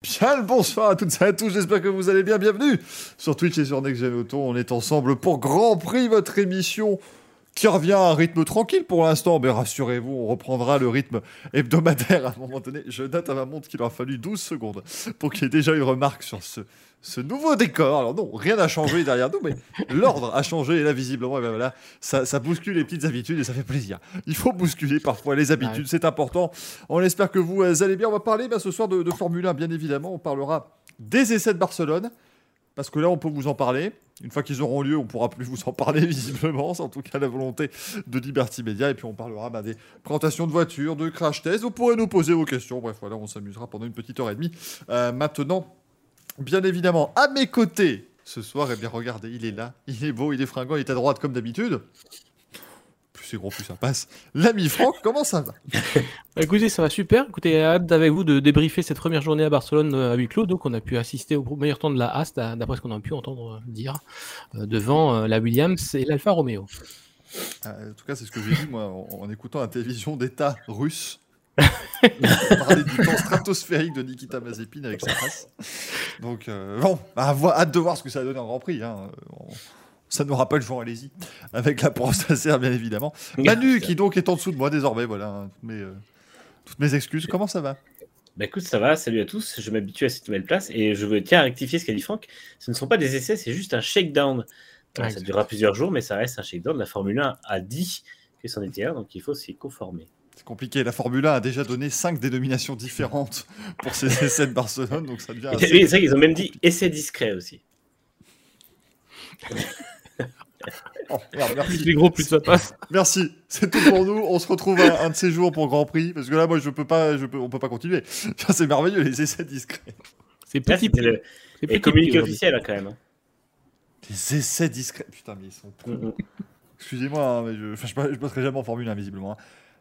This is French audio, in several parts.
Bien le bonsoir à toutes et à tous, j'espère que vous allez bien. Bienvenue sur Twitch et sur Next Gen Auto. On est ensemble pour Grand Prix, votre émission qui revient à un rythme tranquille pour l'instant. Mais rassurez-vous, on reprendra le rythme hebdomadaire à un moment donné. Je note à ma montre qu'il aura fallu 12 secondes pour qu'il y ait déjà une remarque sur ce, ce nouveau décor. Alors non, rien n'a changé derrière nous, mais l'ordre a changé et là visiblement, et ben voilà, ça, ça, bouscule les petites habitudes et ça fait plaisir. Il faut bousculer parfois les habitudes, c'est important. On espère que vous allez bien. On va parler ben, ce soir de, de Formule 1, bien évidemment. On parlera des essais de Barcelone. Parce que là, on peut vous en parler. Une fois qu'ils auront lieu, on pourra plus vous en parler, visiblement. C'est en tout cas la volonté de Liberty Media. Et puis, on parlera bah, des présentations de voitures, de crash tests. Vous pourrez nous poser vos questions. Bref, voilà, on s'amusera pendant une petite heure et demie. Euh, maintenant, bien évidemment, à mes côtés, ce soir, eh bien, regardez, il est là. Il est beau, il est fringant, il est à droite comme d'habitude c'est gros, plus ça passe. L'ami Franck, comment ça va? Écoutez, ça va super. Écoutez, hâte avec vous de débriefer cette première journée à Barcelone à huis clos. Donc, on a pu assister au meilleur temps de la Haas, d'après ce qu'on a pu entendre dire, euh, devant euh, la Williams et l'Alfa Romeo. Euh, en tout cas, c'est ce que j'ai vu moi en, écoutant la télévision d'État russe. parler du temps stratosphérique de Nikita Mazepin avec sa race. Donc, bon, bah, hâte de voir ce que ça a donné en Grand Prix. Hein. Ça nous rappelle Jean Alési, avec la prostacère, bien évidemment. Manu, qui donc est en dessous de moi désormais, voilà, hein, toutes, mes, euh, toutes mes excuses. Comment ça va? Bah écoute, ça va, salut à tous, je m'habitue à cette nouvelle place et je veux tiens à rectifier ce qu'a dit Franck. Ce ne sont pas des essais, c'est juste un shakedown. ça durera plusieurs jours, mais ça reste un shakedown. La Formule 1 a dit que c'en était un, donc il faut s'y conformer. C'est compliqué. La Formule 1 a déjà donné cinq dénominations différentes pour ces essais de Barcelone, donc ça devient. Assez... c'est vrai qu'ils ont même dit essai discret aussi. Oh, merci. gros, plus ça passe. Merci. C'est tout pour nous. On se retrouve un, de ces jours pour Grand Prix. Parce que là, moi, je peux pas, je peux, on peut pas continuer. C'est merveilleux, les essais discrets. C'est petit. C'est le... Et communiqué officiel, hein, quand même. Hein. Des essais discrets. Putain, mais ils sont mm, mm. Excusez-moi, hein, mais je, enfin, je, passerai jamais en Formule 1, visiblement.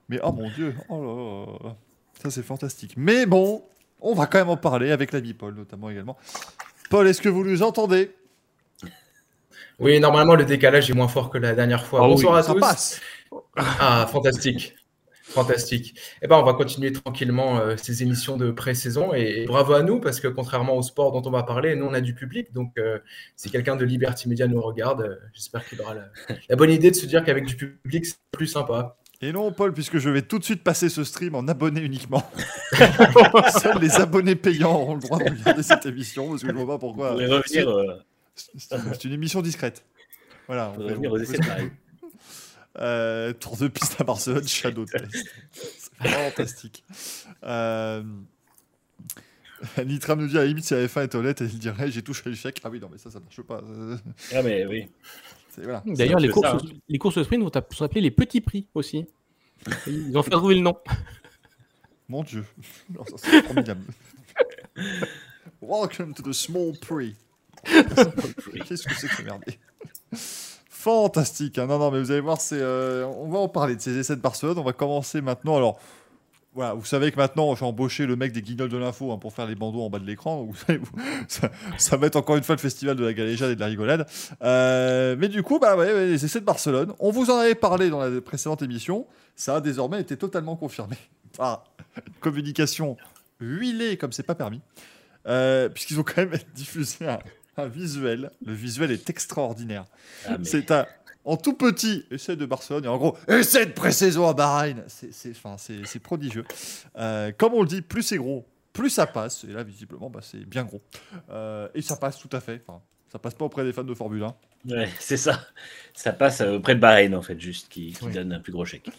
Mais oh mon dieu. Oh là là. Ça, c'est fantastique. Mais bon, on va quand même en parler avec l'ami Paul, notamment également. Paul, est-ce que vous nous entendez? Oui, normalement, le décalage est moins fort que la dernière fois. Ah Bonsoir à tous. Passe. Ah, fantastique. Fantastique. Eh ben, on va continuer tranquillement euh, ces émissions de pré-saison et, bravo à nous parce que contrairement au sport dont on va parler, nous on a du public. Donc, euh, si quelqu'un de Liberty Media nous regarde, euh, j'espère qu'il aura la, bonne idée de se dire qu'avec du public, c'est plus sympa. Et non, Paul, puisque je vais tout de suite passer ce stream en abonné uniquement. Seuls les abonnés payants auront le droit de regarder cette émission parce que je ne vois pas pourquoi. C'est une émission discrète. Voilà. On revenir aux essais euh, tour de piste à Barcelone, Shadow Test. C'est fantastique. Euh... Nitram nous dit à la limite si la F1 est honnête, il dirait j'ai touché le chèque. Ah oui, non, mais ça, ça marche pas. Ah, mais oui. Voilà. D'ailleurs, les, courses, les courses sprint vont s'appeler les petits prix aussi. Ils ont fait trouver le nom. Mon dieu. C'est formidable. Welcome to the small prix. Qu'est-ce que c'est que ce Fantastique. Hein. non, non, mais vous allez voir, euh, on va en parler de ces essais de Barcelone. On va commencer maintenant. Alors, vous savez que maintenant, j'ai embauché le mec des guignols de l'info hein, pour faire les bandeaux en bas de l'écran. Ça, va être encore une fois le festival de la galéjade et de la rigolade. Euh, mais du coup, bah les essais de Barcelone. On vous en avait parlé dans la précédente émission. Ça a désormais été totalement confirmé. Ah, communication huilée comme c'est pas permis. Euh, puisqu'ils ont quand même diffusé un, un visuel. Le visuel est extraordinaire. Ah, c'est un en tout petit essai de Barcelone et en gros essai de pré-saison à Bahreïn. C'est prodigieux. Euh, comme on le dit, plus c'est gros, plus ça passe. Et là, visiblement, bah, c'est bien gros. Euh, et ça passe tout à fait. Enfin, ça passe pas auprès des fans de Formule 1. Ouais, c'est ça. Ça passe auprès de Bahreïn, en fait, juste, qui, donne un plus gros chèque.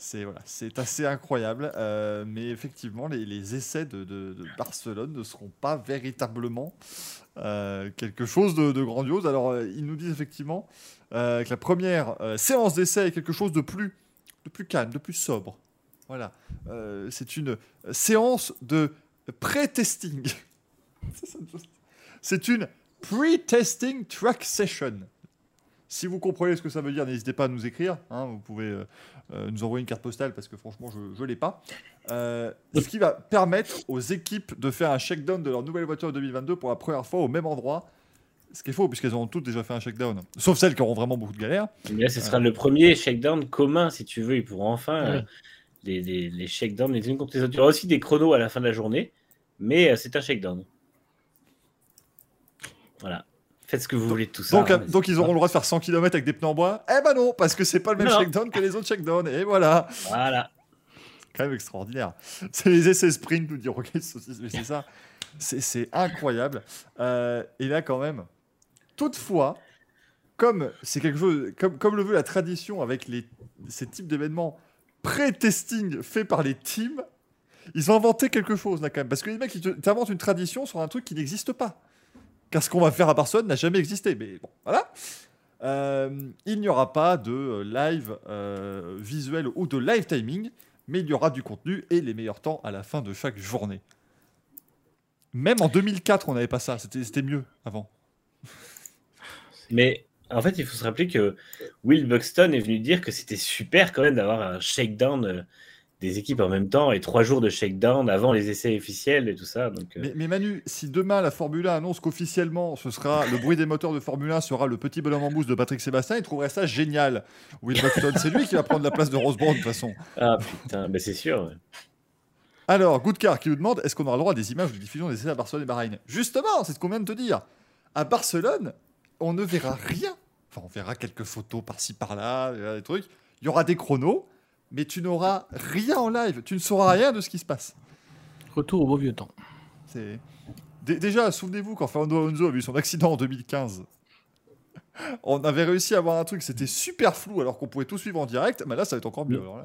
C'est voilà, assez incroyable, euh, mais effectivement, les, essais de, Barcelone ne seront pas véritablement euh, quelque chose de, grandiose. Alors, euh, ils nous disent effectivement que la première séance d'essai est quelque chose de plus, de plus calme, de plus sobre. Voilà, c'est une séance de pré-testing. c'est une pre-testing track session. Si vous comprenez ce que ça veut dire, n'hésitez pas à nous écrire. Hein, vous pouvez euh, euh, nous envoyer une carte postale parce que franchement, je ne l'ai pas. Euh, ce qui va permettre aux équipes de faire un check-down de leur nouvelle voiture 2022 pour la première fois au même endroit. Ce qui est faux, puisqu'elles ont toutes déjà fait un check-down. Sauf celles qui auront vraiment beaucoup de galères. Mais là, ce sera le premier check-down commun, si tu veux. Ils pourront enfin les, les, les check-downs les unes contre les autres. Il y aura aussi des chronos à la fin de la journée. mais c'est un shakedown. Voilà. Faites ce que vous voulez de tout ça. Donc, hein, donc ils auront le droit de faire 100 km avec des pneus en bois Eh ben non, parce que c'est pas le même shakedown que les autres shakedowns. Et voilà. Voilà. Quand même extraordinaire. C'est les essais sprint, nous dire ok, c'est ça. C'est incroyable. Euh, et là, quand même, toutefois, comme c'est quelque chose, comme, comme le veut la tradition avec les, ces types d'événements pré-testing faits par les teams, ils ont inventé quelque chose là quand même. Parce que les mecs, ils inventent une tradition sur un truc qui n'existe pas. Car ce qu'on va faire à Barcelone n'a jamais existé. Mais bon, voilà. Euh, il n'y aura pas de euh, live euh, visuel ou de live timing, mais il y aura du contenu et les meilleurs temps à la fin de chaque journée. Même en 2004, on n'avait pas ça. C'était mieux avant. Mais en fait, il faut se rappeler que Will Buxton est venu dire que c'était super quand même d'avoir un shakedown des équipes en même temps et trois jours de shakedown avant les essais officiels et tout ça. Donc, euh. mais, Manu, si demain la Formule 1 annonce qu'officiellement ce sera le bruit des moteurs de Formule 1 sera le petit bonhomme en mousse de Patrick Sébastien, il trouverait ça génial. Will Buxton, c'est lui qui va prendre la place de Rose Brown de toute façon. Ah putain, mais c'est sûr. Alors, Goodcar qui nous demande est-ce qu'on aura le droit à des images de diffusion des essais à Barcelone et Bahreïn? Justement, c'est ce qu'on vient de te dire. À Barcelone, on ne verra rien. Enfin, on verra quelques photos par-ci par-là, des trucs. Il y aura des chronos mais tu n'auras rien en live. Tu ne sauras rien de ce qui se passe. Retour au beau vieux temps. C'est... Déjà, souvenez-vous quand Fernando Alonso a vu son accident en 2015. On avait réussi à avoir un truc, c'était super flou alors qu'on pouvait tout suivre en direct. Mais là, ça va être encore mieux. on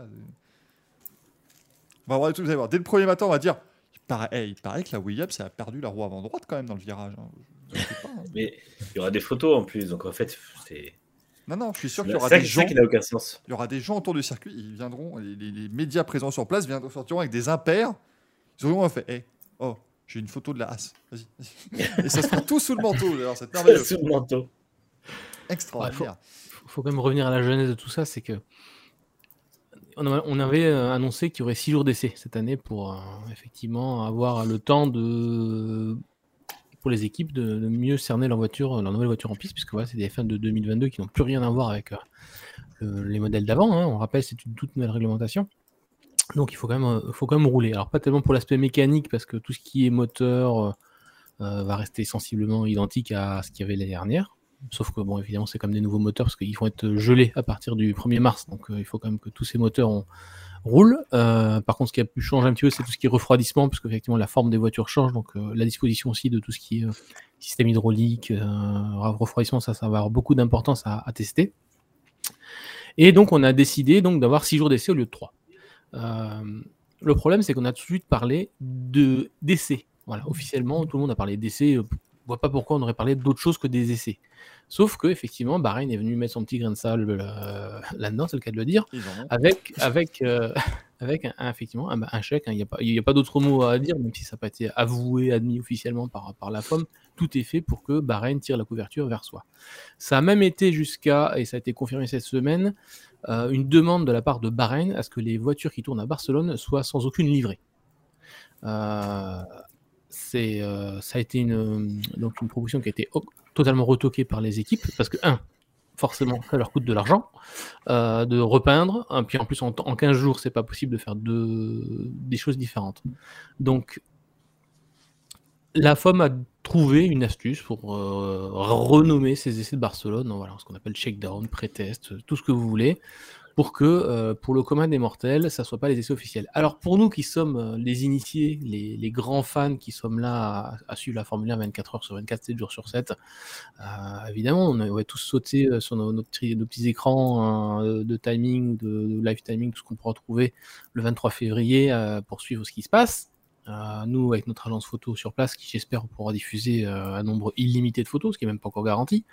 va voir des trucs, vous allez voir. Dès le premier matin, on va dire il paraît, il paraît que la Williams a perdu la roue avant droite quand même dans le virage. Hein. Hein. Mais il y aura des photos en plus, donc en fait, c'est. Non, non, je suis sûr qu'il y aura des gens. qui n'a aucun sens. Il y aura des gens autour du circuit. Ils viendront, les, médias présents sur place viendront sortiront avec des impairs. Ils auront fait, hey, oh, j'ai une photo de la As. Vas-y. Et ça sera tout sous le manteau. D'ailleurs, c'est merveilleux. sous le manteau. Extraordinaire. Il faut, quand même revenir à la genèse de tout ça, c'est que on avait euh, annoncé qu'il y aurait six jours d'essai cette année pour euh, effectivement avoir le temps de pour les équipes de, mieux cerner leur voiture, leur nouvelle voiture en piste, puisque voilà, c'est des F1 de 2022 qui n'ont plus rien à voir avec euh, les modèles d'avant. Hein. On rappelle, c'est une toute nouvelle réglementation. Donc il faut quand, même, euh, faut quand même rouler. Alors pas tellement pour l'aspect mécanique, parce que tout ce qui est moteur euh, va rester sensiblement identique à ce qu'il y avait l'année dernière. Sauf que, bon, évidemment, c'est comme des nouveaux moteurs, parce qu'ils vont être gelés à partir du 1er mars. Donc il faut quand même que tous ces moteurs ont, roule. Euh, par contre, ce qui a pu changer un petit peu, c'est tout ce qui est refroidissement, parce qu'effectivement, la forme des voitures change, donc euh, la disposition aussi de tout ce qui est euh, système hydraulique, refroidissement, ça, ça va avoir beaucoup d'importance à, tester. Et donc, on a décidé donc d'avoir 6 jours d'essai au lieu de 3. le problème, c'est qu'on a tout de suite parlé de d'essai. Voilà, officiellement, tout le monde a parlé d'essai. On voit pas pourquoi on aurait parlé d'autre chose que des essais. Sauf que effectivement, Bahreïn est venu mettre son petit grain de sable euh, là-dedans, c'est le cas de le dire, avec, avec, euh, avec un, effectivement un, chèque. Hein. Il n'y a pas, d'autre mot à dire, même si ça n'a pas été avoué, admis officiellement par, par la FOM. Tout est fait pour que Bahreïn tire la couverture vers soi. Ça a même été jusqu'à, et ça a été confirmé cette semaine, euh, une demande de la part de Bahreïn à ce que les voitures qui tournent à Barcelone soient sans aucune livrée. c'est, ça a été une, donc une proposition qui a été totalement retoqué par les équipes, parce que, un, forcément, ça leur coûte de l'argent, euh, de repeindre, et puis en plus, en, en 15 jours, c'est pas possible de faire des choses différentes. Donc, la FOM a trouvé une astuce pour euh, renommer ces essais de Barcelone, voilà, ce qu'on appelle shakedown, pré-test, tout ce que vous voulez, pour que euh, pour le commun des mortels, ça soit pas les essais officiels. Alors pour nous qui sommes euh, les initiés, les, grands fans qui sommes là à, suivre la Formule 1 24 heures sur 24, 7 jours sur 7, euh, évidemment, on va tous sauter sur nos, petits, écrans hein, de timing, de, live timing, tout ce qu'on pourra trouver le 23 février pour suivre ce qui se passe. nous, avec notre agence photo sur place, qui j'espère pourra diffuser un nombre illimité de photos, ce qui n'est même pas encore garanti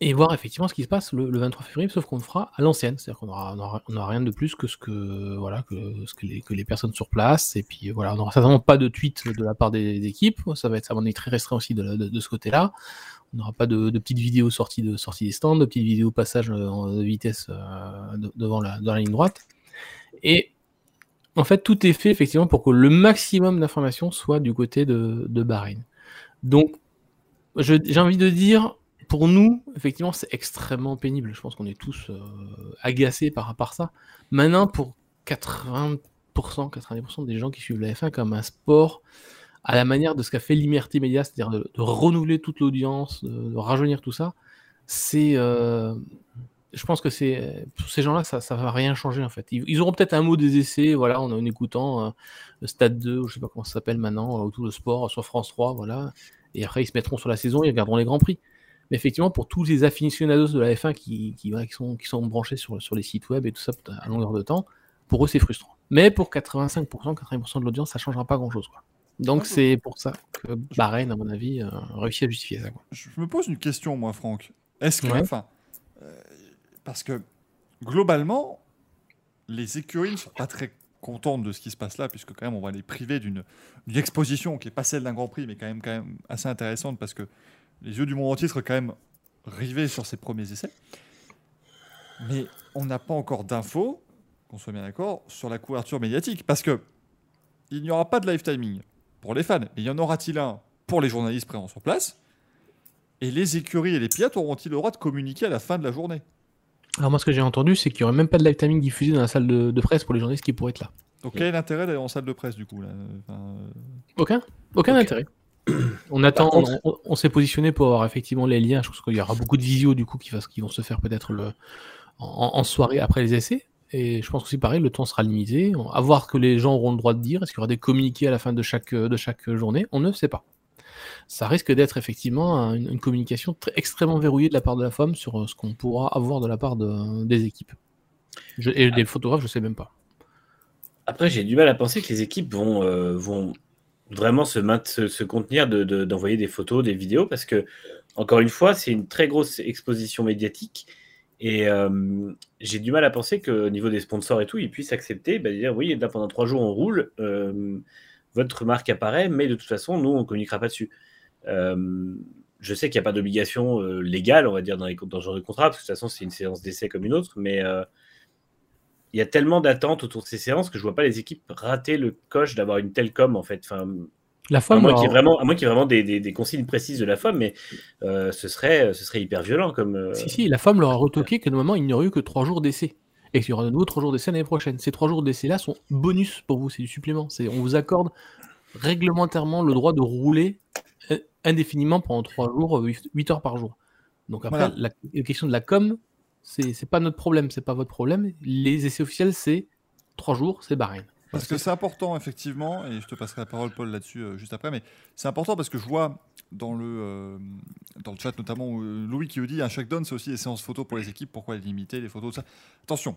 et voir effectivement ce qui se passe le, 23 février, sauf qu'on le fera à l'ancienne, c'est-à-dire qu'on n'aura rien de plus que ce que voilà que ce que les, que les personnes sur place, et puis voilà, on n'aura certainement pas de tweet de la part des, équipes, ça va être ça très restreint aussi de, de, ce côté-là. On n'aura pas de, petites vidéos sorties de sortie des stands, de petites vidéos passage de vitesse euh, devant la dans la ligne droite, et en fait tout est fait effectivement pour que le maximum d'informations soit du côté de, de Bahreïn. Donc j'ai envie de dire pour nous, effectivement, c'est extrêmement pénible. Je pense qu'on est tous euh, agacés par rapport à ça. Maintenant, pour 80% 90% des gens qui suivent la F1 comme un sport à la manière de ce qu'a fait Liberty Media, c'est-à-dire de, renouveler toute l'audience, de, rajeunir tout ça, c'est. Euh, je pense que pour ces gens-là, ça, ça va rien changer en fait. Ils, auront peut-être un mot des essais, voilà, en, écoutant euh, le Stade 2, ou je sais pas comment ça s'appelle maintenant, autour de sport sur France 3, voilà. Et après, ils se mettront sur la saison, ils regarderont les grands prix. Mais effectivement, pour tous les aficionados de la F1 qui, qui, qui, sont, qui sont branchés sur, sur les sites web et tout ça à longueur de temps, pour eux, c'est frustrant. Mais pour 85%, 80% de l'audience, ça changera pas grand-chose. Donc c'est pour ça que Bahreïn, à mon avis, a réussi à justifier ça. Quoi. Je me pose une question, moi, Franck. Est-ce que, enfin, euh, parce que globalement, les écuries ne sont pas très contentes de ce qui se passe là, puisque quand même on va les priver d'une exposition qui n'est pas celle d'un Grand Prix, mais quand même, quand même assez intéressante, parce que les yeux du monde entier seraient quand même rivés sur ces premiers essais. Mais on n'a pas encore d'infos, qu'on soit bien d'accord, sur la couverture médiatique, parce que il n'y aura pas de live timing pour les fans, mais il y en aura-t-il un pour les journalistes présents sur place? Et les écuries et les pilotes auront-ils le droit de communiquer à la fin de la journée? Alors moi, ce que j'ai entendu, c'est qu'il n'y aurait même pas de live timing diffusé dans la salle de, presse pour les journalistes qui pourraient être là. Donc quel est l'intérêt d'aller en salle de presse du coup là Aucun, aucun intérêt. On attend, on, s'est positionné pour avoir effectivement les liens. Je pense qu'il y aura beaucoup de visio du coup qui, qui vont se faire peut-être le, en, soirée après les essais. Et je pense aussi pareil, le temps sera limité. À voir que les gens auront le droit de dire. Est-ce qu'il y aura des communiqués à la fin de chaque, de chaque journée? On ne sait pas. Ça risque d'être effectivement une, communication très, extrêmement verrouillée de la part de la femme sur euh, ce qu'on pourra avoir de la part de, des équipes. et des photographes, je ne sais même pas. Après, j'ai du mal à penser que les équipes vont, euh, vont vraiment se, se, contenir d'envoyer de, des photos, des vidéos, parce que, encore une fois, c'est une très grosse exposition médiatique. Et euh, j'ai du mal à penser qu'au niveau des sponsors et tout, ils puissent accepter, bah, dire oui, là pendant trois jours on roule, euh, votre marque apparaît, mais de toute façon, nous on ne communiquera pas dessus. Euh, je sais qu'il n'y a pas d'obligation légale, on va dire, dans, dans ce genre de contrat, parce que de toute façon c'est une séance d'essai comme une autre, mais il y a tellement d'attentes autour de ces séances que je vois pas les équipes rater le coche d'avoir une telle com en fait. Enfin, la femme, à moins qu'il y ait vraiment, vraiment des, consignes précises de la femme, mais euh, ce, serait, ce serait hyper violent. comme. Euh, si, si, la femme leur a retoqué que normalement il n'y aurait eu que trois jours d'essai. Et qu'il y aura de nouveau trois jours d'essai l'année prochaine. Ces trois jours d'essai-là sont bonus pour vous, c'est du supplément. On vous accorde réglementairement le droit de rouler euh, indéfiniment pendant trois jours, 8 heures par jour. Donc après, la, question de la com, c'est pas notre problème, c'est pas votre problème. Les essais officiels, c'est trois jours, c'est Bahreïn. Parce que c'est important, effectivement, et je te passerai la parole, Paul, là-dessus euh, juste après, mais c'est important parce que je vois dans le, euh, dans le chat, notamment euh, Louis qui vous dit un check-down, c'est aussi des séances photos pour les équipes, pourquoi limiter les photos, ça. Attention,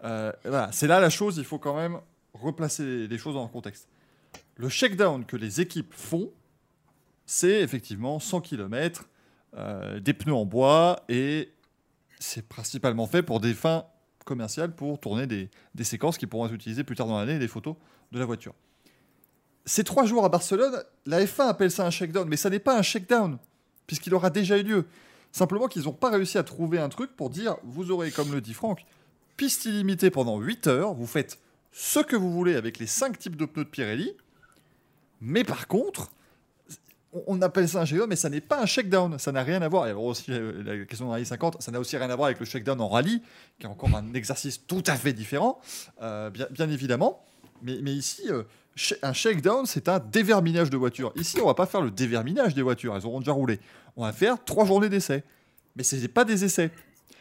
voilà, c'est là la chose, il faut quand même replacer les choses dans le contexte. Le check-down que les équipes font, c'est effectivement 100 km, des pneus en bois, et c'est principalement fait pour des fins commercial pour tourner des, séquences qui pourront être utilisées plus tard dans l'année, des photos de la voiture. Ces trois jours à Barcelone, la F1 appelle ça un shakedown, mais ça n'est pas un shakedown, puisqu'il aura déjà eu lieu. Simplement qu'ils n'ont pas réussi à trouver un truc pour dire, vous aurez, comme le dit Franck, piste illimitée pendant 8 heures, vous faites ce que vous voulez avec les 5 types de pneus de Pirelli, mais par contre, on appelle ça un shakedown, mais ça n'est pas un shakedown. Ça n'a rien à voir. Et aussi, euh, la question de rallye 50, ça n'a aussi rien à voir avec le shakedown en rallye, qui est encore un exercice tout à fait différent, euh, bien, évidemment. Mais, ici, euh, un shakedown, c'est un déverminage de voitures. Ici, on va pas faire le déverminage des voitures. Elles auront déjà roulé. On va faire trois journées d'essai. Mais ce n'est pas des essais.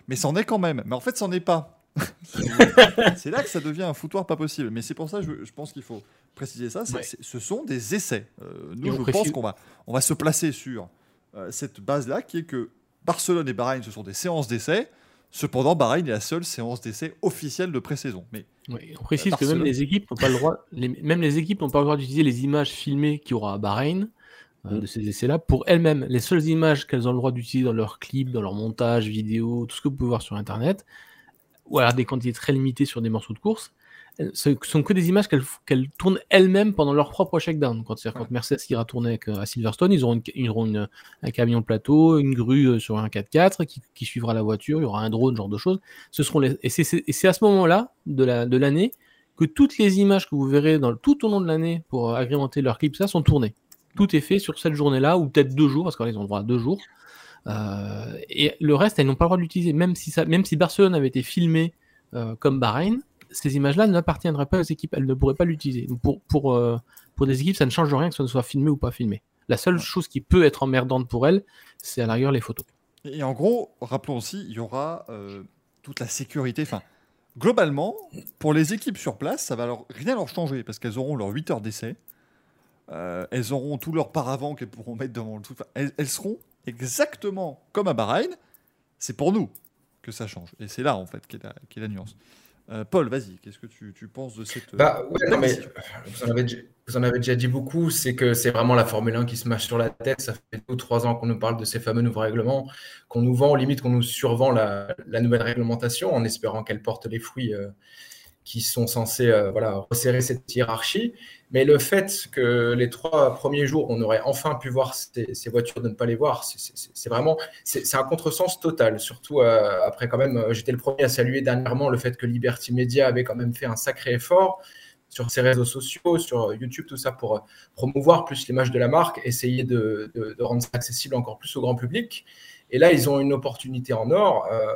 Mais c'en est quand même. Mais en fait, c'en est pas. c'est là que ça devient un foutoir pas possible. Mais c'est pour ça que je pense qu'il faut préciser ça, ce sont des essais. Euh, nous, je pense qu'on va, on va se placer sur euh, cette base-là, qui est que Barcelone et Bahreïn, ce sont des séances d'essais. Cependant, Bahreïn est la seule séance d'essai officielle de pré-saison. Mais on précise que même les équipes n'ont pas le droit, même les équipes n'ont pas le droit d'utiliser les images filmées qu'il y aura à Bahreïn euh, mm. de ces essais-là pour elles-mêmes. Les seules images qu'elles ont le droit d'utiliser dans leurs clips, dans leur montage vidéo, tout ce que vous pouvez voir sur Internet, ou alors des quantités très limitées sur des morceaux de course, ce sont que des images qu'elles tournent elles-mêmes pendant leur propre shakedown. Quand, quand Mercedes ira tourner euh, à Silverstone, ils auront, une, un camion de plateau, une grue euh, sur un 4x4 qui, suivra la voiture, il y aura un drone, ce genre de choses. Ce seront les, et c'est à ce moment-là de l'année de que toutes les images que vous verrez dans, tout au long de l'année pour agrémenter leur clip, ça sont tournées. Tout est fait sur cette journée-là, ou peut-être deux jours, parce qu'ils ont le droit à deux jours. Euh, et le reste, elles n'ont pas le droit d'utiliser. Même si, ça, même si Barcelone avait été filmé comme Bahreïn, ces images-là n'appartiendraient pas aux équipes. Elles ne pourraient pas l'utiliser. Pour, pour, euh, pour des équipes, ça ne change rien que ce soit filmé ou pas filmé. La seule chose qui peut être emmerdante pour elles, c'est à l'arrière les photos. Et en gros, rappelons aussi, il y aura euh, toute la sécurité. Enfin, globalement, pour les équipes sur place, ça va leur, rien leur changer parce qu'elles auront leurs 8 heures d'essai. Euh, elles auront tout leur paravent qu'elles pourront mettre devant le truc. Elles, elles seront exactement comme à Bahreïn. C'est pour nous que ça change. Et c'est là, en fait, qu'est la, est la nuance. Euh, Paul, vas-y, qu'est-ce que tu, tu, penses de cette. Bah, ouais, non, mais vous en, avez, vous en, avez, déjà dit beaucoup, c'est que c'est vraiment la Formule 1 qui se mâche sur la tête. Ça fait deux ou trois ans qu'on nous parle de ces fameux nouveaux règlements, qu'on nous vend, limite qu'on nous survend la, la, nouvelle réglementation en espérant qu'elle porte les fruits euh, qui sont censés euh, voilà, resserrer cette hiérarchie. Mais le fait que les trois premiers jours, on aurait enfin pu voir ces, voitures, de ne pas les voir, c'est vraiment c'est un contresens total. Surtout euh, après, quand même, j'étais le premier à saluer dernièrement le fait que Liberty Media avait quand même fait un sacré effort sur ses réseaux sociaux, sur YouTube, tout ça, pour promouvoir plus l'image de la marque, essayer de, rendre ça accessible encore plus au grand public. Et là, ils ont une opportunité en or. Euh,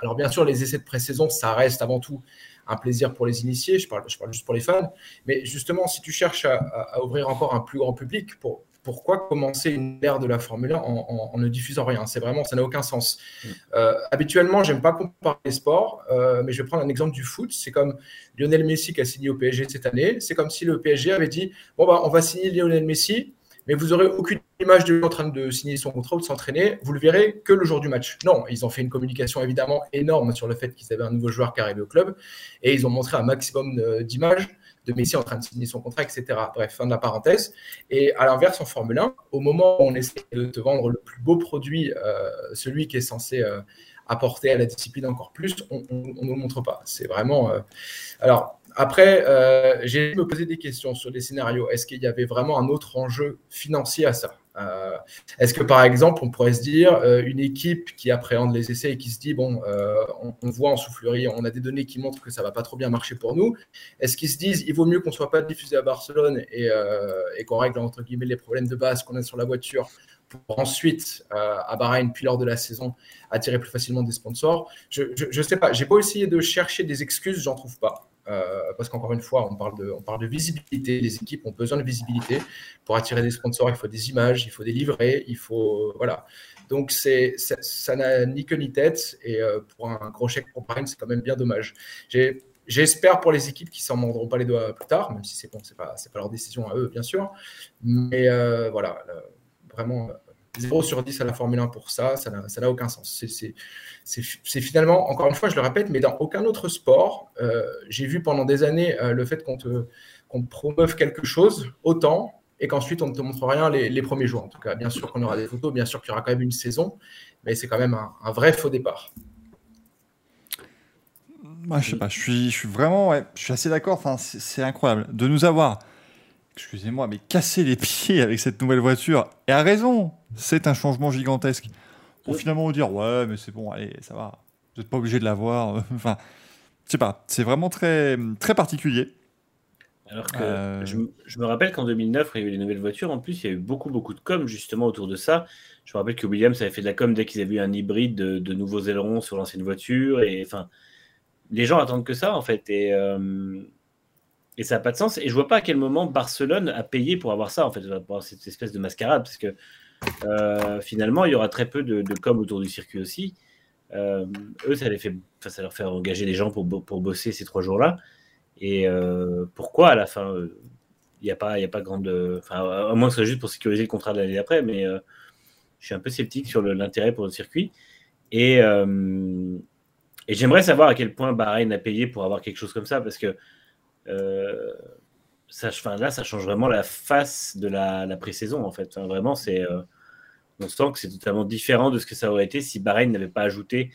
alors, bien sûr, les essais de pré-saison, ça reste avant tout un plaisir pour les initiés, je parle, je parle juste pour les fans. Mais justement, si tu cherches à, à, ouvrir encore un plus grand public, pour, pourquoi commencer une ère de la Formule 1 en, en, en ne diffusant rien? C'est vraiment, ça n'a aucun sens. Mm. Euh, habituellement, j'aime pas comparer les sports, euh, mais je vais prendre un exemple du foot. C'est comme Lionel Messi qui a signé au PSG cette année. C'est comme si le PSG avait dit bon bah on va signer Lionel Messi, mais vous aurez aucune image de lui en train de signer son contrat ou de s'entraîner. Vous le verrez que le jour du match. Non, ils ont fait une communication évidemment énorme sur le fait qu'ils avaient un nouveau joueur qui arrivait au club et ils ont montré un maximum euh, d'images de Messi en train de signer son contrat, etc. Bref, fin de la parenthèse. Et à l'inverse, en Formule 1, au moment où on essaie de te vendre le plus beau produit, euh, celui qui est censé euh, apporter à la discipline encore plus, on ne le montre pas. C'est vraiment. Alors, après, euh, j'ai me poser des questions sur les scénarios. Est-ce qu'il y avait vraiment un autre enjeu financier à ça? Euh, Est-ce que par exemple, on pourrait se dire euh, une équipe qui appréhende les essais et qui se dit bon, euh, on, voit en soufflerie, on a des données qui montrent que ça va pas trop bien marcher pour nous. Est-ce qu'ils se disent il vaut mieux qu'on soit pas diffusé à Barcelone et, qu'on règle entre guillemets les problèmes de base qu'on a sur la voiture pour ensuite à Bahreïn puis lors de la saison attirer plus facilement des sponsors? Je, je sais pas, j'ai pas essayé de chercher des excuses, j'en trouve pas. Euh, parce qu'encore une fois, on parle, de, visibilité. Les équipes ont besoin de visibilité. Pour attirer des sponsors, il faut des images, il faut des livrets, il faut. Voilà. Donc, c'est, ça n'a ni queue ni tête. Et euh, pour un gros chèque pour Bahreïn, c'est quand même bien dommage. J'espère pour les équipes qui s'en mordront pas les doigts plus tard, même si c'est bon, pas, leur décision à eux, bien sûr. Mais euh, voilà, là, vraiment, 0 sur 10 à la Formule 1 pour ça, ça n'a, aucun sens. C'est, finalement, encore une fois, je le répète, mais dans aucun autre sport, euh, j'ai vu pendant des années euh, le fait qu'on te, promeuve quelque chose autant et qu'ensuite on ne te montre rien les, premiers jours. En tout cas, bien sûr qu'on aura des photos, bien sûr qu'il y aura quand même une saison, mais c'est quand même un, vrai faux départ. Je sais pas, je suis, vraiment, je suis assez d'accord. Enfin, c'est incroyable de nous avoir excusez-moi, mais casser les pieds avec cette nouvelle voiture. Et à raison, c'est un changement gigantesque. Pour oui. finalement vous dire, ouais, mais c'est bon, allez, ça va. Vous n'êtes pas obligé de l'avoir. enfin, je sais pas, c'est vraiment très, très particulier. Alors que euh... je, je, me rappelle qu'en 2009, quand il y a eu les nouvelles voitures, en plus, il y a eu beaucoup, beaucoup de com justement autour de ça. Je me rappelle que Williams avait fait de la com dès qu'ils avaient eu un hybride de, de nouveaux ailerons sur l'ancienne voiture. Et enfin, les gens attendent que ça, en fait. Et. Euh et ça n'a pas de sens. Et je vois pas à quel moment Barcelone a payé pour avoir ça, en fait, pour avoir cette espèce de mascarade, parce que euh, finalement, il y aura très peu de, de com autour du circuit aussi. Euh, eux, ça, les fait, ça leur fait engager des gens pour, pour bosser ces trois jours-là. Et euh, pourquoi à la fin, il n'y a, pas, y a pas grande. Enfin, à moins ce soit juste pour sécuriser le contrat de l'année d'après, mais je suis un peu sceptique sur l'intérêt pour le circuit. Et, et j'aimerais savoir à quel point Bahreïn a payé pour avoir quelque chose comme ça, parce que euh, ça, là, ça change vraiment la face de la, la pré-saison, en fait. Vraiment, c'est, euh, on sent que c'est totalement différent de ce que ça aurait été si Bahreïn n'avait pas ajouté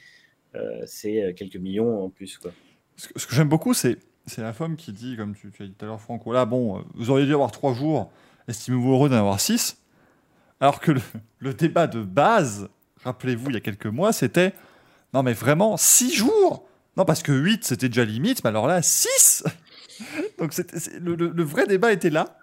euh, ces quelques millions en plus. Quoi. Ce que, j'aime beaucoup, c'est, c'est la femme qui dit, comme tu, as dit tout à l'heure, Franck, voilà, bon, vous auriez dû avoir trois jours, estimez-vous heureux d'en avoir six Alors que le, débat de base, rappelez-vous, il y a quelques mois, c'était non, mais vraiment, six jours? Non, parce que 8, c'était déjà limite, mais alors là, 6 Donc le, le, vrai débat était là.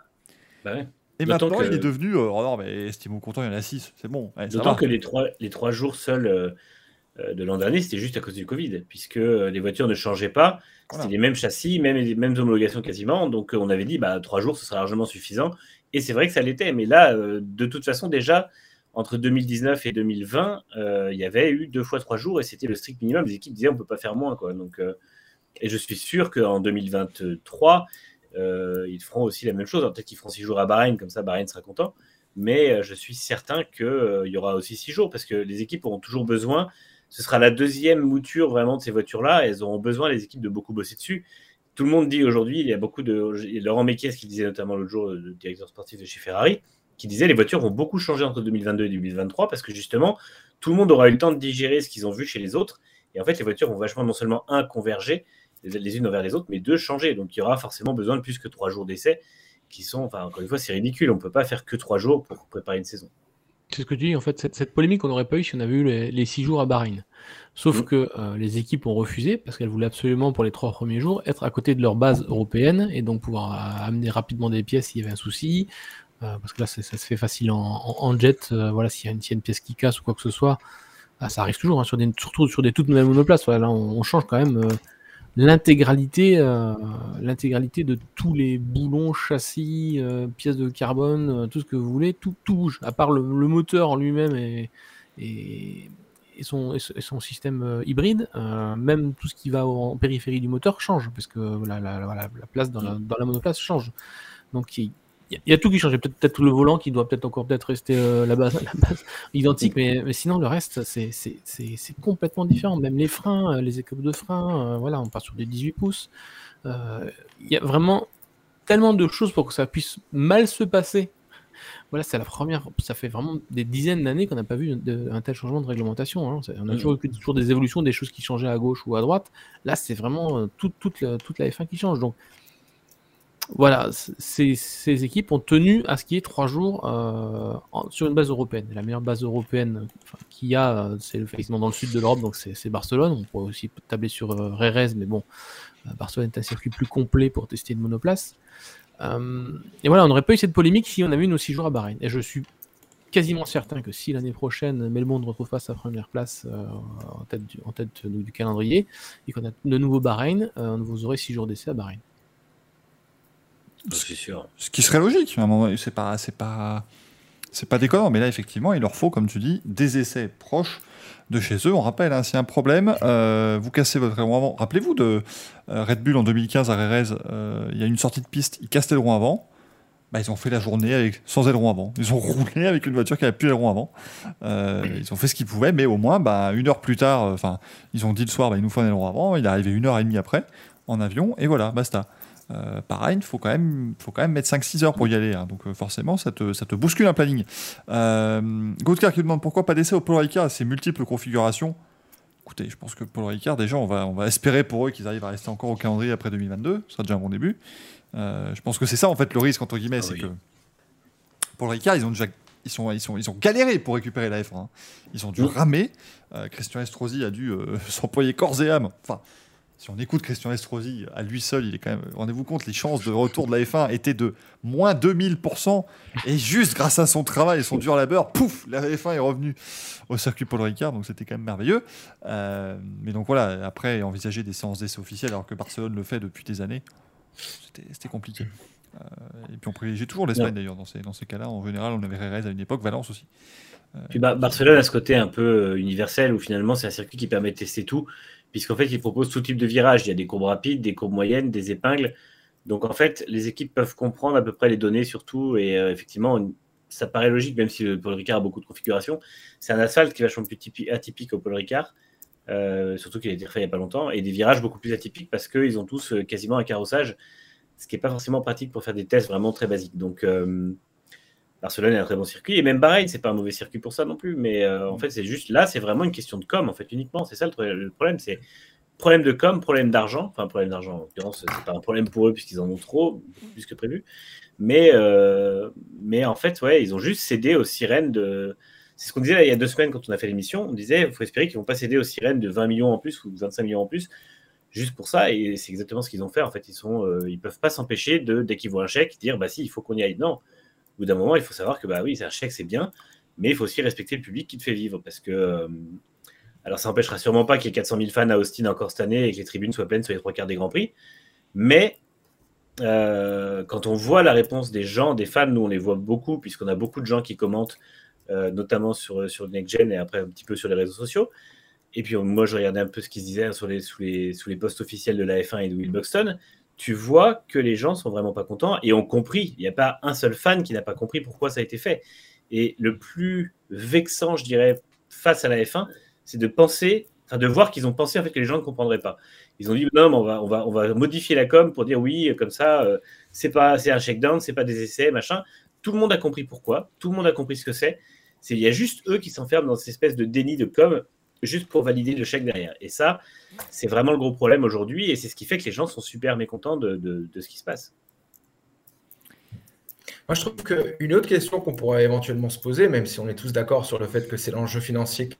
Bah ouais. Et maintenant, que... il est devenu. Euh, oh non, mais estimez-vous content, il y en a 6, c'est bon. Ouais, D'autant que les trois, les trois jours seuls euh, de l'an dernier, c'était juste à cause du Covid, puisque les voitures ne changeaient pas. C'était les mêmes châssis, même les mêmes homologations quasiment. Donc on avait dit, bah, trois jours, ce sera largement suffisant. Et c'est vrai que ça l'était. Mais là, de toute façon, déjà, entre 2019 et 2020, il y avait eu deux fois trois jours et c'était le strict minimum. Les équipes disaient on ne peut pas faire moins. Quoi. Donc, et je suis sûr qu'en 2023, ils feront aussi la même chose. Peut-être qu'ils feront six jours à Bahreïn, comme ça Bahreïn sera content. Mais je suis certain qu'il y aura aussi six jours parce que les équipes auront toujours besoin ce sera la deuxième mouture vraiment de ces voitures-là. Elles auront besoin, les équipes, de beaucoup bosser dessus. Tout le monde dit aujourd'hui, il y a beaucoup de. Laurent Mekies qui disait notamment l'autre jour, le directeur sportif de chez Ferrari, qui disait les voitures vont beaucoup changer entre 2022 et 2023 parce que justement, tout le monde aura eu le temps de digérer ce qu'ils ont vu chez les autres. Et en fait, les voitures vont vachement non seulement un converger les unes envers les autres, mais deux changer. Donc il y aura forcément besoin de plus que trois jours d'essai qui sont, enfin, encore une fois, c'est ridicule. On ne peut pas faire que trois jours pour préparer une saison. C'est ce que tu dis, en fait, cette, polémique, on n'aurait pas eu si on avait eu les, six jours à Bahreïn. Sauf mm. que euh, les équipes ont refusé, parce qu'elles voulaient absolument, pour les trois premiers jours, être à côté de leur base européenne, et donc pouvoir euh, amener rapidement des pièces s'il y avait un souci. Euh, parce que là, ça se fait facile en, jet. voilà, s'il y, a une pièce qui casse ou quoi que ce soit, ah, ça arrive toujours, hein, sur des, surtout sur des toutes nouvelles monoplaces. là, on, change quand même l'intégralité euh, l'intégralité de tous les boulons, châssis, euh, pièces de carbone, euh, tout ce que vous voulez, tout, bouge, à part le, moteur en lui-même et, son, système hybride, même tout ce qui va en périphérie du moteur change, parce que la, la, la, place dans la, dans la monoplace change. Donc il il y, a tout qui change. Peut-être peut-être le volant qui doit peut-être encore peut-être rester euh, la, base, la base identique, mais, mais sinon le reste c'est complètement différent. Même les freins, euh, les écopes de freins, euh, voilà, on part sur des 18 pouces. Il y a vraiment tellement de choses pour que ça puisse mal se passer. Voilà, c'est la première. Ça fait vraiment des dizaines d'années qu'on n'a pas vu un tel changement de réglementation. Hein. On a toujours eu toujours des évolutions, des choses qui changeaient à gauche ou à droite. Là, c'est vraiment toute, toute, la, toute la F1 qui change. Donc, voilà, ces, équipes ont tenu à ce qu'il y ait trois jours euh, sur une base européenne. La meilleure base européenne qu'il y a, euh, c'est effectivement dans le sud de l'Europe, donc c'est Barcelone. On pourrait aussi tabler sur euh, mais bon, Barcelone est un circuit plus complet pour tester une monoplace. et voilà, on n'aurait pas eu cette polémique si on avait nos six jours à Bahreïn. Et je suis quasiment certain que si l'année prochaine Melbourne ne retrouve pas sa première place en tête, du, calendrier et qu'on a de nouveau Bahreïn, vous aurez six jours d'essai à Bahreïn. Ce qui serait logique. C'est pas, c'est pas, c'est pas déconnant. Mais là, effectivement, il leur faut, comme tu dis, des essais proches de chez eux. On rappelle, hein, s'il un problème, euh, vous cassez votre aileron avant. Rappelez-vous de euh, Red Bull en 2015 à Rérez, euh, il y a une sortie de piste, ils cassent l'aileron avant. Bah, ils ont fait la journée sans aileron avant. Ils ont roulé avec une voiture qui n'avait plus l'aileron avant. ils ont fait ce qu'ils pouvaient, mais au moins, bah, une heure plus tard, ils ont dit le soir, bah, il nous faut un aileron avant. Il est arrivé une heure et demie après en avion, et voilà, basta. Euh, pareil, il faut quand même, faut quand même mettre 5-6 heures pour y aller. Hein. donc euh, forcément, ça te, ça te bouscule un planning. Euh, qui demande pourquoi pas d'essai au Polo Ricard à ces multiples configurations. Écoutez, je pense que Polo Ricard, déjà, on va, on va espérer pour eux qu'ils arrivent à rester encore au calendrier après 2022. Ce sera déjà un bon début. Euh, je pense que c'est ça, en fait, le risque, entre guillemets. Ah c'est que Polo Ricard, ils ont déjà ils, sont, ils, sont, ils ont galéré pour récupérer la F1. Hein. Ils ont dû ramer. Christian Estrosi a dû s'employer corps et âme. Enfin, si on écoute Christian Estrosi, à lui seul, il est quand même. Rendez-vous compte, les chances de retour de la F1 étaient de moins 2000%. Et juste grâce à son travail et son dur labeur, pouf, la F1 est revenue au circuit Paul Ricard. Donc c'était quand même merveilleux. Euh, mais donc voilà, après, envisager des séances d'essai officielles alors que Barcelone le fait depuis des années, c'était compliqué. Euh, et puis on privilégiait toujours l'Espagne d'ailleurs dans ces, dans ces cas-là. En général, on avait Rérez à une époque, Valence aussi. Euh, puis Barcelone a ce côté un peu universel où finalement c'est un circuit qui permet de tester tout puisqu'en fait, il propose tout type de virage. Il y a des courbes rapides, des courbes moyennes, des épingles. Donc, en fait, les équipes peuvent comprendre à peu près les données surtout. Et euh, effectivement, ça paraît logique, même si le Paul Ricard a beaucoup de configurations. C'est un asphalte qui est vachement plus atypique au Paul Ricard, euh, surtout qu'il a été fait il n'y a pas longtemps, et des virages beaucoup plus atypiques parce qu'ils ont tous euh, quasiment un carrossage, ce qui n'est pas forcément pratique pour faire des tests vraiment très basiques. Donc, Barcelone est un très bon circuit et même Bahreïn, c'est pas un mauvais circuit pour ça non plus. Mais euh, en fait, c'est juste là, c'est vraiment une question de com en fait uniquement. C'est ça le, problème, c'est problème de com, problème d'argent. Enfin, problème d'argent. En l'occurrence, c'est pas un problème pour eux puisqu'ils en ont trop, plus que prévu. Mais euh, mais en fait, ouais, ils ont juste cédé aux sirènes de. C'est ce qu'on disait il y a deux semaines quand on a fait l'émission. On disait, il faut espérer qu'ils vont pas céder aux sirènes de 20 millions en plus ou 25 millions en plus juste pour ça. Et c'est exactement ce qu'ils ont fait. En fait, ils sont, euh, ils peuvent pas s'empêcher de dès qu'ils voient un chèque dire, bah si, il faut qu'on y aille. Non bout d'un moment, il faut savoir que bah oui, c'est un chèque, c'est bien, mais il faut aussi respecter le public qui te fait vivre parce que euh, Alors ça n'empêchera sûrement pas qu'il y ait 400 000 fans à Austin encore cette année et que les tribunes soient pleines sur les trois quarts des Grands Prix. Mais euh, quand on voit la réponse des gens, des fans, nous on les voit beaucoup, puisqu'on a beaucoup de gens qui commentent, euh, notamment sur, sur Next Gen et après un petit peu sur les réseaux sociaux. Et puis moi je regardais un peu ce qu'ils disaient sur les, sous, les, sous les posts officiels de la F1 et de Will Buxton. Tu vois que les gens sont vraiment pas contents et ont compris. Il n'y a pas un seul fan qui n'a pas compris pourquoi ça a été fait. Et le plus vexant, je dirais, face à la F1, c'est de penser, enfin de voir qu'ils ont pensé en fait que les gens ne comprendraient pas. Ils ont dit non, mais on va, on va, on va modifier la com pour dire oui, comme ça, euh, c'est pas, c'est un shakedown, c'est pas des essais, machin. Tout le monde a compris pourquoi, tout le monde a compris ce que. C'est il y a juste eux qui s'enferment dans cette espèce de déni de com juste pour valider le chèque derrière. Et ça, c'est vraiment le gros problème aujourd'hui, et c'est ce qui fait que les gens sont super mécontents de, ce qui se passe. Moi, je trouve qu'une autre question qu'on pourrait éventuellement se poser, même si on est tous d'accord sur le fait que c'est l'enjeu financier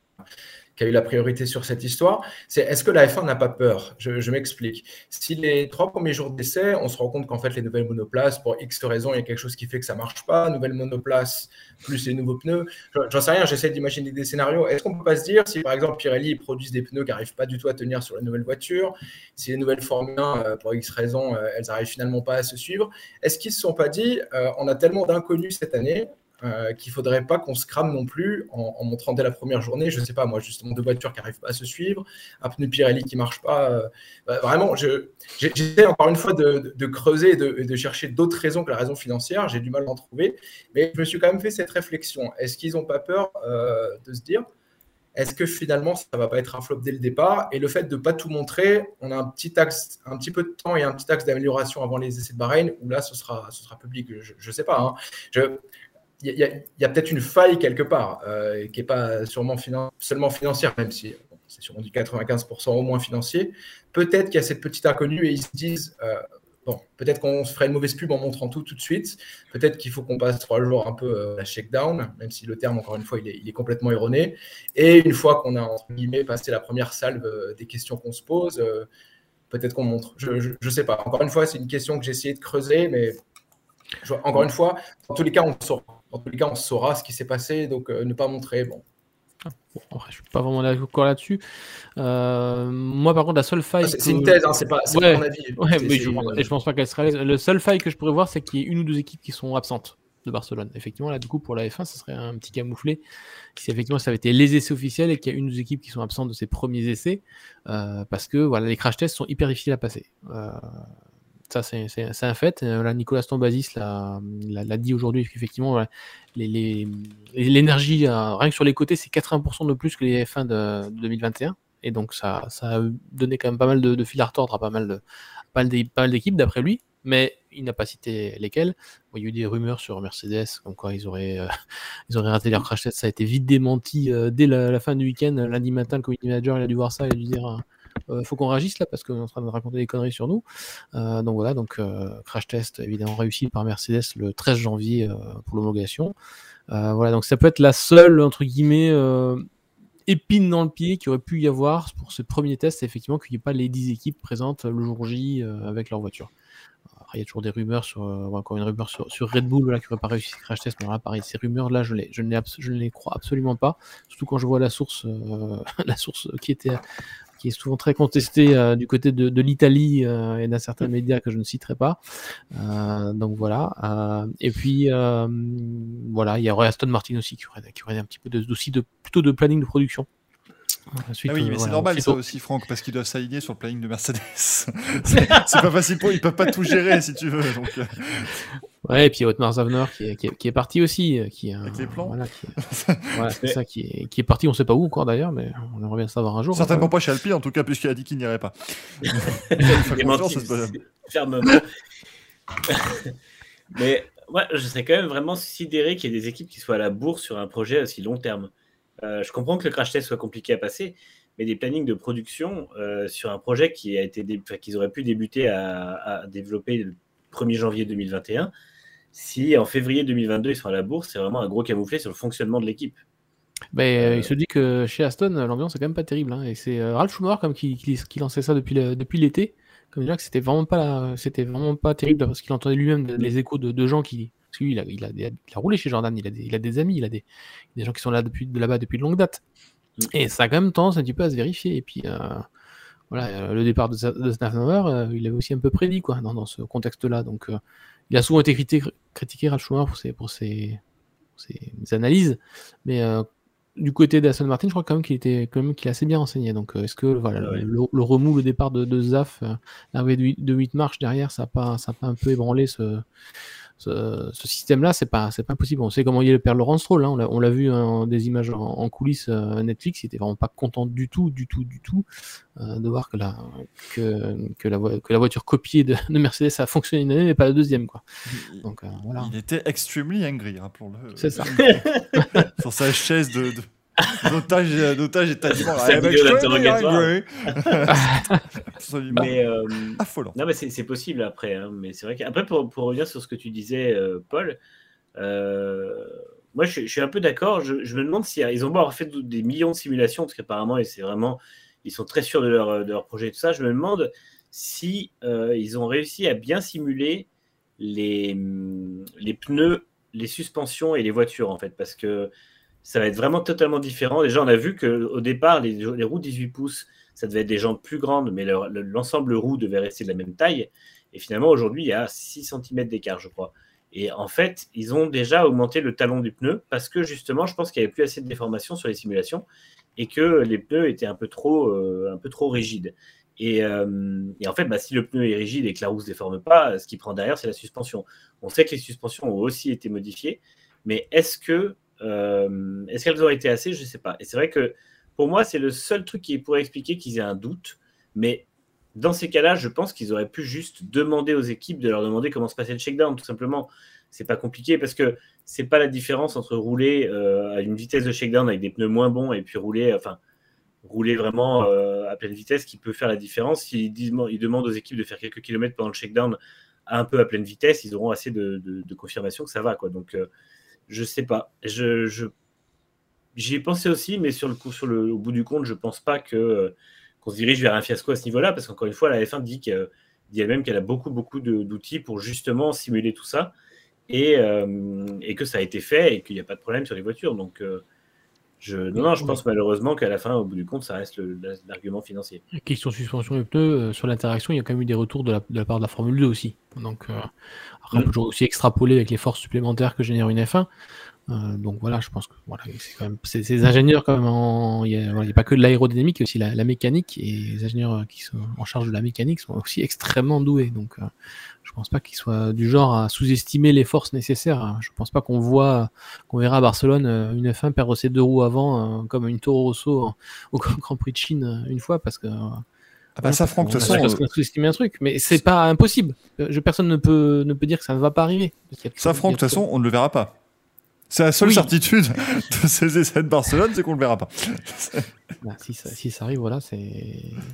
qui a eu la priorité sur cette histoire, c'est est-ce que la F1 n'a pas peur? Je, m'explique. Si les trois premiers jours d'essai, on se rend compte qu'en fait, les nouvelles monoplaces, pour X raisons, il y a quelque chose qui fait que ça marche pas, nouvelles monoplaces plus les nouveaux pneus, j'en sais rien, j'essaie d'imaginer des scénarios. Est-ce qu'on peut pas se dire, si par exemple Pirelli produisent des pneus qui n'arrivent pas du tout à tenir sur la nouvelle voiture, si les nouvelles Formule 1, euh, pour X raisons, euh, elles n'arrivent finalement pas à se suivre, est-ce qu'ils ne se sont pas dit, euh, on a tellement d'inconnus cette année, euh, qu'il faudrait pas qu'on se crame non plus en, montrant dès la première journée, je sais pas moi, justement deux voitures qui n'arrivent pas à se suivre, un pneu Pirelli qui marche pas. Euh, bah, vraiment, j'essaie encore une fois de, creuser et de, chercher d'autres raisons que la raison financière. J'ai du mal à en trouver, mais je me suis quand même fait cette réflexion. Est-ce qu'ils n'ont pas peur euh, de se dire est-ce que finalement ça va pas être un flop dès le départ Et le fait de pas tout montrer, on a un petit axe, un petit peu de temps et un petit axe d'amélioration avant les essais de Bahreïn, où là ce sera, ce sera public. Je ne sais pas. Hein. Je, il y a, peut-être une faille quelque part, euh, qui n'est pas sûrement seulement financière, même si c'est sûrement du 95% au moins financier. Peut-être qu'il y a cette petite inconnue et ils se disent, euh, bon, peut-être qu'on se ferait une mauvaise pub en montrant tout tout de suite. Peut-être qu'il faut qu'on passe trois jours un peu euh, à shakedown, même si le terme, encore une fois, il est, complètement erroné. Et une fois qu'on a, entre guillemets, passé la première salve des questions qu'on se pose, peut-être qu'on montre. Je ne sais pas. Encore une fois, c'est une question que j'ai essayé de creuser, mais encore une fois, dans tous les cas, on saura. Dans tous les cas, on saura ce qui s'est passé, donc euh, ne pas montrer. Bon. Ah, je suis pas vraiment d'accord là-dessus. Euh, moi, par contre, la seule faille. C'est une thèse, hein, c'est pas, mon avis. mais je, ne pense pas qu'elle serait. Le seul faille que je pourrais voir, c'est qu'il y ait une ou deux équipes qui sont absentes de Barcelone. Effectivement, là, du coup, pour la F1, ce serait un petit camouflé. Si effectivement ça avait été les essais officiels et qu'il y a une ou deux équipes qui sont absentes de ces premiers essais, euh, parce que voilà, les crash tests sont hyper difficiles à passer. Ça, c'est un fait. Euh, Nicolas Stambazis l'a dit aujourd'hui, effectivement, l'énergie, euh, rien que sur les côtés, c'est 80% de plus que les F1 de, 2021. Et donc, ça, a donné quand même pas mal de, fil à retordre à pas mal d'équipes, d'après lui. Mais il n'a pas cité lesquelles. il y a eu des rumeurs sur Mercedes, comme quoi ils auraient, euh, raté leur crash test. Ça a été vite démenti dès la, fin du week-end. Lundi matin, le community manager il a dû voir ça, il a dû dire euh, faut qu'on réagisse là parce qu'on est en train de raconter des conneries sur nous. Euh, donc voilà, donc euh, crash test évidemment réussi par Mercedes le 13 janvier pour l'homologation. voilà, donc ça peut être la seule entre guillemets épine dans le pied qui aurait pu y avoir pour ce premier test, effectivement qu'il n'y ait pas les 10 équipes présentes le jour J avec leur voiture. Il y a toujours des rumeurs sur, encore une rumeur sur, Red Bull là, qui n'aurait pas réussi ce crash test. Mais là, pareil, ces rumeurs là, je, je, ne les, je ne les crois absolument pas. Surtout quand je vois la source, la source qui était qui est souvent très contesté euh, du côté de, l'Italie euh, et d'un certain média que je ne citerai pas. Euh, donc voilà. et puis voilà, il y aurait Aston Martin aussi qui aurait, un petit peu de, de plutôt de planning de production. Ensuite, ah oui, mais c'est normal ça aussi, Franck, parce qu'ils doivent s'aligner sur le planning de Mercedes. c'est pas facile pour ils peuvent pas tout gérer si tu veux. Donc... Ouais, et puis Otmar Zavner qui est, qui, est, parti aussi. Euh, qui, Avec les plans voilà, qui, c'est ça, qui est, qui est parti, on sait pas où encore d'ailleurs, mais on aimerait bien savoir un jour. Certainement pas chez Alpi, en tout cas, puisqu'il a dit qu'il n'irait pas. Fermement. mais moi, je serais quand même vraiment sidéré qu'il y ait des équipes qui soient à la bourse sur un projet aussi long terme. Euh, je comprends que le crash test soit compliqué à passer, mais des plannings de production euh, sur un projet qui a été qu'ils auraient pu débuter à, à développer 1er janvier 2021, si en février 2022 ils sont à la bourse, c'est vraiment un gros camouflet sur le fonctionnement de l'équipe. Ben, il se dit que chez Aston, l'ambiance est quand même pas terrible. Hein, et c'est euh, Ralph Schumacher comme qui, qui, lançait ça depuis, depuis l'été. Comme dire que c'était vraiment pas c'était vraiment pas terrible parce qu'il entendait lui-même les échos de, gens qui. Parce qu'il a, il a, il a, roulé chez Jordan, il a des, il a des amis, il a des, des gens qui sont là depuis, de là-bas depuis de longue date. Et ça a quand même tendance un petit peu à se vérifier. Et puis, euh, voilà, le départ de, de il avait aussi un peu prédit quoi, dans, ce contexte-là. Donc, il a souvent été critiqué, critiqué Ralph Schumacher pour ses, pour ses, ses analyses. Mais du côté d'Aston Martin, je crois quand même qu'il était quand même qu'il assez bien renseigné. Donc, euh, est-ce que voilà, ah le, remous, le départ de, de Zaf, euh, l'arrivée de, 8 marches derrière, ça n'a pas, ça pas un peu ébranlé ce, ce, système-là C'est pas, c'est pas possible. On sait comment il est le père Laurent Stroll. Hein. On l'a vu en des images en, coulisses euh, Netflix. Il était vraiment pas content du tout, du tout, du tout de voir que la, que, que, la, que la voiture copiée de, Mercedes a fonctionné une année, mais pas la deuxième. Quoi. Donc, voilà. Il était extremely angry, rappelons-le. C'est ça. Sur sa chaise de l'otage est tellement Absolument. Mais, euh, affolant. Non, mais c'est, possible après. Hein, mais c'est vrai qu'après, pour, pour, revenir sur ce que tu disais, euh, Paul, euh, moi je, suis un peu d'accord. Je, me demande si ils ont beau fait des millions de simulations, parce qu'apparemment, c'est vraiment, ils sont très sûrs de leur, de leur projet et tout ça. Je me demande si ils ont réussi à bien simuler les, les pneus, les suspensions et les voitures, en fait, parce que ça va être vraiment totalement différent. Déjà, on a vu qu'au départ, les, roues 18 pouces, ça devait être des jantes plus grandes, mais l'ensemble roue devait rester de la même taille. Et finalement, aujourd'hui, il y a 6 cm d'écart, je crois. Et en fait, ils ont déjà augmenté le talon du pneu parce que justement, je pense qu'il n'y avait plus assez de déformation sur les simulations et que les pneus étaient un peu trop, euh, un peu trop rigides. Et, euh, en fait, bah, si le pneu est rigide et que la roue ne se déforme pas, ce qui prend derrière, c'est la suspension. On sait que les suspensions ont aussi été modifiées, mais est-ce que euh, est-ce qu'elles auraient été assez? Je ne sais pas. Et c'est vrai que pour moi, c'est le seul truc qui pourrait expliquer qu'ils aient un doute. Mais dans ces cas-là, je pense qu'ils auraient pu juste demander aux équipes de leur demander comment se passait le shakedown, tout simplement. C'est pas compliqué parce que c'est pas la différence entre rouler euh, à une vitesse de shakedown avec des pneus moins bons et puis rouler, enfin, rouler vraiment euh, à pleine vitesse qui peut faire la différence. S'ils ils demandent aux équipes de faire quelques kilomètres pendant le shakedown un peu à pleine vitesse, ils auront assez de, confirmation que ça va. Quoi. Donc, je sais pas. Je, je... J'y ai pensé aussi, mais sur le coup, sur le, au bout du compte, je pense pas que euh, qu'on se dirige vers un fiasco à ce niveau-là, parce qu'encore une fois, la F1 dit qu'elle elle-même qu'elle a beaucoup, beaucoup d'outils pour justement simuler tout ça, et, euh, et, que ça a été fait et qu'il n'y a pas de problème sur les voitures. Donc, euh, non, je pense malheureusement qu'à la fin, au bout du compte, ça reste l'argument financier. Question suspension et pneus, sur l'interaction, il y a quand même eu des retours de la, de la part de la Formule 2 aussi. Donc, après, on peut aussi extrapoler avec les forces supplémentaires que génère une F1. Euh, donc voilà, je pense que voilà, c'est quand même ces ingénieurs quand même. Il n'y a, pas que de l'aérodynamique, il y a aussi la, mécanique et les ingénieurs euh, qui sont en charge de la mécanique sont aussi extrêmement doués. Donc euh, je pense pas qu'ils soient du genre à sous-estimer les forces nécessaires. Je pense pas qu'on voit, qu'on verra à Barcelone une F1 perdre ses deux roues avant, comme une Toro Rosso au Grand Prix de Chine une fois, parce que ah bah ça, Franck, de toute façon. On a sous-estimé un truc, mais c'est pas impossible. Je, personne ne peut, ne peut dire que ça ne va pas arriver. Ça, Franck, de toute façon, on ne le verra pas. C'est la seule certitude de ces essais de Barcelone, c'est qu'on ne le verra pas. Bah, si, ça, si, ça, arrive, voilà,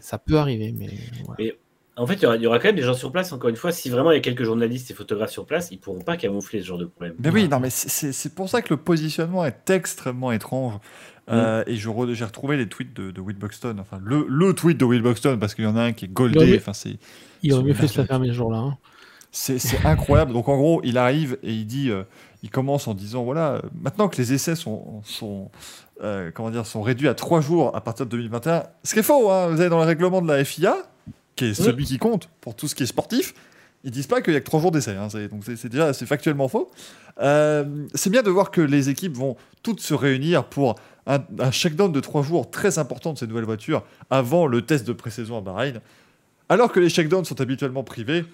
ça peut arriver. Mais, en fait, il y, aura, quand même des gens sur place, encore une fois. Si vraiment il y a quelques journalistes et photographes sur place, ils ne pourront pas camoufler ce genre de problème. Mais oui, non, mais c'est pour ça que le positionnement est extrêmement étrange. Euh, mm. et j'ai retrouvé les tweets de, Will Buxton, enfin le, le, tweet de Will Buxton, parce qu'il y en a un qui est goldé. Enfin, c'est, il aurait mieux fait de se la fermer ce jour-là. Hein. C'est, incroyable. Donc en gros, il arrive et il dit, euh, il commence en disant voilà, maintenant que les essais sont, sont euh, comment dire, sont réduits à trois jours à partir de 2021, ce qui est faux. Hein, vous avez dans le règlement de la FIA, qui est celui qui compte pour tout ce qui est sportif, ils disent pas qu'il y a que trois jours d'essai. Hein, donc c'est, déjà c'est factuellement faux. c'est bien de voir que les équipes vont toutes se réunir pour un, un shakedown de trois jours très important de ces nouvelles voitures avant le test de pré-saison à Bahreïn. Alors que les shakedowns sont habituellement privés,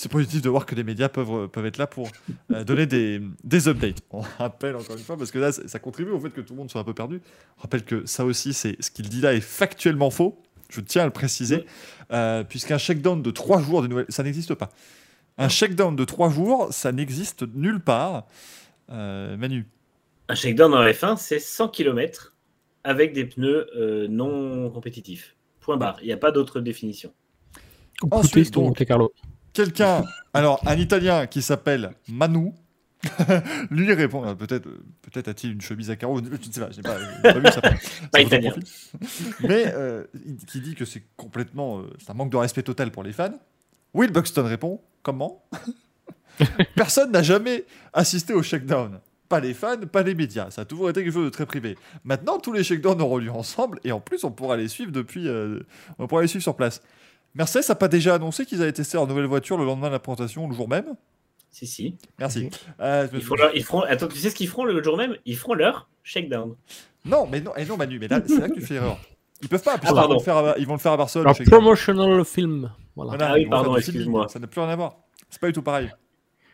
c'est positif de voir que les médias peuvent, peuvent être là pour euh, donner des, des, updates. On rappelle encore une fois, parce que là, ça contribue au fait que tout le monde soit un peu perdu. On rappelle que ça aussi, ce qu'il dit là est factuellement faux. Je tiens à le préciser, euh, puisqu'un shakedown de trois jours de nouvelles, ça n'existe pas. Un shakedown de trois jours, ça n'existe nulle part. Euh, Manu, un shakedown dans F1, c'est 100 km avec des pneus euh, non compétitifs. Point barre. Il n'y a pas d'autre définition. Ensuite, donc, quelqu'un, alors un Italien qui s'appelle Manu, lui répond, euh, peut-être peut a-t-il une chemise à carreaux, je ne sais pas, je n'ai pas, vu ça. pas italien. Mais euh, qui dit que c'est complètement, c'est un manque de respect total pour les fans. Will Buxton répond, comment? Personne n'a jamais assisté au shakedown. pas les fans, pas les médias. Ça a toujours été quelque chose de très privé. Maintenant, tous les shakedowns auront lieu ensemble et en plus, on pourra les suivre depuis, euh, on pourra les suivre sur place. Mercedes n'a pas déjà annoncé qu'ils avaient testé leur nouvelle voiture le lendemain de la présentation, le jour même? Si, si. Merci. Euh, Ils feront leur- ils feront... Attends, tu sais ce qu'ils feront le jour même? Ils feront leur shakedown. Non, mais non, et non, Manu, mais là, c'est là que tu fais erreur. Ils peuvent pas, puisqu'ils Ah, pardon. vont, le faire à, ils vont le faire à Barcelone. Shakedown. promotional film. Voilà. Voilà, Ah oui, pardon, excuse-moi. Ça n'a plus rien à voir. C'est pas du tout pareil.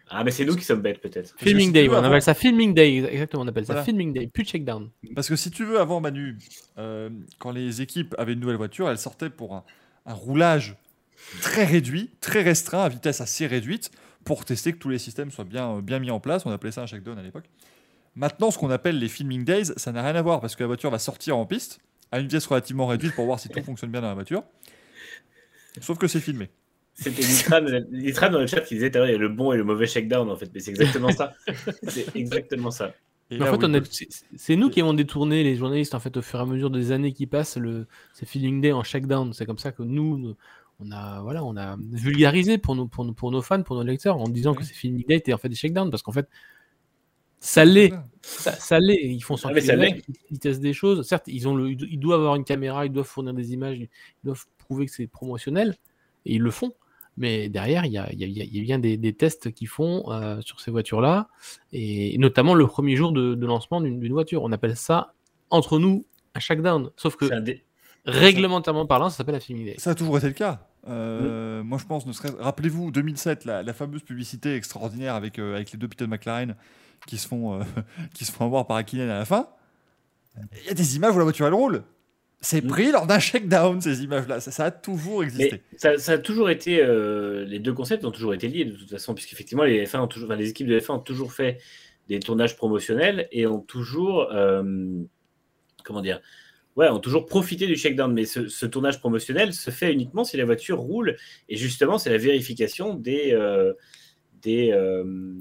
Ah, mais c'est nous qui sommes bêtes, peut-être. Filming Day, on appelle ça Filming Day, exactement, on appelle ça Voilà. Filming Day, plus checkdown. Parce que si tu veux, avant Manu, euh, quand les équipes avaient une nouvelle voiture, elles sortaient pour un, un roulage très réduit, très restreint, à vitesse assez réduite, pour tester que tous les systèmes soient bien, euh, bien mis en place. On appelait ça un shakedown à l'époque. Maintenant, ce qu'on appelle les filming days, ça n'a rien à voir parce que la voiture va sortir en piste à une vitesse relativement réduite pour voir si tout fonctionne bien dans la voiture. Sauf que c'est filmé. C'était Nitran, dans le chat qui disait il y a le bon et le mauvais shakedown, en fait. Mais c'est exactement ça. c'est exactement ça. Et Mais là, en fait, oui, c'est- c'est nous qui avons détourné les journalistes en fait au fur et à mesure des années qui passent le ces Feeling Day en checkdown. C'est comme ça que nous, nous, on a voilà, on a vulgarisé pour nos pour nos, pour nos fans, pour nos lecteurs, en disant que Oui. ces Feeling Day étaient en fait des checkdowns parce qu'en fait ça l'est, ça, ça l'est. Ils font 100 Ah, ils, ils testent des choses. Certes, ils ont le, ils do- ils doivent avoir une caméra, ils doivent fournir des images, ils doivent prouver que c'est promotionnel et ils le font. Mais derrière, il y a, il y a- y a- il y a bien des, des tests qu'ils font euh, sur ces voitures-là, et notamment le premier jour de, de lancement d'une voiture. On appelle ça, entre nous, un shakedown. Sauf que C'est dé- réglementairement parlant, ça s'appelle film day. Ça a toujours été le cas. Euh, Moi, je pense, ne serait rappelez-vous, 2007, la, la fameuse publicité extraordinaire avec, euh, avec les deux pilotes de McLaren qui se font, euh, qui se font avoir par Hakkinen à la fin. Il y a des images où la voiture elle roule. C'est Mm. pris lors d'un shakedown, ces images-là. Ça, ça a toujours existé. Ça, ça a toujours été. euh, les deux concepts ont toujours été liés, de toute façon, puisqu'effectivement, les, F1 ont toujours, enfin, les équipes de F1 ont toujours fait des tournages promotionnels et ont toujours. euh, comment dire Ouais, ont toujours profité du shakedown. Mais ce, tournage promotionnel se fait uniquement si la voiture roule. Et justement, c'est la vérification des. euh, euh,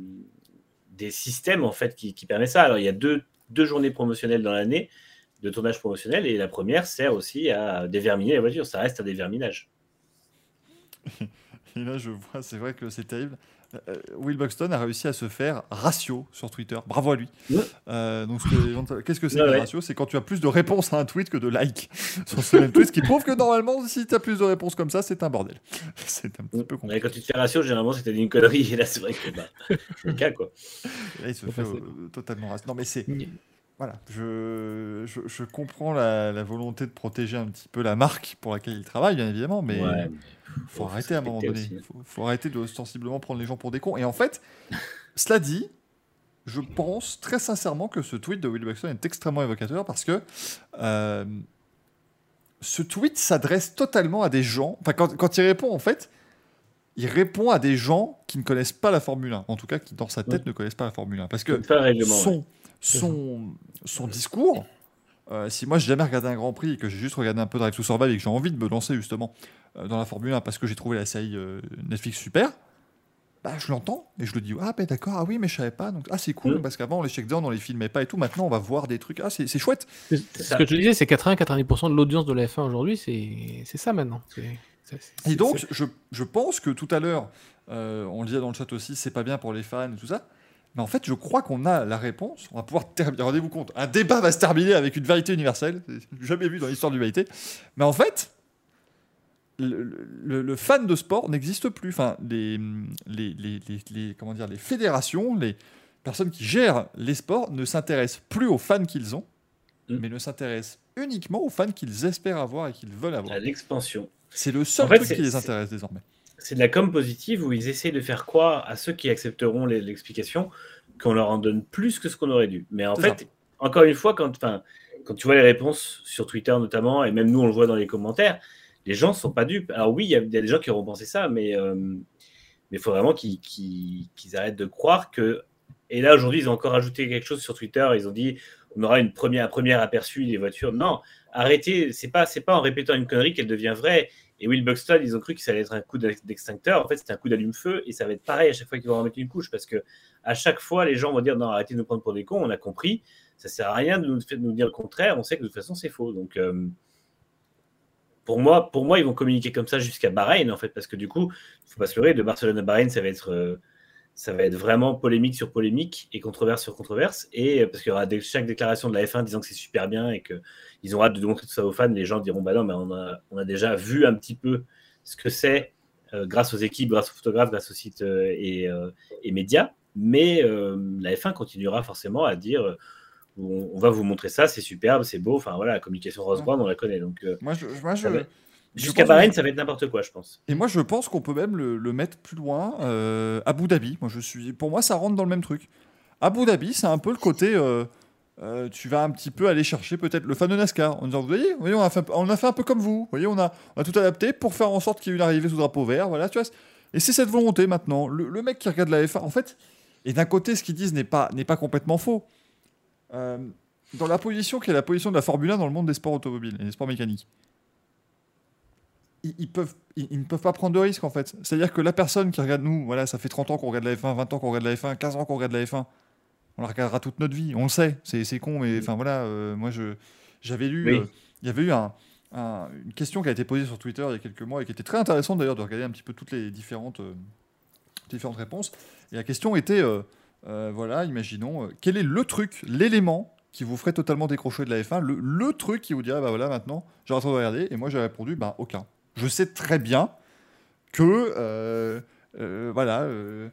des systèmes en fait qui, qui permet ça. Alors il y a deux, deux journées promotionnelles dans l'année de tournage promotionnel et la première sert aussi à déverminer la voiture. Ça reste un déverminage. Et là, je vois, c'est vrai que c'est terrible. Euh, Will Buxton a réussi à se faire ratio sur Twitter. Bravo à lui. Ouais. Euh, donc, ce que- qu'est-ce que c'est Ouais, que ouais. ratio? C'est quand tu as plus de réponses à un tweet que de likes sur ce même tweet, ce qui prouve que normalement, si tu as plus de réponses comme ça, c'est un bordel. C'est un petit peu compliqué. Quand tu te fais ratio, généralement c'était une connerie. Et là, c'est vrai que bah, c'est le cas quoi. Là, il se fait euh, totalement ratio. Non, mais c'est. Voilà, je, je, je comprends la, la volonté de protéger un petit peu la marque pour laquelle il travaille, bien évidemment, mais. Ouais, faut, faut arrêter à un moment donné. aussi. Faut, faut arrêter de sensiblement prendre les gens pour des cons. Et en fait, cela dit, je pense très sincèrement que ce tweet de Will Buxton est extrêmement évocateur parce que euh, ce tweet s'adresse totalement à des gens. Enfin, quand, quand il répond, en fait, il répond à des gens qui ne connaissent pas la Formule 1. En tout cas, qui dans sa tête ne connaissent pas la Formule 1. Parce que ouais. Son, discours, euh, si moi j'ai jamais regardé un Grand Prix et que j'ai juste regardé un peu Drive to Survive et que j'ai envie de me lancer justement euh, dans la Formule 1 parce que j'ai trouvé la série euh, Netflix super, bah, je l'entends et je le dis ah ben d'accord ah oui mais je savais pas donc ah c'est cool Mm. parce qu'avant les shakedowns on les filmait pas et tout maintenant on va voir des trucs ah c'est c'est chouette C'est- Ce que je disais, c'est 80-90% de l'audience de la F1 aujourd'hui, c'est c'est ça maintenant. C'est- c'est- c'est- et donc je, je pense que tout à l'heure on le disait dans le chat aussi c'est pas bien pour les fans et tout ça mais en fait je crois qu'on a la réponse on va pouvoir terminer rendez-vous compte un débat va se terminer avec une vérité universelle jamais vu dans l'histoire de l'humanité mais en fait le, le- le fan de sport n'existe plus. Enfin, les, les, les, comment dire, les fédérations, les personnes qui gèrent les sports ne s'intéressent plus aux fans qu'ils ont, Mm. mais ne s'intéressent uniquement aux fans qu'ils espèrent avoir et qu'ils veulent avoir. À l'expansion. C'est le seul En fait, truc qui les intéresse désormais. C'est de la com positive où ils essaient de faire croire à ceux qui accepteront l'explication qu'on leur en donne plus que ce qu'on aurait dû. Mais en fait, encore une fois, quand, quand tu vois les réponses sur Twitter notamment, et même nous on le voit dans les commentaires, les gens sont pas dupes. Alors oui, il y, a il y a des gens qui auront pensé ça, mais euh, il faut vraiment qu'ils arrêtent de croire que. Et là aujourd'hui, ils ont encore ajouté quelque chose sur Twitter. Ils ont dit on aura une première, un premier aperçu des voitures. Non, arrêtez. C'est pas, c'est pas en répétant une connerie qu'elle devient vraie. Et Will Buxton, ils ont cru que ça allait être un coup d'extincteur. En fait, c'était un coup d'allume-feu et ça va être pareil à chaque fois qu'ils vont remettre une couche parce que à chaque fois, les gens vont dire non, arrêtez de nous prendre pour des cons. On a compris. Ça sert à rien de nous, nous dire le contraire. On sait que de toute façon, c'est faux. Donc, euh, pour moi, pour moi, ils vont communiquer comme ça jusqu'à Bahreïn en fait, parce que du coup, il faut pas se leurrer. De Barcelone à Bahreïn, ça va être, euh, ça va être vraiment polémique sur polémique et controverse sur controverse. Et parce qu'il y aura chaque déclaration de la F1 disant que c'est super bien et qu'ils ont hâte de montrer tout ça aux fans, les gens diront Bah non, mais on a, on a déjà vu un petit peu ce que c'est euh, grâce aux équipes, grâce aux photographes, grâce aux sites euh, et, euh, et, médias. Mais la F1 continuera forcément à dire on, va vous montrer ça, c'est superbe, c'est beau. Enfin voilà, la communication Rose Brown, on la connaît. Donc, moi, je, moi, je, Jusqu'à Bahreïn, ça va être n'importe quoi, je pense. Et moi, je pense qu'on peut même le, mettre plus loin. Euh, Abu Dhabi, moi, je suis. Pour moi, ça rentre dans le même truc. Abu Dhabi, c'est un peu le côté. Euh, euh, tu vas un petit peu aller chercher peut-être le fan de NASCAR en disant vous voyez, on, a fait, on a fait un peu comme vous, vous voyez, on a, on a tout adapté pour faire en sorte qu'il y ait une arrivée sous drapeau vert, voilà, tu vois. Et c'est cette volonté maintenant. Le, mec qui regarde la F1, en fait, et d'un côté, ce qu'ils disent n'est pas, n'est pas complètement faux. dans la position qui est la position de la Formule 1 dans le monde des sports automobiles et des sports mécaniques ils, peuvent, ils, ne peuvent pas prendre de risques en fait. C'est-à-dire que la personne qui regarde nous, voilà, ça fait 30 ans qu'on regarde la F1, 20 ans qu'on regarde la F1, 15 ans qu'on regarde la F1, on la regardera toute notre vie, on le sait, c'est con, mais enfin voilà, euh, moi je j'avais lu, euh, il y avait eu un, une question qui a été posée sur Twitter il y a quelques mois et qui était très intéressante d'ailleurs de regarder un petit peu toutes les différentes, euh, différentes réponses. Et la question était, voilà, imaginons, quel est le truc, l'élément qui vous ferait totalement décrocher de la F1, le, le truc qui vous dirait, bah voilà, maintenant, j'arrête de regarder, et moi j'ai répondu, bah aucun je sais très bien que, euh, euh, voilà, euh,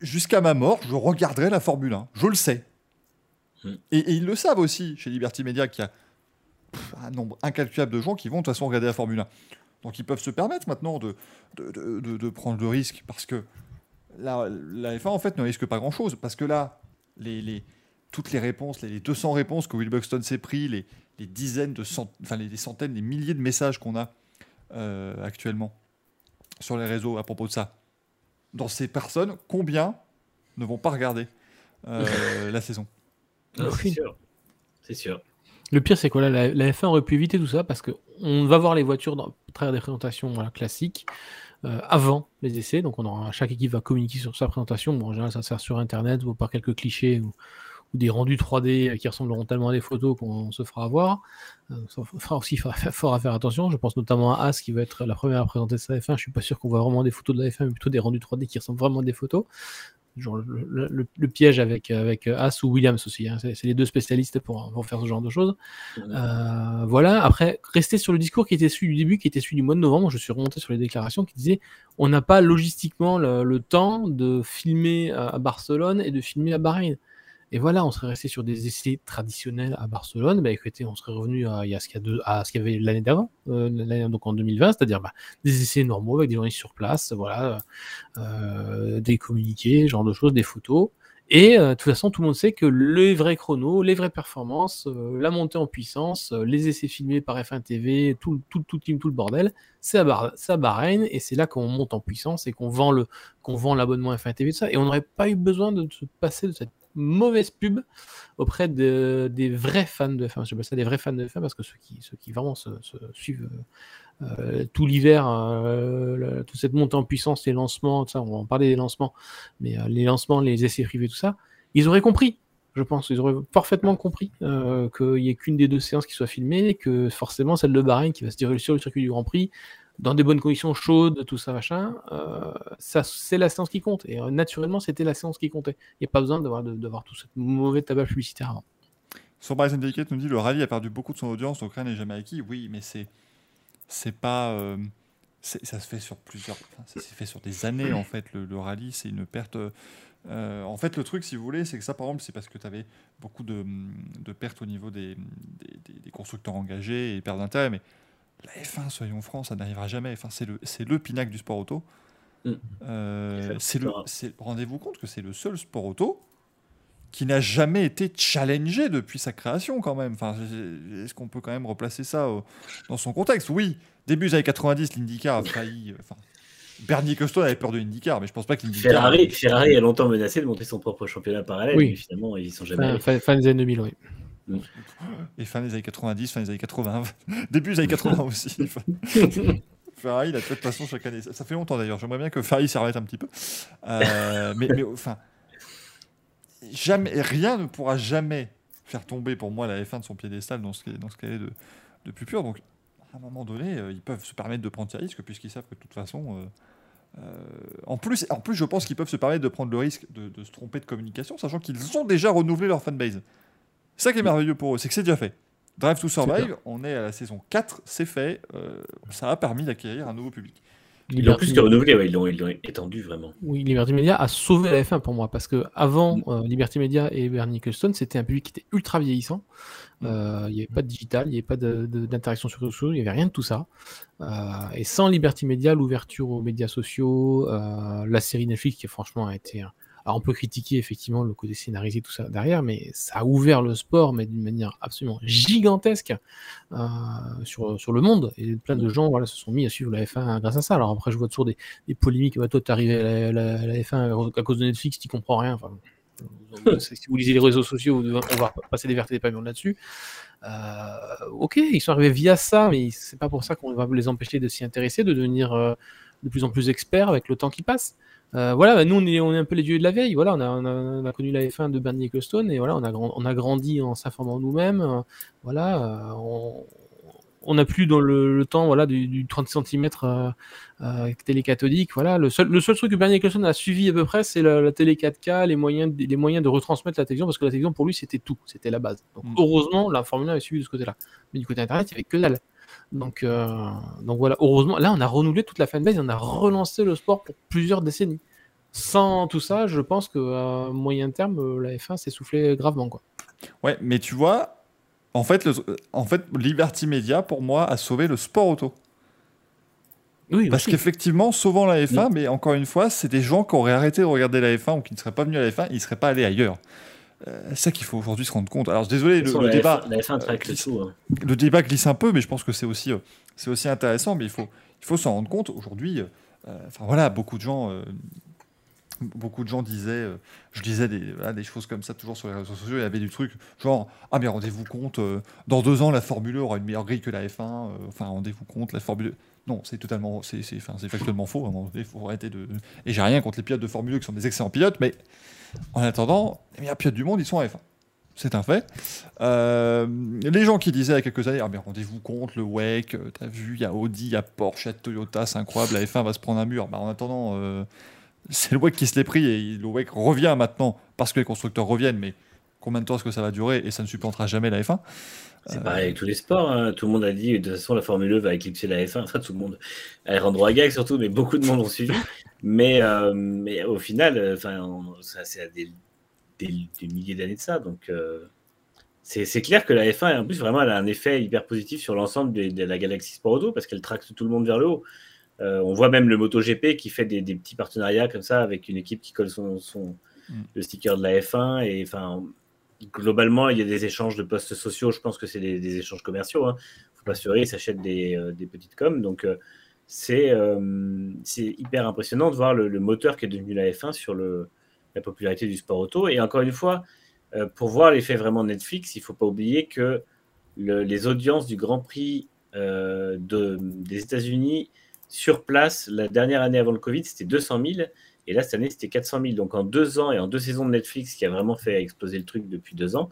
jusqu'à ma mort, je regarderai la Formule 1. Je le sais. Hmm. Et, ils le savent aussi chez Liberty Media qu'il y a un nombre incalculable de gens qui vont de toute façon regarder la Formule 1. Donc ils peuvent se permettre maintenant de, de, prendre le risque parce que la, la, F1 en fait ne risque pas grand-chose. Parce que là, les, les, toutes les réponses, les 200 réponses que Will Buxton s'est pris, les, les dizaines de cent, enfin, les centaines, les milliers de messages qu'on a euh, actuellement sur les réseaux à propos de ça. Dans ces personnes, combien ne vont pas regarder euh, la saison? C'est sûr. C'est sûr. Le pire, c'est quoi la, F1 aurait pu éviter tout ça parce qu'on va voir les voitures dans, à travers des présentations classiques euh, avant les essais. Donc, on aura, chaque équipe va communiquer sur sa présentation. Bon, en général, ça sert sur Internet ou par quelques clichés ou, des rendus 3D qui ressembleront tellement à des photos qu'on se fera avoir. Euh, ça fera aussi fort à faire attention. Je pense notamment à As qui va être la première à présenter sa F1. Je suis pas sûr qu'on voit vraiment des photos de la F1, mais plutôt des rendus 3D qui ressemblent vraiment à des photos. Genre le, piège avec, avec As ou Williams aussi. Hein. C'est les deux spécialistes pour, faire ce genre de choses. Euh, voilà. Après, rester sur le discours qui était celui du début, qui était celui du mois de novembre. Je suis remonté sur les déclarations qui disaient on n'a pas logistiquement le, temps de filmer à Barcelone et de filmer à Bahreïn. Et voilà, on serait resté sur des essais traditionnels à Barcelone. Bah, écoutez, on serait revenu à, ce qu'il y, avait l'année d'avant, euh, donc en 2020, c'est-à-dire bah, des essais normaux avec des journalistes sur place, voilà, euh, des communiqués, genre de choses, des photos. Et euh, de toute façon, tout le monde sait que les vrais chronos, les vraies performances, la montée en puissance, les essais filmés par F1 TV, tout, tout, tout, tout, le bordel, c'est à, à, Bahreïn et c'est là qu'on monte en puissance et qu'on vend le, qu'on vend l'abonnement F1 TV, tout ça. Et on n'aurait pas eu besoin de se passer de cette mauvaise pub auprès de, des vrais fans de F1. Je ça des vrais fans de F1 parce que ceux qui, vraiment suivent euh, tout l'hiver, euh, toute cette montée en puissance, les lancements, ça, on va en parler des lancements, mais euh, les lancements, les essais privés, tout ça, ils auraient compris. Je pense ils auraient parfaitement compris qu'il n'y ait qu'une des deux séances qui soit filmée, que forcément celle de Bahreïn qui va se dérouler sur le circuit du Grand Prix, dans des bonnes conditions chaudes, tout ça, machin, euh, c'est la séance qui compte. Et euh, naturellement, c'était la séance qui comptait. Il n'y a pas besoin d'avoir, tout ce mauvais tabac publicitaire avant. Sur Bryson Delicate nous dit le rallye a perdu beaucoup de son audience, rien n'est jamais acquis. Oui, mais c'est, c'est pas. Euh, ça se fait sur plusieurs. ça s'est fait sur des années, en fait. Le, rallye, c'est une perte. en fait, le truc, si vous voulez, c'est que ça, par exemple, c'est parce que tu avais beaucoup de, de, pertes au niveau des, des, constructeurs engagés et perte d'intérêt. Mais la F1, soyons francs, ça n'arrivera jamais. Enfin, c'est le, c'est le pinacle du sport auto. Mm. Euh, c'est le, rendez-vous compte que c'est le seul sport auto qui n'a jamais été challengé depuis sa création quand même. Enfin, est-ce qu'on peut quand même replacer ça dans son contexte? Oui, début des années 90, l'IndyCar a failli. Euh, enfin, Bernie Costone avait peur de l'IndyCar, mais je pense pas que l'IndyCar. Ferrari, Ferrari a longtemps menacé de monter son propre championnat parallèle, oui. mais finalement, ils sont jamais. Fin, fin des années 2000, oui. Et fin des années 90, fin des années 80, début des années 80 aussi. Ferrari, il a de toute façon chaque année. Ça fait longtemps d'ailleurs. J'aimerais bien que Ferrari s'arrête un petit peu. Euh, mais, mais, enfin, jamais, rien ne pourra jamais faire tomber pour moi la F1 de son piédestal dans ce qu'elle est de, de, plus pur. Donc, à un moment donné, euh, ils peuvent se permettre de prendre ces risques puisqu'ils savent que de toute façon, en, plus, en plus, je pense qu'ils peuvent se permettre de prendre le risque de, de se tromper de communication, sachant qu'ils ont déjà renouvelé leur fanbase. C'est ça qui est merveilleux pour eux, c'est que c'est déjà fait. Drive to Survive, on est à la saison 4, c'est fait, ça a permis d'acquérir un nouveau public. Ils l'ont plus que renouvelé, ils l'ont étendu vraiment. Oui, Liberty Media a sauvé la F1 pour moi, parce que avant mm. euh, Liberty Media et Bernie Ecclestone, c'était un public qui était ultra vieillissant. Mm. Euh, il n'y avait pas de digital, il n'y avait pas d'interaction sur les réseaux il n'y avait rien de tout ça. Euh, et sans Liberty Media, l'ouverture aux médias sociaux, la série Netflix qui franchement a été alors on peut critiquer effectivement le côté scénarisé, tout ça derrière, mais ça a ouvert le sport, mais d'une manière absolument gigantesque euh, sur, sur le monde. Et plein de gens voilà, se sont mis à suivre la F1 grâce à ça. Alors après, je vois toujours des, des polémiques. Bah, toi, t'es arrivé à la, F1 à cause de Netflix, tu comprends rien. Enfin, si vous lisez les réseaux sociaux, on va passer des vertes et des pavillons là-dessus. Euh, ok, ils sont arrivés via ça, mais c'est pas pour ça qu'on va les empêcher de s'y intéresser, de devenir euh, de plus en plus experts avec le temps qui passe. Euh, voilà, bah, nous on est, on est un peu les dieux de la veille. Voilà, on a, on a, connu la F1 de Bernie Ecclestone et voilà, on a, on a grandi en s'informant nous-mêmes. Euh, voilà, euh, on n'a plus dans le, temps voilà du, 30 cm télé cathodique. Voilà, le seul, le seul truc que Bernie Ecclestone a suivi à peu près, c'est la, télé 4K, les moyens, les moyens de retransmettre la télévision parce que la télévision pour lui c'était tout, c'était la base. Donc mm. heureusement, la Formule 1 avait suivi de ce côté-là. Mais du côté internet, il n'y avait que dalle. Donc, euh, donc voilà, heureusement, là on a renouvelé toute la fanbase, on a relancé le sport pour plusieurs décennies. Sans tout ça, je pense qu'à moyen terme, la F1 s'est soufflé gravement. Quoi. Ouais, mais tu vois, en fait, le, en fait, Liberty Media, pour moi, a sauvé le sport auto. Oui, Parce qu'effectivement, sauvant la F1, mais encore une fois, c'est des gens qui auraient arrêté de regarder la F1 ou qui ne seraient pas venus à la F1, ils ne seraient pas allés ailleurs. Euh, c'est ça qu'il faut aujourd'hui se rendre compte. Alors, désolé, le, débat. glisse, hein. le débat glisse un peu, mais je pense que c'est aussi, euh, c'est aussi intéressant. Mais il faut, il faut s'en rendre compte. Aujourd'hui, euh, enfin voilà, beaucoup de gens. Beaucoup de gens disaient, je disais des, des, choses comme ça toujours sur les réseaux sociaux, il y avait du truc genre Ah, mais rendez-vous compte, dans deux ans, la Formule 1 aura une meilleure grille que la F1. Enfin, rendez-vous compte, la Formule non, c'est totalement, c'est, factuellement faux. Il faut arrêter de. Et j'ai rien contre les pilotes de Formule 1 qui sont des excellents pilotes, mais en attendant, les meilleurs pilotes du monde, ils sont à F1. C'est un fait. Euh, les gens qui disaient il y a quelques années, ah, rendez-vous compte, le WEC, euh, t'as vu, il y a Audi, il y a Porsche, il y a Toyota, c'est incroyable, la F1 va se prendre un mur. Bah, en attendant, euh, c'est le WEC qui se l'est pris et le WEC revient maintenant parce que les constructeurs reviennent, mais combien de temps est-ce que ça va durer et ça ne supplantera jamais la F1 c'est pareil avec tous les sports. Hein. Tout le monde a dit de toute façon la Formule 1 va éclipser la F1. Enfin, tout le monde. Alejandro Agag surtout, mais beaucoup de monde ont suivi. Mais, euh, mais au final, euh, enfin, c'est à des, milliers d'années de ça. Donc, euh, c'est clair que la F1, en plus, vraiment, elle a un effet hyper positif sur l'ensemble de, la galaxie sport auto parce qu'elle traque tout le monde vers le haut. on voit même le MotoGP qui fait des, petits partenariats comme ça avec une équipe qui colle son, son mm. le sticker de la F1. Et enfin, globalement, il y a des échanges de postes sociaux. Je pense que c'est des, échanges commerciaux. Hein. faut pas se ils s'achètent des, des, petites coms. Donc, euh, c'est hyper impressionnant de voir le, moteur qui est devenu la F1 sur la popularité du sport auto. Et encore une fois, euh, pour voir l'effet vraiment Netflix, il faut pas oublier que les audiences du Grand Prix euh, de, des États-Unis sur place, la dernière année avant le Covid, c'était 200 000. Et là, cette année, c'était 400 000. Donc en deux ans et en deux saisons de Netflix, qui a vraiment fait exploser le truc depuis deux ans,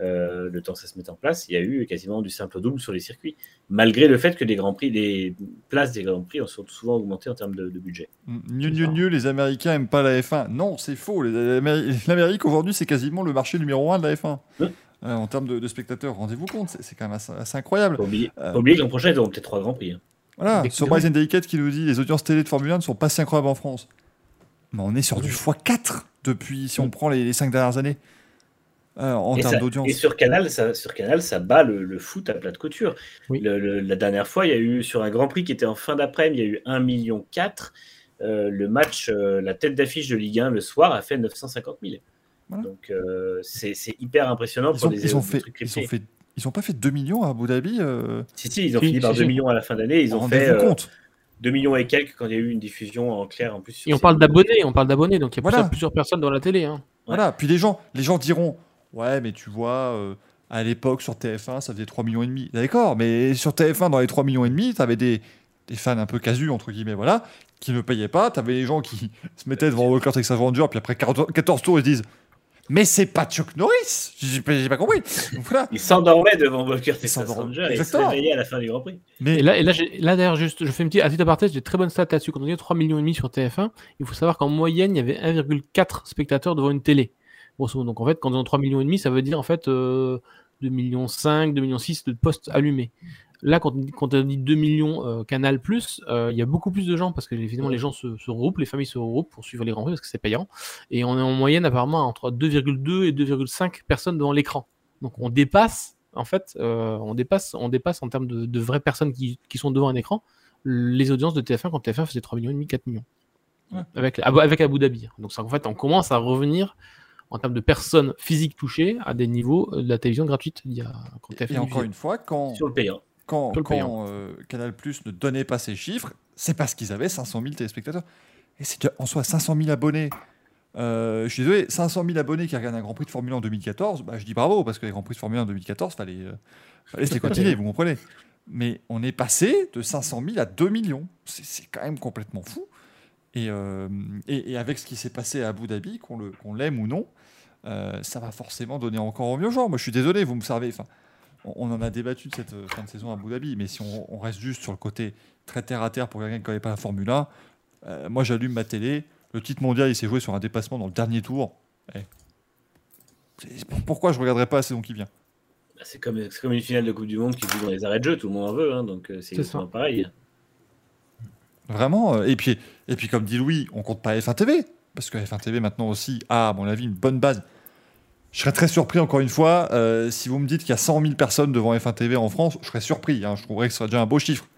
euh, le temps que ça se met en place, il y a eu quasiment du simple au double sur les circuits, malgré le fait que les grands prix, les places des grands prix ont souvent augmenté en termes de, budget. Mieux, mieux, mieux, les Américains aiment pas la F1. Non, c'est faux. L'Amérique aujourd'hui, c'est quasiment le marché numéro un de la F1. Euh, en termes de, spectateurs, rendez-vous compte, c'est quand même assez, incroyable. Faut oublier, euh, oublier l'an prochain, ils auront peut-être trois grands prix. Hein. Voilà, sur Bryce Delicate qui nous dit les audiences télé de Formule 1 ne sont pas si incroyables en France. Mais on est sur du x4 depuis, si on prend les, les cinq dernières années. Euh, en termes d'audience. Et sur Canal, ça, sur Canal, ça bat le, foot à plat de couture. la dernière fois, il y a eu sur un Grand Prix qui était en fin d'après-midi, il y a eu 1,4 million. Euh, le match, euh, la tête d'affiche de Ligue 1 le soir a fait 950 000. Donc c'est hyper impressionnant ils pour ont, ils ont fait, ils ont fait, ils ont pas fait 2 millions à Abu Dhabi Si, si, ils ont fini par 2 millions à la fin d'année. Ils ont fait compte? 2 millions et quelques quand il y a eu une diffusion en clair en plus. et on parle d'abonnés, on parle d'abonnés, donc il y a voilà. plusieurs, personnes dans la télé. Hein. Voilà, puis les gens, les gens diront Ouais, mais tu vois, euh, à l'époque, sur TF1, ça faisait 3 millions et demi. D'accord, mais sur TF1, dans les 3 millions et demi, tu avais des, des, fans un peu casus, entre guillemets, voilà, qui ne payaient pas. Tu avais les gens qui se mettaient devant Walker Texas Ranger, puis après 14 tours, ils se disent Mais c'est pas Chuck Norris J'ai pas, j'ai pas compris. Voilà. Il s'endormait devant Walker Texas. Ranger et il se réveillait à la fin du Grand Prix. Mais Et là, et là, j'ai- là d'ailleurs, juste, je fais une petite, à titre aparté, j'ai de très bonnes stats là-dessus. Quand on dit 3 millions et demi sur TF1, il faut savoir qu'en moyenne, il y avait 1,4 spectateurs devant une télé. Grosso. Donc en fait, quand on a 3 millions et demi, ça veut dire en fait euh, 2 millions 5, 2 millions 6 de postes allumés. Là, quand, on- quand on dit 2 millions euh, Canal Plus, euh, il y a beaucoup plus de gens parce que évidemment les gens se, se regroupent, les familles se regroupent pour suivre les grands prix parce que c'est payant. Et on est en moyenne apparemment entre 2,2 et 2,5 personnes devant l'écran. Donc on dépasse, en fait, euh, on dépasse, on dépasse en termes de, de vraies personnes qui, qui sont devant un écran les audiences de TF1 quand TF1 faisait 3 millions et demi, 4 millions. Ouais. Avec, avec Abu Dhabi. Donc ça, en fait, on commence à revenir en termes de personnes physiques touchées à des niveaux de la télévision gratuite. Il y a, quand TF1 et encore une fois, quand, Sur le payant. Quand, euh, Canal Plus ne donnait pas ces chiffres, c'est parce qu'ils avaient 500 000 téléspectateurs. Et c'est en soi 500 000 abonnés. Euh, je suis désolé, 500 000 abonnés qui regardent un Grand Prix de Formule 1 en 2014, bah, je dis bravo, parce que les Grands Prix de Formule 1 en 2014, fallait, euh, fallait se les continuer, vous comprenez. Mais on est passé de 500 000 à 2 millions. C'est quand même complètement fou. Et, euh, et, et avec ce qui s'est passé à Abu Dhabi, qu'on le- qu'on l'aime ou non, ça va forcément donner encore envie aux gens. Moi, je suis désolé, vous me savez. Enfin, on, en a débattu de cette euh, fin de saison à Abu Dhabi, mais si on, on reste juste sur le côté très terre à terre pour quelqu'un qui ne connaît pas la Formule 1, euh, moi, j'allume ma télé. Le titre mondial, il s'est joué sur un dépassement dans le dernier tour. Eh. C'est- Pourquoi je ne regarderais pas la saison qui vient? Bah, C'est comme, une finale de Coupe du Monde qui joue dans les arrêts de jeu, tout le monde en veut, hein, donc euh, c'est exactement pareil. Vraiment. Et puis, et puis comme dit Louis, on compte pas F1 TV. Parce que F1 TV maintenant aussi a, à mon avis, une bonne base. Je serais très surpris, encore une fois, euh, si vous me dites qu'il y a 100 000 personnes devant F1 TV en France, je serais surpris. hein. je trouverais que ce serait déjà un beau chiffre.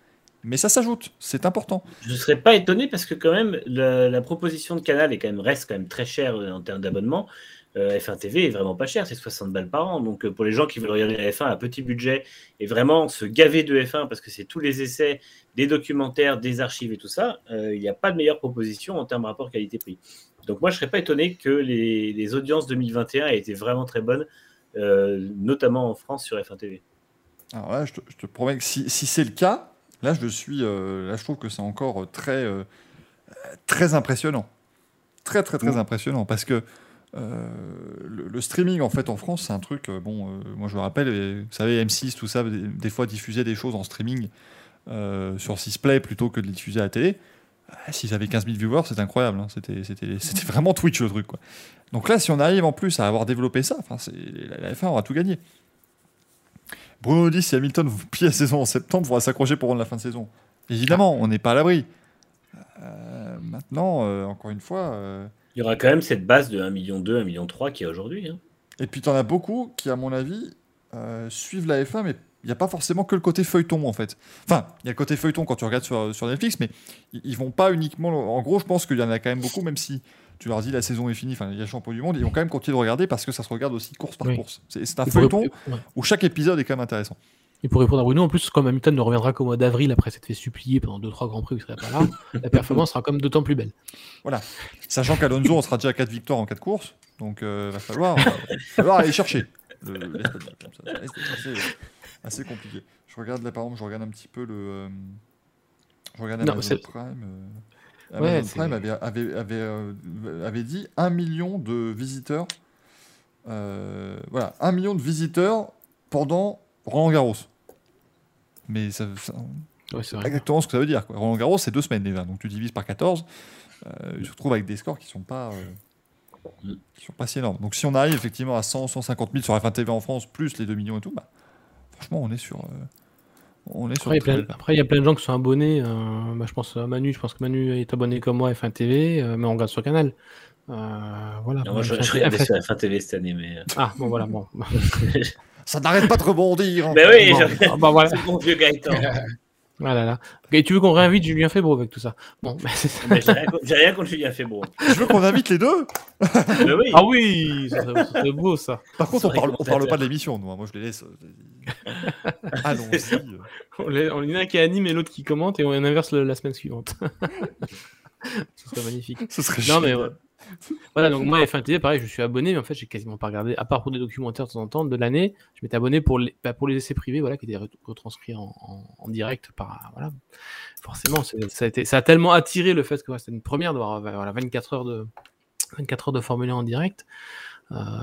Mais ça s'ajoute, c'est important. Je ne serais pas étonné parce que quand même la, proposition de Canal est quand reste quand même très chère euh, en termes d'abonnement. Euh, F1 TV est vraiment pas cher, c'est 60 balles par an. Donc euh, pour les gens qui veulent regarder la F1 à petit budget et vraiment se gaver de F1 parce que c'est tous les essais, des documentaires, des archives et tout ça, euh, il n'y a pas de meilleure proposition en termes rapport qualité-prix. Donc moi je serais pas étonné que les, les audiences 2021 aient été vraiment très bonnes, notamment en France sur F1 TV. Alors là, je te, je te promets que si, si c'est le cas, là je suis, là je trouve que c'est encore très, très impressionnant, très très très Mm. impressionnant, parce que le, le streaming en fait en France, c'est un truc. euh, bon, euh, moi je me rappelle, euh, vous savez, M6, tout ça, des, fois diffusait des choses en streaming euh, sur Sisplay plutôt que de les diffuser à la télé. Ah, S'ils avaient 15 000 viewers, c'est incroyable. hein. C'était, vraiment Twitch le truc. Quoi. Donc là, si on arrive en plus à avoir développé ça, la, la F1 aura tout gagné. Bruno dit si Hamilton plie la saison en septembre, il faudra s'accrocher pour rendre la fin de saison. Évidemment, on n'est pas à l'abri. Euh, maintenant, euh, encore une fois. euh, Il y aura quand même cette base de 1,2 million, 1,3 million qui est aujourd'hui. hein. Et puis, tu en as beaucoup qui, à mon avis, euh, suivent la F1, mais il n'y a pas forcément que le côté feuilleton, en fait. Enfin, il y a le côté feuilleton quand tu regardes sur, sur Netflix, mais ils, vont pas uniquement. En gros, je pense qu'il y en a quand même beaucoup, même si tu leur dis la saison est finie, enfin, il y a le champion du monde, ils vont quand même continuer de regarder parce que ça se regarde aussi course par Oui. course. C'est un feuilleton où chaque épisode est quand même intéressant. Et pour répondre à Bruno, en plus, comme Hamilton ne reviendra qu'au mois d'avril après s'être fait supplier pendant 2-3 grands prix où il serait pas là, la performance sera comme d'autant plus belle. Sachant qu'Alonso, on sera déjà à 4 victoires en 4 courses, donc il va falloir, va falloir aller chercher le-. Ça risque d'être assez, assez compliqué. Je regarde là, par exemple, je regarde un petit peu le. euh, je regarde Non, Amazon c'est- Prime. euh, Ouais, Amazon c'est- Prime avait, avait, avait, euh, avait dit 1 million de visiteurs. euh, voilà, 1 million de visiteurs pendant Roland Garros. Mais ça, ça- Ouais, c'est pas exactement ce que ça veut dire. Quoi. Roland Garros, c'est deux semaines déjà. Donc tu divises par 14. Euh, tu te retrouves avec des scores qui sont pas. euh, Mm. qui sont pas si énormes. Donc si on arrive effectivement à 100, 150 000 sur F1 TV en France, plus les 2 millions et tout, bah, franchement, on est sur. euh, on est sur. Après, il y y a plein de gens qui sont abonnés. euh, bah, je pense à Manu, je pense que Manu est abonné comme moi à F1 TV, euh, mais on regarde sur Canal. Euh, voilà. Non, moi, je, F1 je regardais F1 sur F1 TV cette année, mais. euh, Ah, bon, voilà. Bon. Ça n'arrête pas de rebondir. hein. Mais oui, je- ah, bah, voilà. c'est mon vieux Gaëtan. Voilà, là. Et tu veux qu'on réinvite Julien Febro avec tout ça? Bon, bah, c'est ça. Mais j'ai rien, contre- j'ai rien contre Julien Febro. Je veux qu'on invite les deux? Mais oui. Ah oui, ça serait, ça serait beau ça. Par contre, on parle, on parle pas de l'émission, nous. hein. Moi, je les laisse. euh, Allons-y. euh. On y en a un qui anime et l'autre qui commente et on inverse le- la semaine suivante. Ce serait magnifique. Ce serait Non, mais ouais. Voilà, donc moi, F1 TV, pareil, je suis abonné, mais en fait, j'ai quasiment pas regardé, à part pour des documentaires de temps en temps de l'année, je m'étais abonné pour les, bah, pour les essais privés, voilà, qui étaient re- retranscrits en, en- en direct par, voilà. Forcément, ça a, été, ça a tellement attiré le fait que voilà, c'était une première d'avoir voilà, 24 heures de, 24 heures de Formule 1 en direct.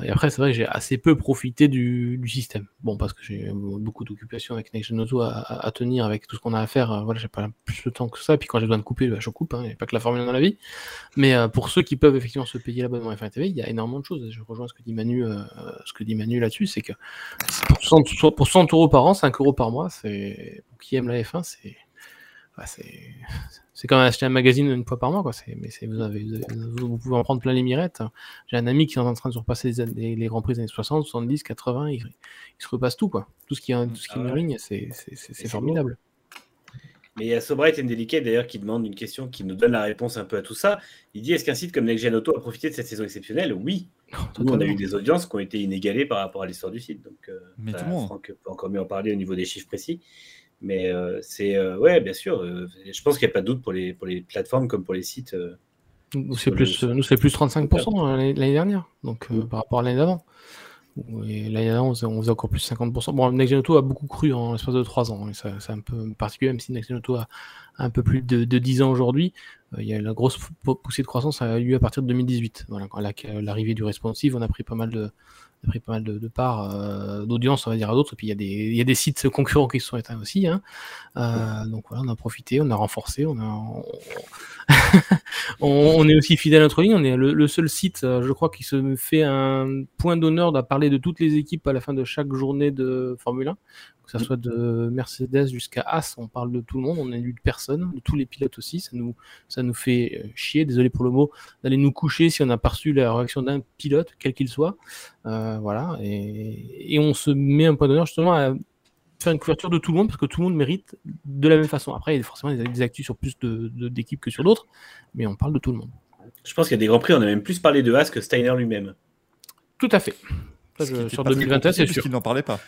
Et après, c'est vrai que j'ai assez peu profité du, système. Bon, parce que j'ai beaucoup d'occupations avec Next Gen Auto à, tenir, avec tout ce qu'on a à faire. voilà, j'ai pas plus de temps que ça. Et puis quand j'ai besoin de couper, bah, je coupe. Hein, il n'y a pas que la Formule 1 dans la vie. Mais pour ceux qui peuvent effectivement se payer l'abonnement F1 TV, il y a énormément de choses. Je rejoins ce que dit Manu, Manu là-dessus, c'est que pour 100, pour 100 euros par an, 5 euros par mois, c'est pour qui aime la F1, c'est c'est quand même acheter un magazine une fois par mois. Quoi. Mais vous, avez, vous, pouvez en prendre plein les mirettes. J'ai un ami qui est en train de surpasser les, les, Grands Prix des années 60, 70, 80. Il, se repasse tout. Quoi. Tout ce qui, tout ce qui ah ligne, c'est formidable. Mais il y a Sobright et Delicate d'ailleurs qui demande une question qui nous donne la réponse un peu à tout ça. Il dit est-ce qu'un site comme NextGen Auto a profité de cette saison exceptionnelle? Oui. Nous, on a eu des audiences qui ont été inégalées par rapport à l'histoire du site. Donc, euh, Mais tout le monde. Franck peut encore mieux en parler au niveau des chiffres précis. Mais euh, c'est, euh, ouais, bien sûr. je pense qu'il n'y a pas de doute pour les, pour les plateformes comme pour les sites. nous, c'est plus, nous, c'est plus 35% l'année dernière, donc mm. par rapport à l'année d'avant. L'année dernière, on faisait, encore plus 50%. Bon, Next Auto a beaucoup cru en l'espace de 3 ans. c'est un peu particulier, même si Next Auto a un peu plus de, de 10 ans aujourd'hui. Il y a la grosse poussée de croissance a eu lieu à partir de 2018. Voilà, quand l'arrivée du responsive, on a pris pas mal de, a pris pas mal de, parts euh, d'audience, on va dire, à d'autres. Et puis il y, a des, il y a des sites concurrents qui se sont éteints aussi. Hein. Euh, donc voilà, on a profité, on a renforcé, on a. On, est aussi fidèle à notre ligne. On est le, le, seul site, euh, je crois, qui se fait un point d'honneur de parler de toutes les équipes à la fin de chaque journée de Formule 1 que ce soit de Mercedes jusqu'à As, on parle de tout le monde, on lu de personne, de tous les pilotes aussi, ça nous, ça nous fait euh, chier, désolé pour le mot, d'aller nous coucher si on a perçu la réaction d'un pilote, quel qu'il soit, euh, voilà, et, et, on se met un point d'honneur justement à faire une couverture de tout le monde parce que tout le monde mérite de la même façon. Après, il y a forcément des actus sur plus d'équipes de, d'équipes que sur d'autres, mais on parle de tout le monde. Je pense qu'il y a des grands prix, on a même plus parlé de As que Steiner lui-même. Tout à fait. Ça, sur 2021, c'est sûr. qu'il n'en parlait pas.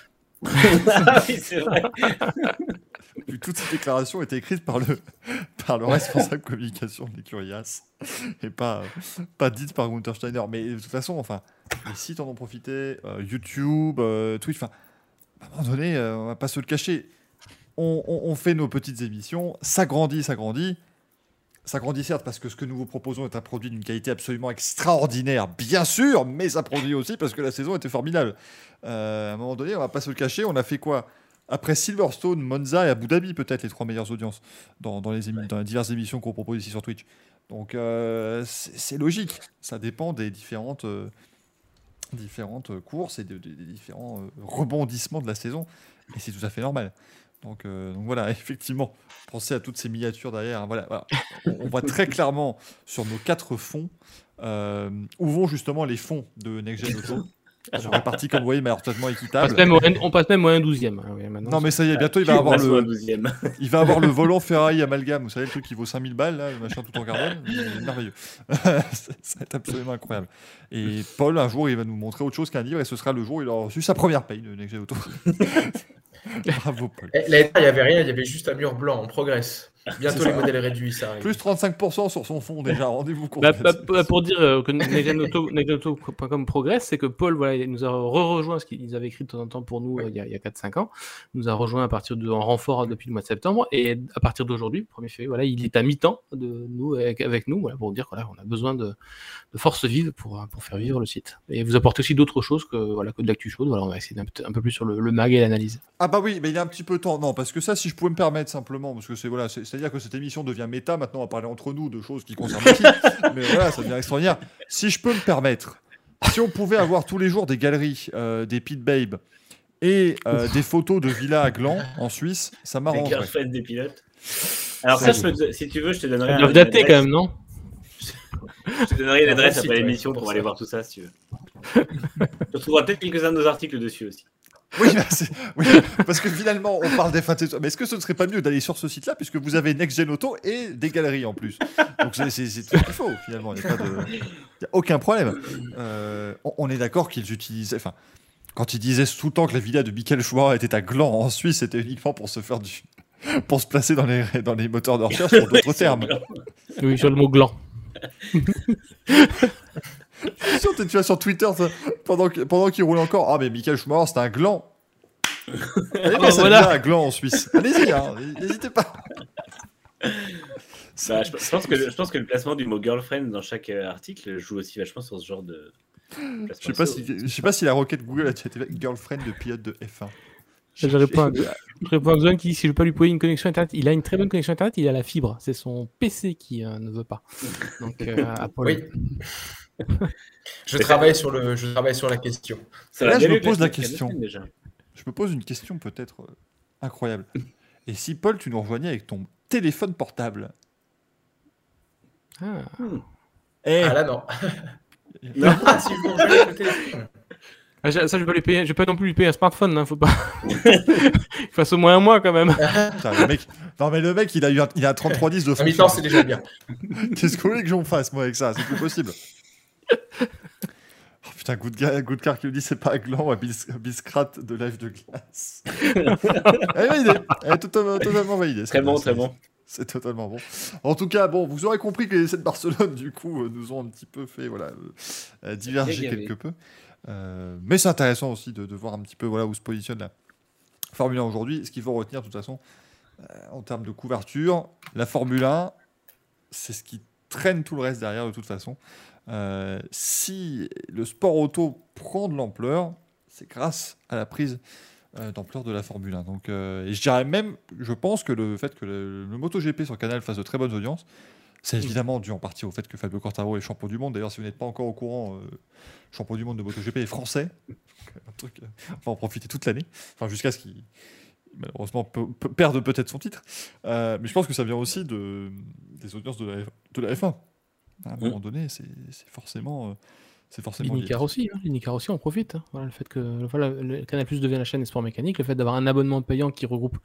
Ah oui, c'est vrai. Toutes ces déclarations étaient écrites par le, par le responsable communication de l'Ecurias et pas, pas dites par Gunther Steiner. Mais de toute façon, enfin, les sites en ont profité, euh, YouTube, euh, Twitch, enfin, à un moment donné, euh, on va pas se le cacher. On, on, on, fait nos petites émissions, ça grandit, ça grandit. Ça grandit certes parce que ce que nous vous proposons est un produit d'une qualité absolument extraordinaire, bien sûr, mais ça produit aussi parce que la saison était formidable. Euh, à un moment donné, on va pas se le cacher, on a fait quoi? Après Silverstone, Monza et Abu Dhabi, peut-être les trois meilleures audiences dans, dans, les, dans les, diverses émissions qu'on propose ici sur Twitch. Donc euh, c'est logique, ça dépend des différentes, euh, différentes courses et des différents rebondissements de la saison, et c'est tout à fait normal. Donc, euh, donc, voilà, effectivement, pensez à toutes ces miniatures derrière. Hein, voilà, voilà. On, voit très clairement sur nos quatre fonds euh, où vont justement les fonds de Next Gen Auto. Ils sont répartis comme vous voyez, mais alors totalement équitable. On passe même au 1 douzième. Hein, non, mais ça y est, bientôt il va avoir le, il va avoir le volant Ferrari amalgame. Vous savez, le truc qui vaut 5000 balles, là, le machin tout en carbone. merveilleux. ça va être absolument incroyable. Et Paul, un jour, il va nous montrer autre chose qu'un livre et ce sera le jour où il aura reçu sa première paye de Next Gen Auto. Bravo, Paul. Eh, il n'y avait rien, il y avait juste un mur blanc. On progresse. Bientôt les modèles réduits, ça arrive. Plus 35% sur son fond déjà, rendez-vous compte. Bah, bah, pour dire euh, que Nexenauto.com progresse, c'est que Paul voilà, il nous a re-rejoint ce qu'ils avaient écrit de temps en temps pour nous euh, il y a, a 4-5 ans. Il nous a rejoint à partir de, en renfort depuis le mois de septembre. Et à partir d'aujourd'hui, 1er février, voilà, il est à mi-temps de nous, avec, avec nous voilà, pour dire qu'on a besoin de, de force vive pour, pour faire vivre le site. Et vous apportez aussi d'autres choses que, voilà, que de l'actu chaude. Voilà, on va essayer un, peu plus sur le, le mag et l'analyse. Ah bah oui, mais il y a un petit peu de temps. Non, parce que ça, si je pouvais me permettre simplement, parce que c'est voilà, c'est-à-dire que cette émission devient méta. Maintenant, on va parler entre nous de choses qui concernent l'équipe. mais voilà, ça devient extraordinaire. Si je peux me permettre, si on pouvait avoir tous les jours des galeries, euh, des pit babes et euh, des photos de villas à Gland en Suisse, ça m'arrangerait. des pilotes. Alors ça, si tu veux, je te donnerai. Ils dater quand même, non Je te donnerai une adresse après l'émission pour, aller voir tout ça, si tu veux. tu retrouveras peut-être quelques-uns de nos articles dessus aussi. Oui, bah, oui, parce que finalement, on parle des fins de Mais est-ce que ce ne serait pas mieux d'aller sur ce site-là, puisque vous avez Next Gen Auto et des galeries en plus? Donc c'est tout ce qu'il faut, finalement. Il n'y a, aucun problème. Euh, on, est d'accord qu'ils utilisaient. Enfin, quand ils disaient tout le temps que la villa de Michael Schumacher était à Gland en Suisse, c'était uniquement pour se faire du. pour se placer dans les, dans les moteurs de recherche pour d'autres termes. Oui, sur le mot gland. sûr, tu vas sur Twitter pendant, pendant qu'il roule encore. Ah, mais Michael Schumacher, c'est un gland. Allez, ah, voilà. un gland en Suisse. Allez-y, hein, n'hésitez pas. Bah, je, pense que, je pense que le placement du mot girlfriend dans chaque euh, article joue aussi vachement sur ce genre de. Je sais pas si, je sais pas si la requête Google a été girlfriend de pilote de F1. Je réponds, à, je réponds à qui dit si je peux lui payer une connexion internet, il a une très bonne connexion internet, il a la fibre. C'est son PC qui euh, ne veut pas. Donc, euh, Oui. je, travaille sur le, je travaille sur la question. Là, je me pose la question. Je me pose une question peut-être euh, incroyable. Et si Paul, tu nous rejoignais avec ton téléphone portable? Ah. Eh. ah là non. non. si vous le téléphone. Ah, ça, je vais pas lui payer. Je vais pas non plus lui payer un smartphone, hein, faut pas. il fasse au moins un mois quand même. le mec... Non mais le mec, il a eu un, il a 3310 de fonction. c'est déjà bien. Qu'est-ce que vous voulez que j'en fasse moi avec ça? C'est plus possible. Oh, putain, good, good qui me dit c'est pas gland, à biscrat de live de glace. Elle est validée. Elle est totalement, totalement validée. Très bon, très bon. C'est totalement bon. En tout cas, bon, vous aurez compris que les essais de Barcelone, du coup, euh, nous ont un petit peu fait voilà, euh, diverger quelque peu. Euh, mais c'est intéressant aussi de, voir un petit peu voilà, où se positionne la Formule 1 aujourd'hui. Ce qu'il faut retenir, de toute façon, euh, en termes de couverture, la Formule 1, c'est ce qui traîne tout le reste derrière, de toute façon. Euh, si le sport auto prend de l'ampleur, c'est grâce à la prise d'ampleur de la Formule 1. Donc, et je dirais même, je pense que le fait que le, le MotoGP sur Canal fasse de très bonnes audiences, c'est mm. évidemment dû en partie au fait que Fabio Quartaro est champion du monde. D'ailleurs, si vous n'êtes pas encore au courant, euh, champion du monde de MotoGP est français. un truc, euh, on va en profiter toute l'année. Enfin, jusqu'à ce qu'il malheureusement perde peut-être son titre. Euh, mais je pense que ça vient aussi de, des audiences de la, de la F1. À un mm. moment donné, c'est forcément. c'est forcément L'Inicar aussi, hein. aussi, on profite. Hein. Voilà, le fait que voilà, le Canal Plus devient la chaîne des sports mécaniques, le fait d'avoir un abonnement payant qui regroupe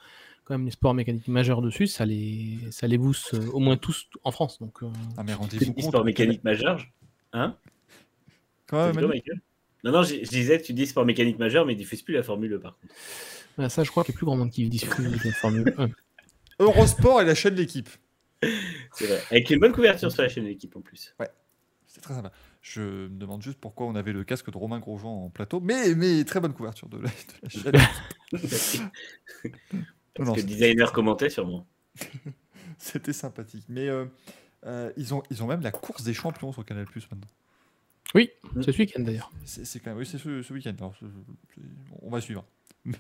quand même les sports mécaniques majeurs dessus, ça les, ça les booste euh, au moins tous en France. Donc, euh... ah, mais rendez-vous compte. Sport mécanique majeur Hein? Quoi, Non, non, je, disais, tu dis sport mécanique majeur, mais ils diffusent plus la Formule 1 par contre. Ça, je crois qu'il y a plus grand monde qui diffuse la Formule 1. Eurosport est la chaîne de l'équipe. C'est vrai. Avec une bonne couverture sur la chaîne de l'équipe en plus. Ouais, c'est très sympa. Je me demande juste pourquoi on avait le casque de Romain Grosjean en plateau, mais, mais très bonne couverture de la, de la chaîne. Parce que le designer commentait sûrement. C'était sympathique. Mais euh, euh, ils, ont, ils ont même la course des champions sur Canal Plus maintenant. Oui, ce week-end d'ailleurs. C'est quand même, oui, c'est ce, week-end. on va suivre.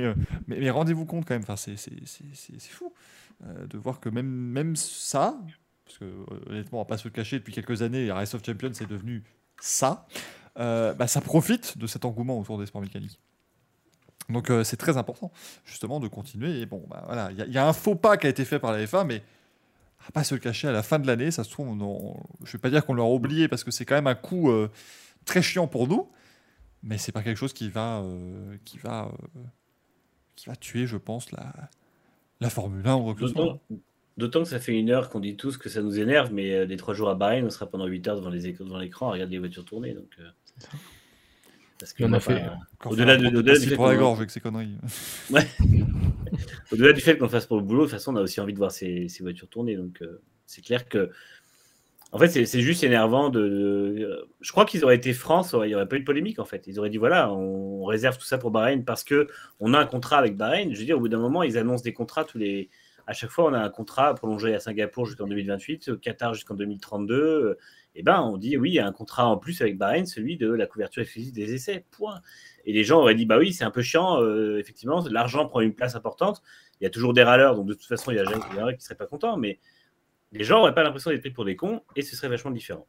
Euh, mais, mais, rendez-vous compte quand même, enfin, c'est fou de voir que même, même ça, parce que honnêtement, on va pas se cacher, depuis quelques années, Race of Champions c'est devenu ça, bah, ça profite de cet engouement autour des sports mécaniques. Donc euh, c'est très important justement de continuer. Et bon, bah, voilà, il y, a un faux pas qui a été fait par la FA, mais à pas se le cacher, à la fin de l'année, ça se trouve, on, je vais pas dire qu'on l'a oublié parce que c'est quand même un coup euh, très chiant pour nous, mais c'est pas quelque chose qui va, euh, qui va, qui va tuer, je pense, la, la Formule 1 ou D'autant que ça fait une heure qu'on dit tous que ça nous énerve, mais les trois jours à Bahreïn, on sera pendant 8 heures devant l'écran à regarder les voitures tourner. Donc, parce qu'on a fait. Au-delà de, au-delà du fait pour la gorge avec ces conneries. Ouais. au-delà du fait qu'on fasse pour le boulot, de toute façon, on a aussi envie de voir ces, ces voitures tourner. Donc, euh, c'est clair que. En fait, c'est, juste énervant Je crois qu'ils auraient été France, il n'y aurait pas eu de polémique en fait. Ils auraient dit voilà, on réserve tout ça pour Bahreïn parce que on a un contrat avec Bahreïn. Je veux dire, au bout d'un moment, ils annoncent des contrats tous les. À chaque fois, on a un contrat prolongé à Singapour jusqu'en 2028, au Qatar jusqu'en 2032 eh ben, on dit oui, il y a un contrat en plus avec Bahreïn, celui de la couverture exclusive des essais. Point. Et les gens auraient dit bah oui, c'est un peu chiant, euh, effectivement, l'argent prend une place importante. Il y a toujours des râleurs, donc de toute façon, il y a jamais qui ne seraient pas contents, mais les gens n'auraient pas l'impression d'être pris pour des cons et ce serait vachement différent.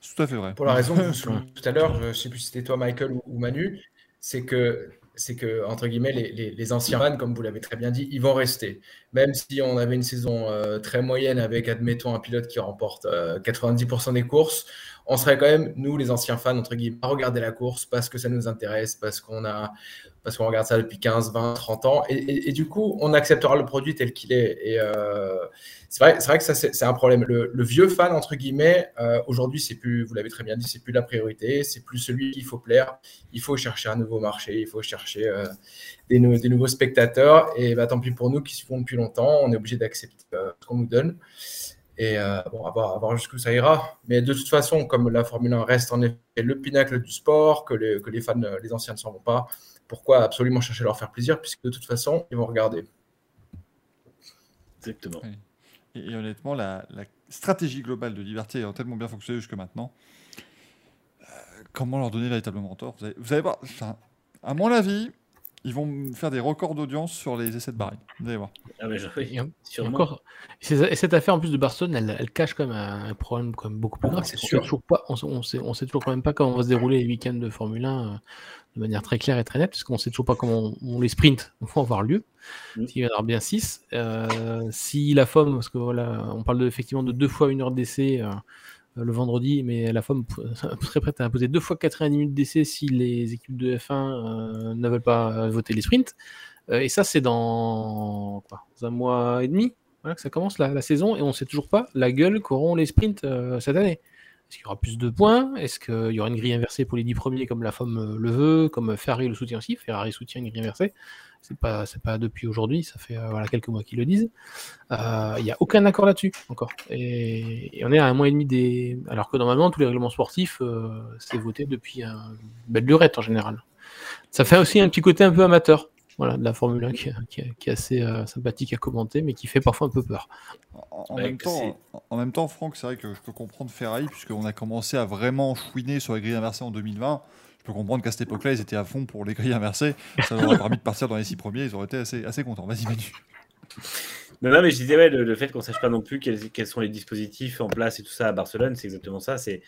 C'est tout à fait vrai. Pour la raison que tout à l'heure, je ne sais plus si c'était toi, Michael ou Manu, c'est que c'est que, entre guillemets, les, anciens fans, comme vous l'avez très bien dit, ils vont rester. Même si on avait une saison euh, très moyenne avec, admettons, un pilote qui remporte 90% euh, des courses, on serait quand même, nous, les anciens fans, entre guillemets, à regarder la course parce que ça nous intéresse, parce qu'on a, parce qu'on regarde ça depuis 15, 20, 30 ans. Et, du coup, on acceptera le produit tel qu'il est. Et euh, c'est vrai, vrai, que ça, c'est un problème. Le, vieux fan, entre guillemets, aujourd'hui, c'est plus, vous l'avez très bien dit, c'est plus la priorité, c'est plus celui qu'il faut plaire. Il faut chercher un nouveau marché, il faut chercher euh, des, des, nouveaux spectateurs. Et bah, tant pis pour nous qui suivons depuis longtemps, on est obligé d'accepter ce qu'on nous donne. Et euh, bon, à voir, voir jusqu'où ça ira. Mais de toute façon, comme la Formule 1 reste en effet le pinacle du sport, que les, que les fans, les anciens ne s'en vont pas, pourquoi absolument chercher à leur faire plaisir, puisque de toute façon, ils vont regarder. Exactement. Et, honnêtement, la, stratégie globale de Liberté a tellement bien fonctionné jusque maintenant. Euh, comment leur donner véritablement tort? Vous allez, vous allez voir, à mon avis, ils vont faire des records d'audience sur les essais de Barry. Vous allez voir. Ah, mais je... oui, encore... et cette affaire en plus de Barcelone, elle, elle cache quand même un, problème quand même beaucoup plus grave. C'est sûr. Toujours pas, on, sait, on sait toujours quand même pas comment vont se dérouler les week-ends de Formule 1 euh, de manière très claire et très nette, parce qu'on sait toujours pas comment on, les sprints vont avoir lieu. Mm. S'il y en aura bien 6. Euh, si la FOM, parce que voilà, on parle de, effectivement de deux fois une heure d'essai. Euh, le vendredi, mais la FOM serait prête à imposer deux fois 90 minutes d'essai si les équipes de F1 euh, ne veulent pas voter les sprints. Euh, et ça, c'est dans, un mois et demi que ça commence la, saison, et on ne sait toujours pas la gueule qu'auront les sprints cette année. Est-ce qu'il y aura plus de points? Est-ce qu'il y aura une grille inversée pour les 10 premiers comme la FOM le veut, comme Ferrari le soutient aussi? Ferrari soutient une grille inversée. C'est pas, c'est pas depuis aujourd'hui, ça fait euh, voilà, quelques mois qu'ils le disent. Il euh, n'y a aucun accord là-dessus encore. Et, on est à un mois et demi des. Alors que normalement, tous les règlements sportifs, euh, c'est voté depuis une belle lurette en général. Ça fait aussi un petit côté un peu amateur. Voilà, de la Formule 1 qui, est assez sympathique à commenter, mais qui fait parfois un peu peur. En, même, temps, en même temps, Franck, c'est vrai que je peux comprendre Ferrari, puisqu'on a commencé à vraiment chouiner sur les grilles inversées en 2020 peux comprendre qu'à cette époque-là, ils étaient à fond pour les grilles inversées. Ça leur a permis de partir dans les six premiers. Ils auraient été assez, assez contents. Vas-y, Manu. Non, mais je disais, le, fait qu'on sache pas non plus quels, sont les dispositifs en place et tout ça à Barcelone, c'est exactement ça. C'est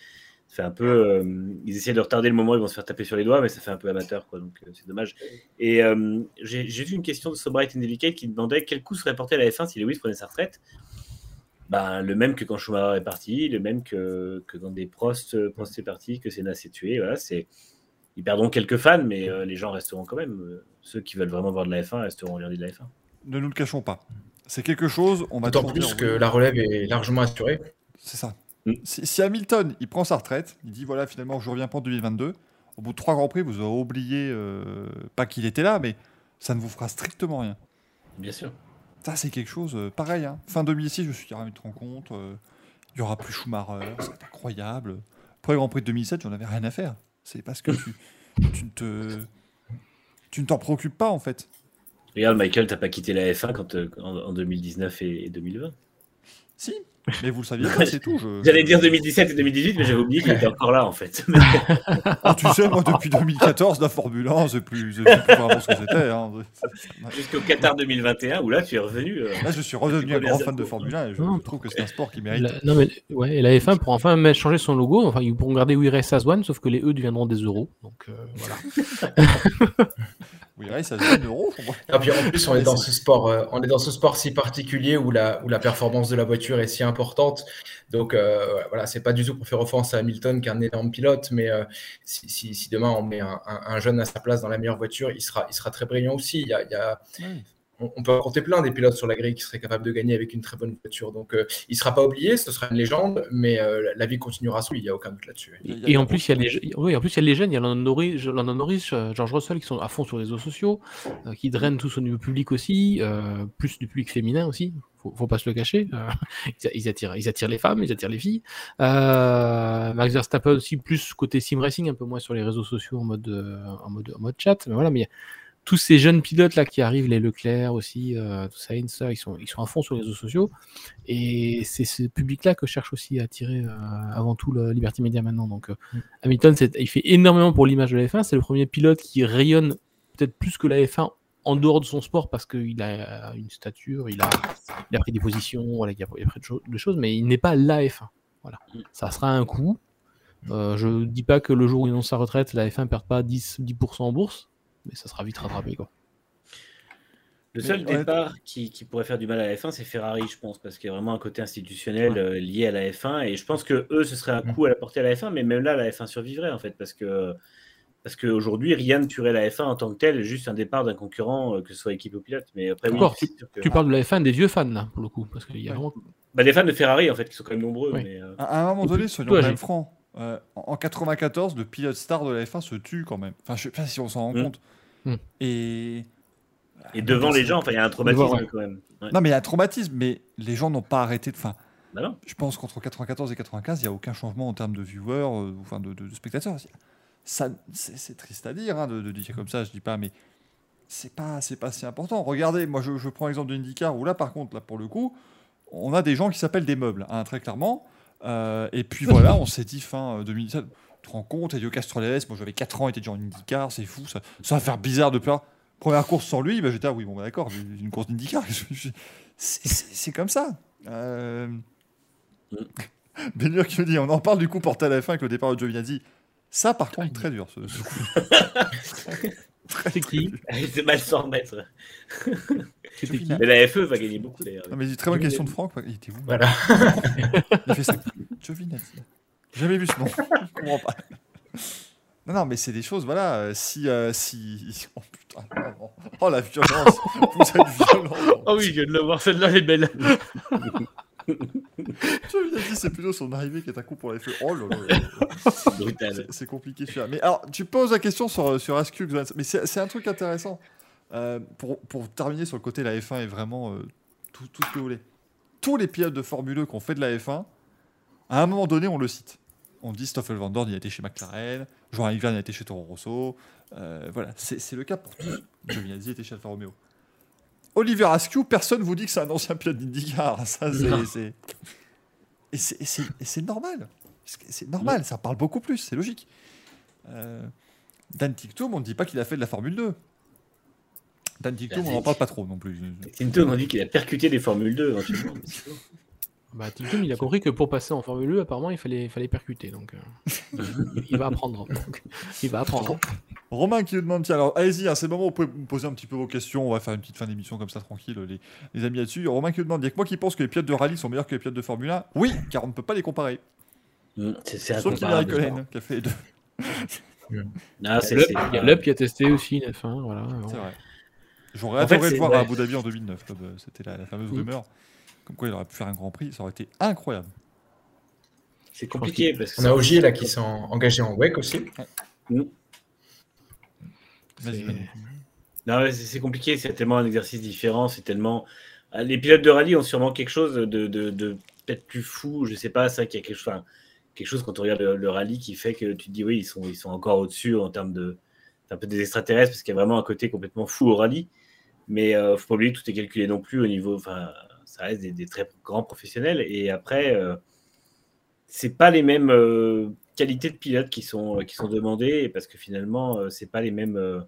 un peu. Euh, ils essaient de retarder le moment, ils vont se faire taper sur les doigts, mais ça fait un peu amateur, quoi. Donc euh, c'est dommage. Et euh, j'ai vu une question de Sobright and qui demandait quel coût serait porté à la F1 si Lewis prenait sa retraite. Ben, le même que quand Schumacher est parti, le même que, que dans des Prost, Prost est parti, que Senna s'est tué. Voilà, c'est ils perdront quelques fans, mais euh, les gens resteront quand même. Euh, ceux qui veulent vraiment voir de la F1 resteront regardés de la F1. Ne nous le cachons pas. C'est quelque chose. On va D'autant plus que la relève est largement assurée. C'est ça. Mm. Si, Hamilton il prend sa retraite, il dit voilà finalement je reviens pas en 2022. Au bout de trois grands prix, vous aurez oublié euh, pas qu'il était là, mais ça ne vous fera strictement rien. Bien sûr. Ça c'est quelque chose pareil. Hein. Fin 2006, je me suis dit ah, tu te rends compte, il y aura plus Schumacher, c'est incroyable. Premier Grand Prix de 2007, j'en avais rien à faire. C'est parce que tu, tu ne te, tu ne t'en préoccupes pas en fait. Regarde, Michael, t'as pas quitté la F1 quand, euh, en, 2019 et, 2020 Si, mais vous le saviez pas, c'est tout. J'allais dire 2017 et 2018, mais j'avais oublié qu'il était encore là en fait. ah, tu sais, moi depuis 2014, la Formule 1, c'est plus, plus vraiment ce que c'était. Hein. Jusqu'au Qatar 2021, où là tu es revenu. Euh, là, je suis redevenu un grand fan de Formule 1 et je trouve que c'est un sport qui mérite. non, mais ouais, et la F1 pour enfin changer son logo, enfin, ils pourront garder We Race as One, sauf que les E deviendront des euros. Donc euh, voilà. Oui, ça se euro. Et puis en plus, on est dans ce sport, euh, on est dans ce sport si particulier où la, où la performance de la voiture est si importante. Donc euh, voilà, c'est pas du tout pour faire offense à Hamilton, qui est un énorme pilote, mais euh, si, si, demain on met un, un, jeune à sa place dans la meilleure voiture, il sera, il sera très brillant aussi. Il y a, il y a on, peut compter plein des pilotes sur la grille qui seraient capables de gagner avec une très bonne voiture. Donc, euh, il ne sera pas oublié, ce sera une légende, mais euh, la vie continuera sous, il n'y a aucun doute là-dessus. Et, en plus, il y a les, oui, en plus, il y a les jeunes, il y a Landon Norris, euh, George Russell qui sont à fond sur les réseaux sociaux, qui drainent tous au niveau public aussi, plus du public féminin aussi. Faut, faut pas se le cacher. ils, attirent, ils attirent les femmes, ils attirent les filles. Max Verstappen aussi plus côté sim racing, un peu moins sur les réseaux sociaux en mode, en mode, en mode chat. Mais voilà, mais tous ces jeunes pilotes là qui arrivent, les Leclerc aussi, euh, tout ça, ils sont, ils sont à fond sur les réseaux sociaux. Et c'est ce public-là que je cherche aussi à attirer euh, avant tout le Liberty Media maintenant. Donc euh, mm. Hamilton, il fait énormément pour l'image de la F1. C'est le premier pilote qui rayonne peut-être plus que la F1 en dehors de son sport parce qu'il a une stature, il a, il a pris des positions, voilà, il a, pris de choses, mais il n'est pas la F1. Voilà. Mm. Ça sera un coup. Je ne dis pas que le jour où il annonce sa retraite, la F1 ne perd pas 10%, 10 en bourse mais ça sera vite rattrapé. Quoi. Le seul départ qui, pourrait faire du mal à la F1, c'est Ferrari, je pense, parce qu'il y a vraiment un côté institutionnel euh, lié à la F1. Et je pense que eux, ce serait un coup à la portée à la F1, mais même là, la F1 survivrait, en fait, parce que parce qu'aujourd'hui, rien ne tuerait la F1 en tant que tel, juste un départ d'un concurrent, euh, que ce soit équipe ou pilote. Mais après, tu, parles de la F1 des vieux fans, là, pour le coup. Parce qu'il y a vraiment... bah, des fans de Ferrari, en fait, qui sont quand même nombreux. Mais, euh, à, un moment donné, soyons même francs. En 94, le pilote star de la F1 se tue quand même. Enfin, je sais pas si on s'en rend mmh. compte. Hmm. Et. Et devant les gens, il y a un traumatisme quand même. Non, mais il y a un traumatisme, mais les gens n'ont pas arrêté de. Fin, bah je pense qu'entre 94 et 95, il n'y a aucun changement en termes de viewers, euh, enfin de, spectateurs. Ça, c'est triste à dire hein, de, dire comme ça, je dis pas, mais c'est pas, c'est pas si important. Regardez, moi je, je prends l'exemple de IndyCar où là, par contre, là pour le coup, on a des gens qui s'appellent des meubles, hein, très clairement. Euh, et puis voilà, on s'est dit fin 2017, tu te rends compte, Elio Castroneves, moi j'avais 4 ans, il était déjà en IndyCar, c'est fou, ça, ça va faire bizarre de peur. Première course sans lui, bah, j'étais ah oui, bon, bah, d'accord, une course d'IndyCar, c'est comme ça. Euh... Benur qui me dit, on en parle du coup pour la fin avec le départ de Giovinazzi. Ça, par contre, très dur. Ce, ce coup. C'est qui C'est mal sans remettre. Mais la FE va gagner beaucoup d'ailleurs. Non, mais très bonne question de Franck. Il était où Voilà. Il fait ça. Giovinazzi. Jamais vu ce nom. Je comprends pas. Non, non, mais c'est des choses, voilà. euh, Si. euh, si... Oh putain, non, non. Oh la violence. Vous êtes violent. Oh oui, je viens de le voir, celle-là, elle est belle. Giovinazzi, c'est plutôt son arrivée qui est un coup pour la FE. Oh là là. Brutal. C'est- compliqué celui-là. Mais alors, tu poses la question sur, sur Askew, Xan- mais c'est un truc intéressant. Euh, pour, pour terminer sur le côté, la F1 est vraiment euh, tout, tout ce que vous voulez. Tous les pilotes de Formule 1 qui ont fait de la F1, à un moment donné, on le cite. On dit Stoffel Van Dorn, il a été chez McLaren, Jean Ivern, il a été chez Toro Rosso. Euh, voilà, c'est c'est le cas pour tous. Giovinazzi était chez Alfa Romeo. Oliver Askew, personne vous dit que c'est un ancien pilote d'IndyCar. Ça, c'est-. Et c'est- normal. C'est- normal, ça parle beaucoup plus, c'est logique. Euh, Dan on ne dit pas qu'il a fait de la Formule 2. Dan Tictum, on n'en parle pas trop non plus. Tinto m'a dit qu'il a percuté des Formule 2 Bah, Tictum, il a compris que pour passer en Formule 2, apparemment, il fallait, fallait percuter. Donc, euh, il, il va apprendre. Donc, il va apprendre. Romain qui nous demande, tiens, alors allez-y, hein, c'est le moment où vous pouvez me poser un petit peu vos questions, on va faire une petite fin d'émission comme ça, tranquille, les, les amis là-dessus. Romain qui nous demande, il y a que moi qui pense que les pilotes de rallye sont meilleurs que les pilotes de Formule 1. Oui, car on ne peut pas les comparer. Mm, C'est Sauf qu'il y a incomparable. Raikkonen qui a fait les deux. Non, c'est- Il y a Lup qui a testé aussi une F1. Voilà. C'est vrai. J'aurais En fait, adoré le voir à. Abu Dhabi en 2009, comme euh, c'était la, la fameuse Mm. rumeur. Comme quoi il aurait pu faire un grand prix, ça aurait été incroyable. c'est compliqué parce que On a Ogier là qui sont engagés en WEC aussi. Vas-y, C'est- Manu. Non, mais c'est c'est compliqué, c'est tellement un exercice différent, c'est tellement. Ah, Les pilotes de rallye ont sûrement quelque chose de, de, de peut-être plus fou, je sais pas, ça, qu'il y a quelque chose, enfin, quelque chose quand on regarde le, le rallye qui fait que tu te dis oui, ils sont, ils sont encore au-dessus en termes de. C'est un peu des extraterrestres parce qu'il y a vraiment un côté complètement fou au rallye. Mais euh, faut pas oublier que tout est calculé non plus au niveau. Enfin, ça reste des, des très grands professionnels. Et après, euh, c'est pas les mêmes euh, qualités de pilotes qui sont, qui sont demandées parce que finalement, euh, c'est pas les mêmes. euh,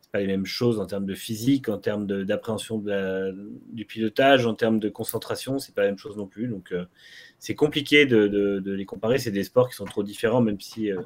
c'est pas les mêmes choses en termes de physique, en termes d'appréhension du pilotage, en termes de concentration, c'est pas la même chose non plus. Donc euh, c'est compliqué de, de- de les comparer. C'est des sports qui sont trop différents, même si euh,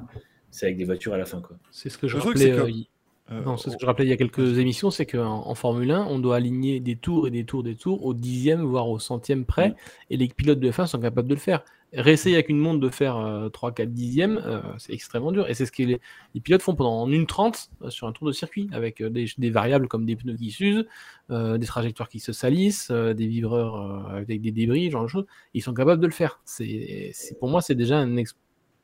c'est avec des voitures à la fin. Quoi. C'est ce que je rappelais. que- euh, Euh, Non, c'est ce que je rappelais il y a quelques émissions, c'est qu'en en Formule 1, on doit aligner des tours et des tours, des tours au dixième, voire au centième près, Mm. et les pilotes de F1 sont capables de le faire. Réessayer avec une montre de faire euh, 3-4 dixièmes, euh, c'est extrêmement dur. Et c'est ce que les, les pilotes font pendant en une 30 euh, sur un tour de circuit, avec euh, des, des variables comme des pneus qui s'usent, euh, des trajectoires qui se salissent, euh, des vibreurs euh, avec des débris, genre de choses. Ils sont capables de le faire. C'est, c'est- pour moi, c'est déjà un exploit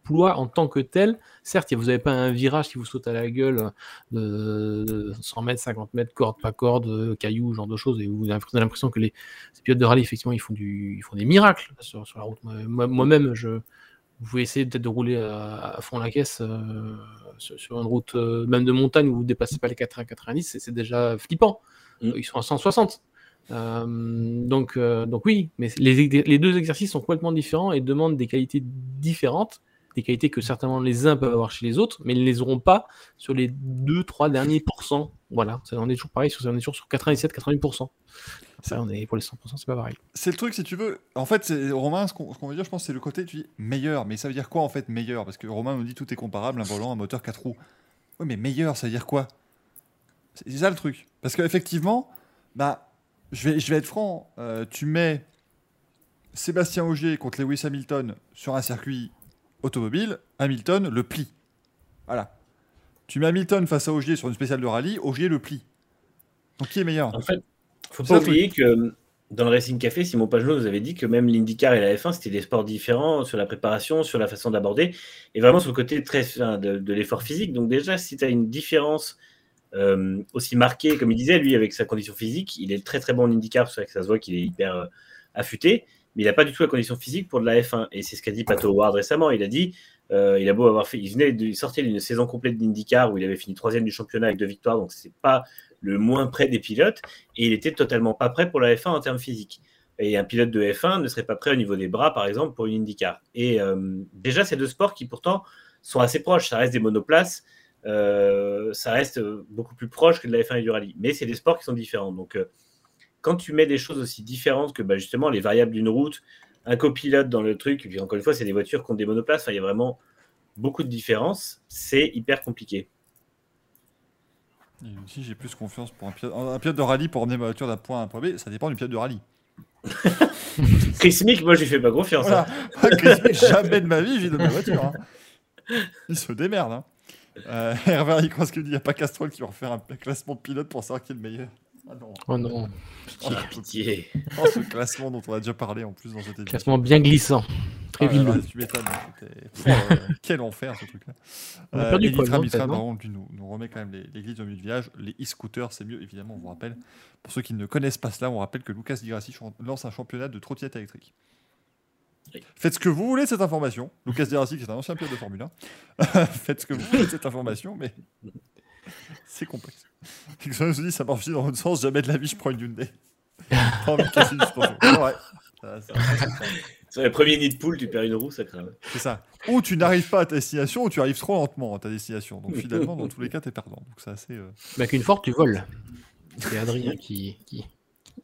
en tant que tel. Certes, vous n'avez pas un virage qui vous saute à la gueule de, de 100 mètres, 50 mètres, corde, pas corde, euh, cailloux, genre de choses, et vous avez l'impression que les, ces pilotes de rallye, effectivement, ils font, du, ils font des miracles sur, sur la route. Moi- Moi-même, je, vous pouvez essayer peut-être de rouler à, à fond la caisse euh, sur, sur une route, euh, même de montagne, où vous ne dépassez pas les 80-90, c'est c'est déjà flippant. Mm. Ils sont à 160. Euh, donc, euh, donc oui, mais les, les deux exercices sont complètement différents et demandent des qualités différentes, des qualités que certainement les uns peuvent avoir chez les autres, mais ils ne les auront pas sur les 2-3 derniers pourcents. Voilà, ça, on est toujours pareil, sur- on est toujours sur 97-88%. Ça, on est pour les 100%, c'est pas pareil. C'est le truc, si tu veux. En fait, Romain, ce qu'on veut dire, je pense, c'est le côté, tu dis meilleur. Mais ça veut dire quoi en fait meilleur? Parce que Romain nous dit tout est comparable, un volant, un moteur 4 roues. Oui, mais meilleur, ça veut dire quoi? C'est ça le truc. Parce qu'effectivement, bah, je vais, je vais être franc, euh, tu mets Sébastien Ogier contre Lewis Hamilton sur un circuit automobile, Hamilton le plie. Voilà. Tu mets Hamilton face à Ogier sur une spéciale de rallye, Ogier le plie. Donc qui est meilleur? En fait, faut pas oublier que euh, dans le Racing Café, Simon Pagenaud nous avait dit que même l'IndyCar et la F1, c'était des sports différents sur la préparation, sur la façon d'aborder, et vraiment sur le côté très de, de l'effort physique. Donc déjà, si tu as une différence euh, aussi marquée, comme il disait, lui, avec sa condition physique, il est très très bon en IndyCar, c'est vrai que ça se voit qu'il est hyper euh, affûté, mais il n'a pas du tout la condition physique pour de la F1. Et c'est ce qu'a dit Pato Ward récemment. Il a dit, euh, il a beau avoir fait, il venait de sortir d'une saison complète d'IndyCar où il avait fini troisième du championnat avec deux victoires, donc c'est pas le moins près des pilotes, et il était totalement pas prêt pour la F1 en termes physiques. Et un pilote de F1 ne serait pas prêt au niveau des bras, par exemple, pour une IndyCar. Et déjà, c'est deux sports qui pourtant sont assez proches. Ça reste des monoplaces, ça reste beaucoup plus proche que de la F1 et du rallye. Mais c'est des sports qui sont différents. Donc, quand tu mets des choses aussi différentes que bah, justement les variables d'une route, un copilote dans le truc, et puis encore une fois, c'est des voitures qui ont des monoplaces, il y a vraiment beaucoup de différences, c'est hyper compliqué. Et aussi, j'ai plus confiance pour un pilote, un pilote de rallye pour emmener ma voiture d'un point à un point B, ça dépend du pilote de rallye. Chris Mick, moi, je lui fais pas confiance. Hein. Chris Mick, jamais de ma vie, j'ai de ma voiture. Hein. Il se démerde. Hein. Euh, Hervé, il croit qu'il n'y a pas Castrol qui va refaire un classement de pilote pour savoir qui est le meilleur. Ah non. Oh non. Oh, pitié. Oh, ce classement dont on a déjà parlé en plus dans cette émission. Classement bien glissant. Très ah, vite. tu m'étonnes. Euh, quel enfer ce truc-là. Euh, Elitra Mitra, nous, nous remet quand même les, au milieu du village. Les e-scooters, c'est mieux, évidemment, on vous rappelle. Pour ceux qui ne connaissent pas cela, on rappelle que Lucas Di Grassi lance un championnat de trottinette électrique. Faites ce que vous voulez de cette information. Lucas Di Grassi, qui est un ancien pilote de Formule 1. Faites ce que vous voulez de cette information, mais c'est complexe. Je se dit, ça marche aussi dans l'autre sens, jamais de la vie, je prends une Hyundai. Pas envie de casser une suspension. Ouais. Sur les premiers nids de poule, tu perds une roue, ça crame. C'est ça. Ou tu n'arrives pas à ta destination, ou tu arrives trop lentement à ta destination. Donc finalement, dans tous les cas, t'es perdant. Donc c'est assez. Euh... Bah, qu'une forte, tu voles. C'est Adrien qui, qui,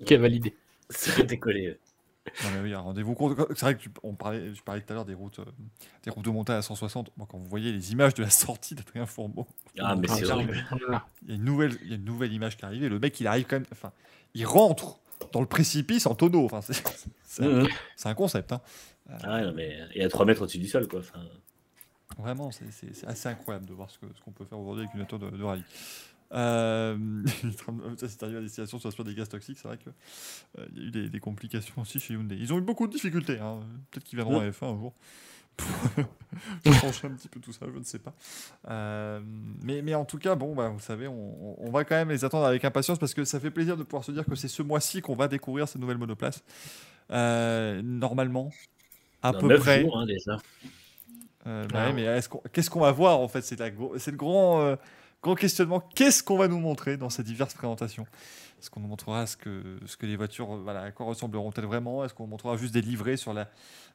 qui a validé. C'est décollé. Non mais oui, rendez-vous compte. C'est vrai que tu, on parlait, je parlais tout à l'heure des routes, euh, des routes de montagne à 160. Moi, quand vous voyez les images de la sortie d'Adrien Fourbeau, ah mais c'est horrible. Il y a une nouvelle, il y a une nouvelle image qui arrive et le mec, il arrive quand même, enfin, il rentre dans le précipice en tonneau. Enfin, c'est mmh. un, concept. Hein. Ah non, mais il y a 3 mètres au-dessus du sol, quoi. Enfin... Vraiment, c'est assez incroyable de voir ce qu'on ce qu'on peut faire aujourd'hui avec une voiture de, de rallye. Euh, c'est arrivé à destination sur des gaz toxiques, c'est vrai qu'il euh, y a eu des, des, complications aussi chez Hyundai. Ils ont eu beaucoup de difficultés, hein. peut-être qu'ils viendront à F1 un jour. changer un petit peu tout ça, je ne sais pas. Euh, mais, mais en tout cas, bon, bah, vous savez, on, on, va quand même les attendre avec impatience parce que ça fait plaisir de pouvoir se dire que c'est ce mois-ci qu'on va découvrir ces nouvelles monoplaces. Euh, normalement, à Dans peu près. Jours, hein, déjà. Euh, bah, mais qu'est-ce qu'on va voir en fait? C'est le grand euh, Gros questionnement, qu'est-ce qu'on va nous montrer dans ces diverses présentations? Est-ce qu'on nous montrera ce que, ce que les voitures, voilà, à quoi ressembleront-elles vraiment? Est-ce qu'on montrera juste des livrets sur la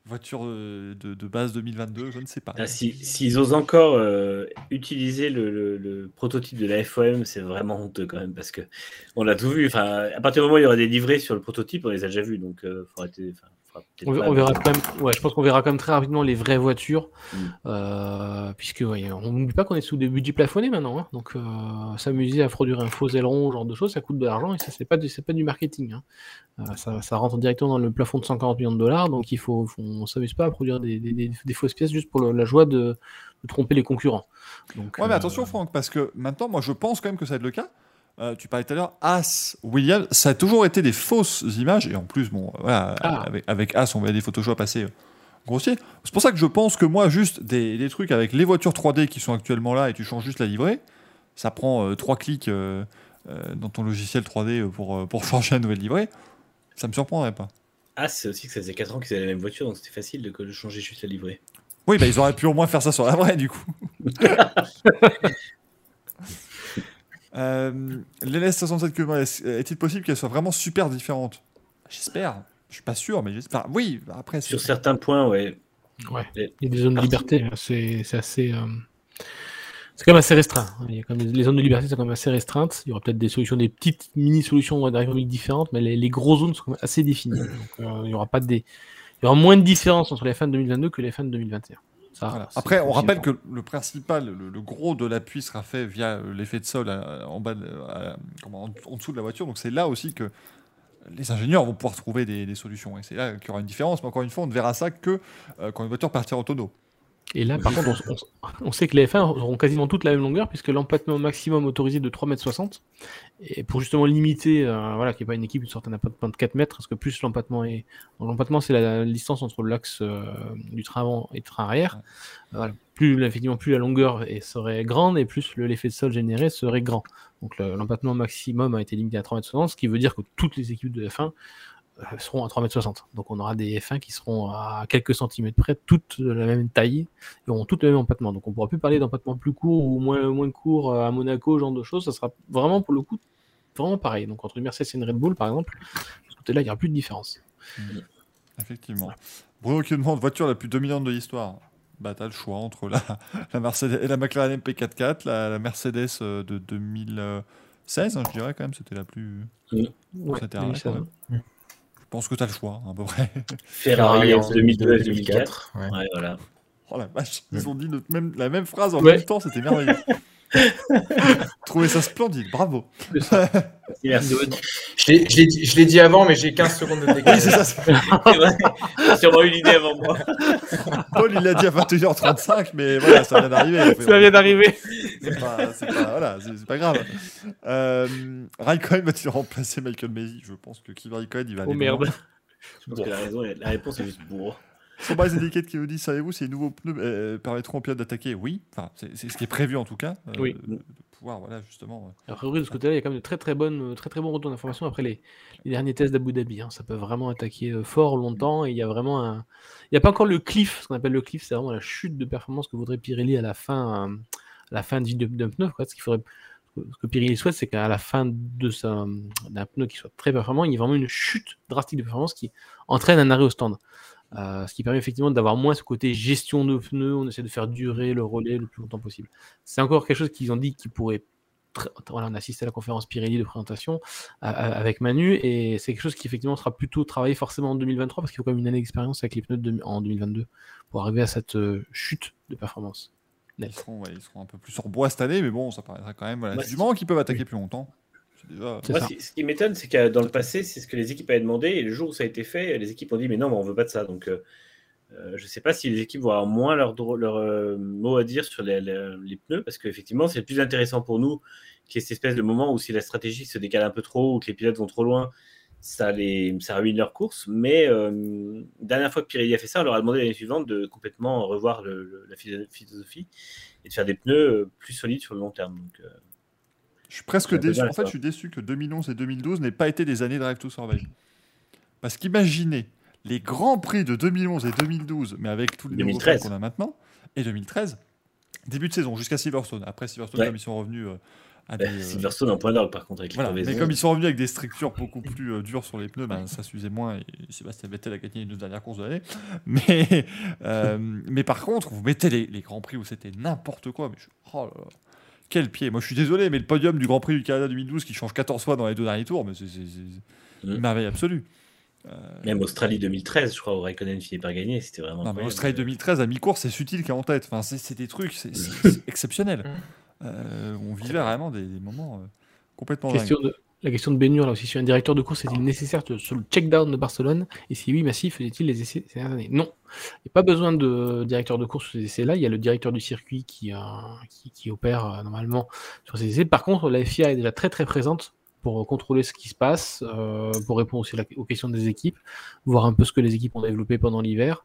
voiture de, de base 2022 Je ne sais pas. Ah, S'ils si, osent encore euh, utiliser le, prototype de la FOM, c'est vraiment honteux quand même, parce que on a tout vu. Enfin, à partir du moment où il y aura des livrets sur le prototype, on les a déjà vus, donc euh, faut arrêter. On, verra quand même, ouais, je pense qu'on verra quand même très rapidement les vraies voitures, mm. euh, puisque ouais, on n'oublie pas qu'on est sous des budgets plafonnés maintenant, hein, donc euh, s'amuser à produire un faux aileron, ce genre de choses, ça coûte de l'argent et ça c'est pas c'est pas du marketing, hein. euh, ça, ça, rentre directement dans le plafond de 140 millions de dollars, donc il faut, faut on s'amuse pas à produire des, des, des, des, fausses pièces juste pour le, la joie de, de, tromper les concurrents. Donc, ouais, mais attention Franck, parce que maintenant, moi je pense quand même que ça va être le cas. Euh, tu parlais tout à l'heure, As, Williams, ça a toujours été des fausses images, et en plus, bon, voilà, ah. avec, avec, As, on voyait des Photoshop assez euh, grossiers. C'est pour ça que je pense que moi, juste des, des, trucs avec les voitures 3D qui sont actuellement là, et tu changes juste la livrée, ça prend euh, 3 clics euh, euh, dans ton logiciel 3D pour, euh, pour changer la nouvelle livrée, ça me surprendrait pas. Ah, c'est aussi que ça faisait 4 ans qu'ils avaient la même voiture, donc c'était facile de, de changer juste la livrée. Oui, bah ils auraient pu au moins faire ça sur la vraie, du coup. Euh, l'LS67 que moi, est-il possible qu'elle soit vraiment super différente? J'espère. Je suis pas sûr, mais j'espère. Oui, après. Sur certains points, ouais. Ouais. Il y a des zones de liberté. Hein, c'est, assez. Euh, c'est quand même assez restreint. Hein. Les zones de liberté sont quand même assez restreintes. Il y aura peut-être des solutions, des petites mini-solutions des d'aérodynamique différentes, mais les, grosses zones sont quand même assez définies. Euh, il y aura pas des. Il y aura moins de différence entre les fans 2022 que les fans 2021. Après, on rappelle que le principal, le, gros de l'appui sera fait via euh, l'effet de sol euh, en, bas euh, en, dessous de la voiture. Donc c'est là aussi que les ingénieurs vont pouvoir trouver des, solutions. C'est là qu'il y aura une différence. Mais encore une fois, on ne verra ça que quand une voiture partira en tonneau. Et là, par contre, on, sait que les F1 auront quasiment toute la même longueur, puisque l'empattement maximum autorisé de 3,60 m. Et pour justement limiter, euh, voilà, qu'il n'y ait pas une équipe qui sorte un empattement de 4 mètres, parce que plus l'empattement est. L'empattement, c'est la, distance entre l'axe euh, du train avant et du train arrière. Ouais. Voilà. Plus, effectivement, plus la longueur est, serait grande, et plus l'effet de sol généré serait grand. Donc l'empattement maximum a été limité à 3,60 m, ce qui veut dire que toutes les équipes de F1 euh, seront à 3,60 m. Donc on aura des F1 qui seront à quelques centimètres près, toutes de la même taille, et auront toutes le même empattement. Donc on pourra plus parler d'empattement plus court ou moins, moins court à Monaco, ce genre de choses. Ça sera vraiment pour le coup vraiment pareil. Donc entre une Mercedes et une Red Bull, par exemple, de ce côté-là, il n'y aura plus de différence. Effectivement. Bruno qui demande voiture la plus dominante de l'histoire. Bah, t'as le choix entre la, la, Mercedes, la McLaren MP44, la, la Mercedes euh, de 2016, hein, je dirais quand même, c'était la plus. Ouais, pense que t'as le choix, à peu près. Ferrari en 2002 2004. 2004. ouais. Ouais, voilà. Oh la vache, ils ont dit notre même, la même phrase en Ouais. même temps, c'était merveilleux. Trouvez ça splendide, bravo. Merci. Je l'ai- je l'ai dit- avant, mais j'ai 15 secondes de Oui, décalage. c'est ça. c'est- C'est vrai. J'ai sûrement eu l'idée avant moi. Paul, il l'a dit à 21h35, mais voilà, ça vient d'arriver. Ça vient d'arriver. C'est pas, voilà, grave. Euh, Raikkonen va-t-il remplacer Michael Maisy? Je pense que Kimi Raikkonen, il va aller Oh merde. loin. Je pense que la, raison, la réponse est juste bourre. Son base étiquette qui nous dit Savez-vous les nouveaux pneus euh, permettront aux pilotes d'attaquer Oui, enfin, c'est ce qui est prévu en tout cas. euh, Oui. De, de pouvoir, voilà, justement. euh, A priori, de ce côté-là, il y a quand même de très très bonnes, très très bons retours d'informations après les, les derniers tests d'Abu Dhabi. hein. Ça peut vraiment attaquer fort longtemps et il y a vraiment un. Il n'y a pas encore le cliff, ce qu'on appelle le cliff, c'est vraiment la chute de performance que voudrait Pirelli à la fin, euh, à la fin de vie d'un pneu. Quoi. Ce, qu'il faudrait, ce que Pirelli souhaite, c'est qu'à la fin de sa- d'un pneu qui soit très performant, il y ait vraiment une chute drastique de performance qui entraîne un arrêt au stand. Euh, ce qui permet effectivement d'avoir moins ce côté gestion de pneus, on essaie de faire durer le relais le plus longtemps possible. C'est encore quelque chose qu'ils ont dit qui pourrait voilà, on assiste à la conférence Pirelli de présentation à- à- avec Manu et c'est quelque chose qui effectivement sera plutôt travaillé forcément en 2023 parce qu'il faut quand même une année d'expérience avec les pneus de- en 2022 pour arriver à cette euh, chute de performance. ils, seront, ouais, ils seront un peu plus sur bois cette année, mais bon, ça paraîtra quand même. Voilà, Bah, du qu'ils peuvent attaquer plus longtemps. Moi, ce qui- m'étonne, c'est que dans le passé, c'est ce que les équipes avaient demandé, et le jour où ça a été fait, les équipes ont dit mais non, mais on veut pas de ça. Donc, euh, euh, je sais pas si les équipes vont avoir moins leur, euh, mot à dire sur les, les- les pneus, parce qu'effectivement, c'est le plus intéressant pour nous, qui est cette espèce de moment où si la stratégie se décale un peu trop ou que les pilotes vont trop loin, ça, les, ça ruine leur course. Mais euh, dernière fois que Pirelli a fait ça, on leur a demandé l'année suivante de complètement revoir le- le- la philo- philosophie et de faire des pneus plus solides sur le long terme. Donc, euh, Je suis presque déçu. En fait, je suis déçu que 2011 et 2012 n'aient pas été des années Drive to Survive. Parce qu'imaginez les grands prix de 2011 et 2012, mais avec tous les nouveaux 2013. fans qu'on a maintenant, et 2013, début de saison jusqu'à Silverstone. Après Silverstone, Ouais. comme ils sont revenus euh, à bah, des, euh, Silverstone en point d'orgue, par contre, avec les voilà. Mais comme ils sont revenus avec des structures beaucoup plus euh, dures sur les pneus, ben, ça s'usait moins. Et Sébastien Vettel a gagné une dernière course de l'année. Mais, mais par contre, vous mettez les, les grands prix où c'était n'importe quoi. Mais je- oh là là. Quel pied Moi, je suis désolé, mais le podium du Grand Prix du Canada 2012 qui change 14 fois dans les deux derniers tours, mais c'est une Mm. merveille absolue. Même Australie 2013, je crois, où Raikkonen finit par gagner, c'était vraiment. Non, mais. Australie 2013 à mi-course, c'est Sutil qui est en tête. Enfin, c'est des trucs, c'est exceptionnel. Euh, on vivait vraiment des, des moments euh, complètement dingues. Question de, la question de Bénur, là aussi, sur un directeur de course, est-il nécessaire sur le check-down de Barcelone? Et si oui, Massif faisait-il les essais ces dernières années? Non. Il n'y a pas besoin de directeur de course sur ces essais-là. Il y a le directeur du circuit qui, euh, opère euh, normalement sur ces essais. Par contre, la FIA est déjà très très présente pour contrôler ce qui se passe, euh, pour répondre aussi aux questions des équipes, voir un peu ce que les équipes ont développé pendant l'hiver.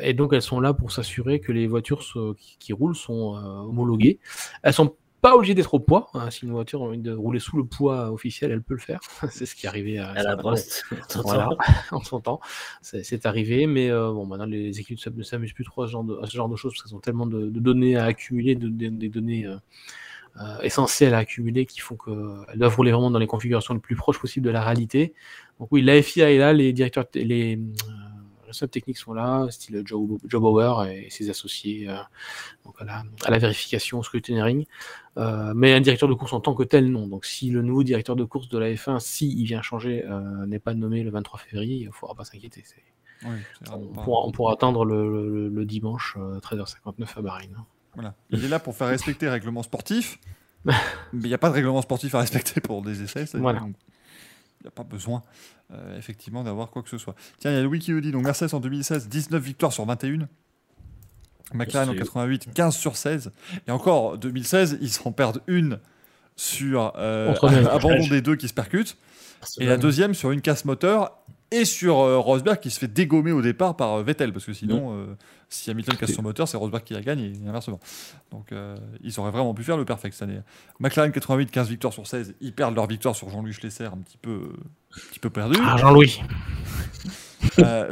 Et donc elles sont là pour s'assurer que les voitures qui, roulent sont homologuées. Elles sont pas obligées d'être au poids. hein. Si une voiture a envie de rouler sous le poids officiel, elle peut le faire. C'est ce qui est arrivé à, À la brosse. Voilà, en son temps, c'est arrivé, mais euh, bon, maintenant les équipes ne s'am- ne s'amusent plus trop à ce genre de, ce genre de choses parce qu'elles ont tellement de, de données à accumuler, de, de- des données euh, euh, essentielles à accumuler qui font qu'elles doivent rouler vraiment dans les configurations les plus proches possibles de la réalité. Donc oui, la FIA est là, les directeurs, les euh, responsables techniques sont là, style Joe, Joe Bauer et ses associés euh, donc à, la, à la vérification, au scrutineering. Euh, mais un directeur de course en tant que tel, non. Donc si le nouveau directeur de course de la F1, si il vient changer, euh, n'est pas nommé le 23 février, il ne faudra pas s'inquiéter. Oui, On, pourra, on pourra attendre le, le- le dimanche euh, 13h59 à Bahreïn. hein. Voilà. Il est là pour faire respecter les règlements sportifs, mais il n'y a pas de règlement sportif à respecter pour des essais. Voilà. donc, n'y a pas besoin, euh, effectivement, d'avoir quoi que ce soit. Tiens, il y a Louis qui nous dit donc Mercedes en 2016, 19 victoires sur 21. McLaren en C'est- 88, 15 sur 16. Et encore, 2016, ils s'en perdent une sur euh, abandon des deux qui se percutent. Et la deuxième sur une casse moteur et sur euh, Rosberg qui se fait dégommer au départ par euh, Vettel parce que sinon, euh, si Hamilton casse son moteur, c'est Rosberg qui la gagne et inversement. Donc ils auraient vraiment pu faire le perfect cette année. McLaren 88, 15 victoires sur 16, ils perdent leur victoire sur Jean-Louis Schlesser un petit peu, un petit peu perdu. Ah, Jean-Louis.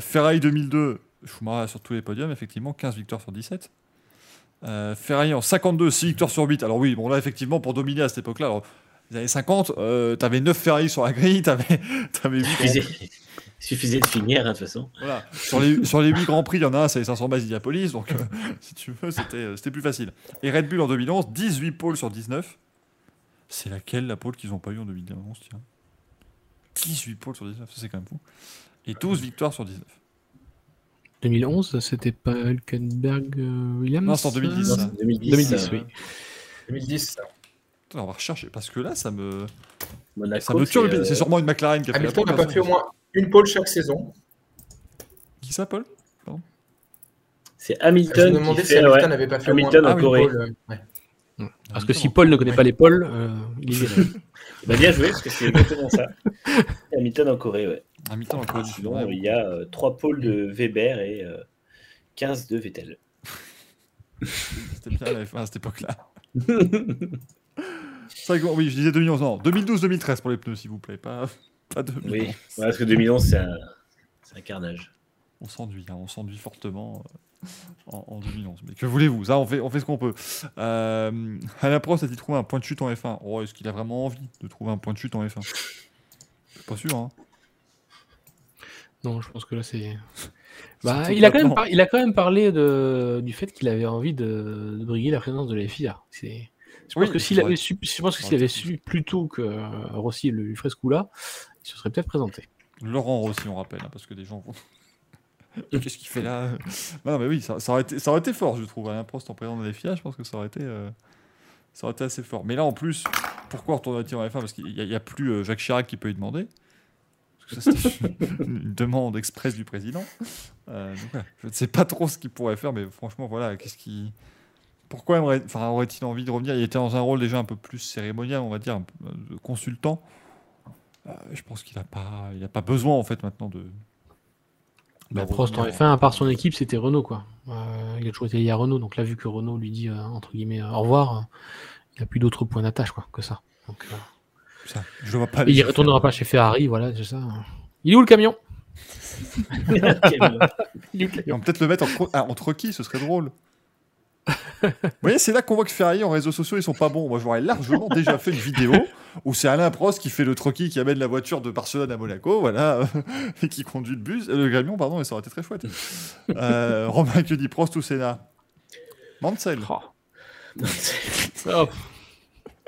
Ferrari 2002, Schumacher sur tous les podiums, effectivement, 15 victoires sur 17. Euh, Ferrari en 52, 6 victoires sur 8. Alors oui, bon là, effectivement, pour dominer à cette époque-là, alors, les années 50, euh, t'avais 9 Ferrari sur la grille, t'avais, t'avais 8 Excusez. Il suffisait de finir, hein, de toute façon. Voilà. Sur les, sur les 8 Grands Prix, il y en a un, c'est les 500 bases d'Indianapolis, donc euh, si tu veux, c'était euh, c'était plus facile. Et Red Bull en 2011, 18 pôles sur 19. C'est laquelle la pôle qu'ils n'ont pas eu en 2011, tiens? 18 pôles sur 19, ça c'est quand même fou. Et 12 victoires sur 19. 2011, c'était pas Hülkenberg euh, Williams? Non, c'est en 2010. euh, ça. 2010, 2010, euh, oui. 2010. ça. Attends, on va rechercher, parce que là, ça me, Monaco, ça me tue. c'est, euh, C'est sûrement une McLaren qui a fait Hamilton n'a pas fait au moins une pole chaque saison. Qui ça, Paul? C'est Je me Hamilton. demandais qui si fait, Hamilton ouais, n'avait pas fait Hamilton moins en Corée. pole. euh, ouais. Parce que si Paul ne connaît pas les pôles, euh, il est. Bah, bien joué, parce que c'est exactement ça. Hamilton en Corée, ouais. Hamilton en Corée du Sud. Il y a 3 pôles de Weber et euh, 15 de Vettel. C'était bien la F1 à cette époque-là. C'est vrai que- oui, je disais 2011, non, 2012-2013 pour les pneus, s'il vous plaît, pas, pas 2011. Oui, ouais, parce que 2011, c'est un, c'est un carnage. On s'enduit, hein, on s'enduit fortement euh, en, en 2011. Mais que voulez-vous Ça, on fait, on fait ce qu'on peut. Euh, Alain Prost a-t-il trouvé un point de chute en F1 oh, Est-ce qu'il a vraiment envie de trouver un point de chute en F1 Je suis pas sûr. Hein. Non, je pense que là, c'est. Bah, il, a quand même maintenant. par- il a quand même parlé de... du fait qu'il avait envie de, de briguer la présence de la FIA. Je pense Oui, que s'il avait su, je pense que s'il avait su plus tôt que euh, Rossi lui ferait ce coup-là, il se serait peut-être présenté. Laurent Rossi, on rappelle, hein, parce que des gens vont. Qu'est-ce qu'il fait là? Non, mais oui, ça, ça aurait été, ça aurait été fort, je trouve. Alain Prost en président de la FIA, je pense que ça aurait été, euh, ça aurait été assez fort. Mais là, en plus, pourquoi retourner en F1 Parce qu'il n'y a, plus euh, Jacques Chirac qui peut y demander. Parce que ça, c'était une, demande express du président. Euh, donc, ouais, je ne sais pas trop ce qu'il pourrait faire, mais franchement, voilà, qu'est-ce qui. Pourquoi aimerait- aurait-il envie de revenir? Il était dans un rôle déjà un peu plus cérémonial, on va dire, un peu, euh, de consultant. Euh, je pense qu'il n'a pas, il a pas besoin, en fait, maintenant de. de Bah, Prost en revenir. F1, à part son équipe, c'était Renault. Quoi. Euh, il a toujours été lié à Renault. Donc là, vu que Renault lui dit, euh, entre guillemets, euh, au revoir, euh, il n'a plus d'autres points d'attache quoi, que ça. Donc, euh, Ça, je vois pas. et il retournera pas chez Ferrari, voilà, c'est ça. Il est où le camion? On peut peut-être le mettre ah, entre qui? Ce serait drôle. Vous voyez, c'est là qu'on voit que Ferrari en réseaux sociaux, ils sont pas bons. Moi, j'aurais largement déjà fait une vidéo où c'est Alain Prost qui fait le troquis qui amène la voiture de Barcelone à Monaco, voilà, et qui conduit le bus, le camion, pardon, et ça aurait été très chouette. Euh, Romain, que dit Prost ou Senna? Mansell. Oh. Oh,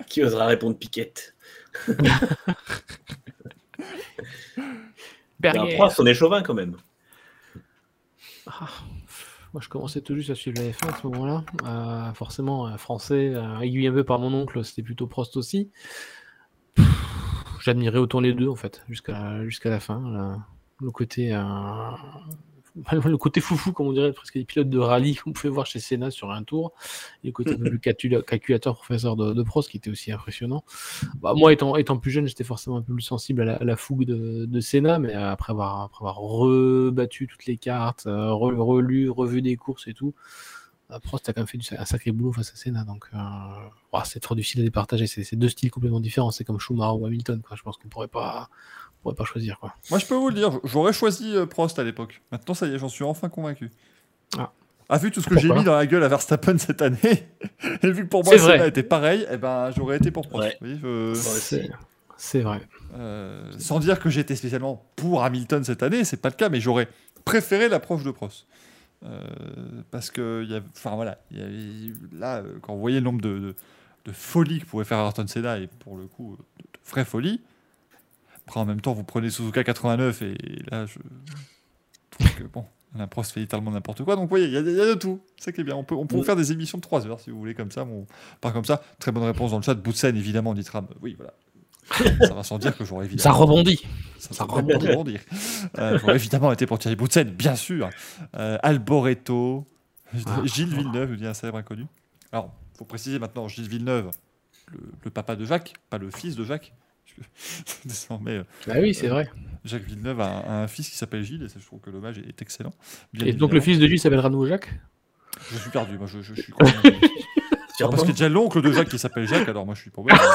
Qui osera répondre Piquette? Berger. Prost, on est chauvin quand même. Ah, Moi, je commençais tout juste à suivre la F1 à ce moment-là. Euh, forcément, euh, français, euh, aiguillé un peu par mon oncle, c'était plutôt Prost aussi. J'admirais autant les deux, en fait, jusqu'à la fin. Le côté, le côté foufou, comme on dirait, presque des pilotes de rallye qu'on pouvait voir chez Senna sur un tour. Et le côté calcul- calculateur, professeur de, de Prost, qui était aussi impressionnant. Bah, moi, étant, étant plus jeune, j'étais forcément un peu plus sensible à la, à la fougue de, de Senna, mais après avoir, après avoir rebattu toutes les cartes, euh, re- relu, revu des courses et tout, euh, Prost a quand même fait du- un sacré boulot face à Senna. Donc, euh, c'est trop difficile à départager. C'est deux styles complètement différents. C'est comme Schumacher ou Hamilton. Quoi. Je pense qu'on pourrait pas, pourrait pas choisir. Quoi. Moi, je peux vous le dire, j'aurais choisi euh, Prost à l'époque. Maintenant, ça y est, j'en suis enfin convaincu. Ah. Ah, vu tout ce que j'ai mis dans la gueule à Verstappen cette année, et vu que pour moi. Senna était pareil, eh ben, j'aurais été pour Prost. Ouais. Je- C'est vrai. Euh, sans dire que j'étais spécialement pour Hamilton cette année, c'est pas le cas, mais j'aurais préféré l'approche de Prost. Euh, parce que y a, enfin voilà, y là, quand vous voyez le nombre de, de, de folies que pouvait faire Ayrton Senna, et pour le coup, de, de vraies folies, après en même temps, vous prenez Suzuka 89, et, là, je trouve que bon, la Prost fait littéralement n'importe quoi. Donc, vous voyez, il y, a- il y a de tout. C'est ça qui est bien. On peut, on peut Mm. faire des émissions de 3 heures si vous voulez, comme ça. Bon, pas comme ça. Très bonne réponse dans le chat. Boutsen, évidemment, dit Tram. Oui, voilà. ça va sans dire que j'aurais évidemment. Ça rebondit. Ça, Ça rebondir. Euh, J'aurais évidemment été pour Thierry Boutsen, bien sûr. Euh, Alboreto, Ah. Gilles Villeneuve, je dis un célèbre inconnu. Alors, faut préciser maintenant, Gilles Villeneuve, le, le papa de Jacques, pas le fils de Jacques. Désormais, euh, Ah oui, c'est vrai. Jacques Villeneuve a un, a un fils qui s'appelle Gilles, et ça, je trouve que l'hommage est, est excellent. Bien Et donc le fils de Gilles s'appellera nouveau Jacques? Je suis perdu, moi je, je- je suis complètement- Ah, parce qu'il y a déjà l'oncle de Jacques qui s'appelle Jacques, alors moi je suis pour moi.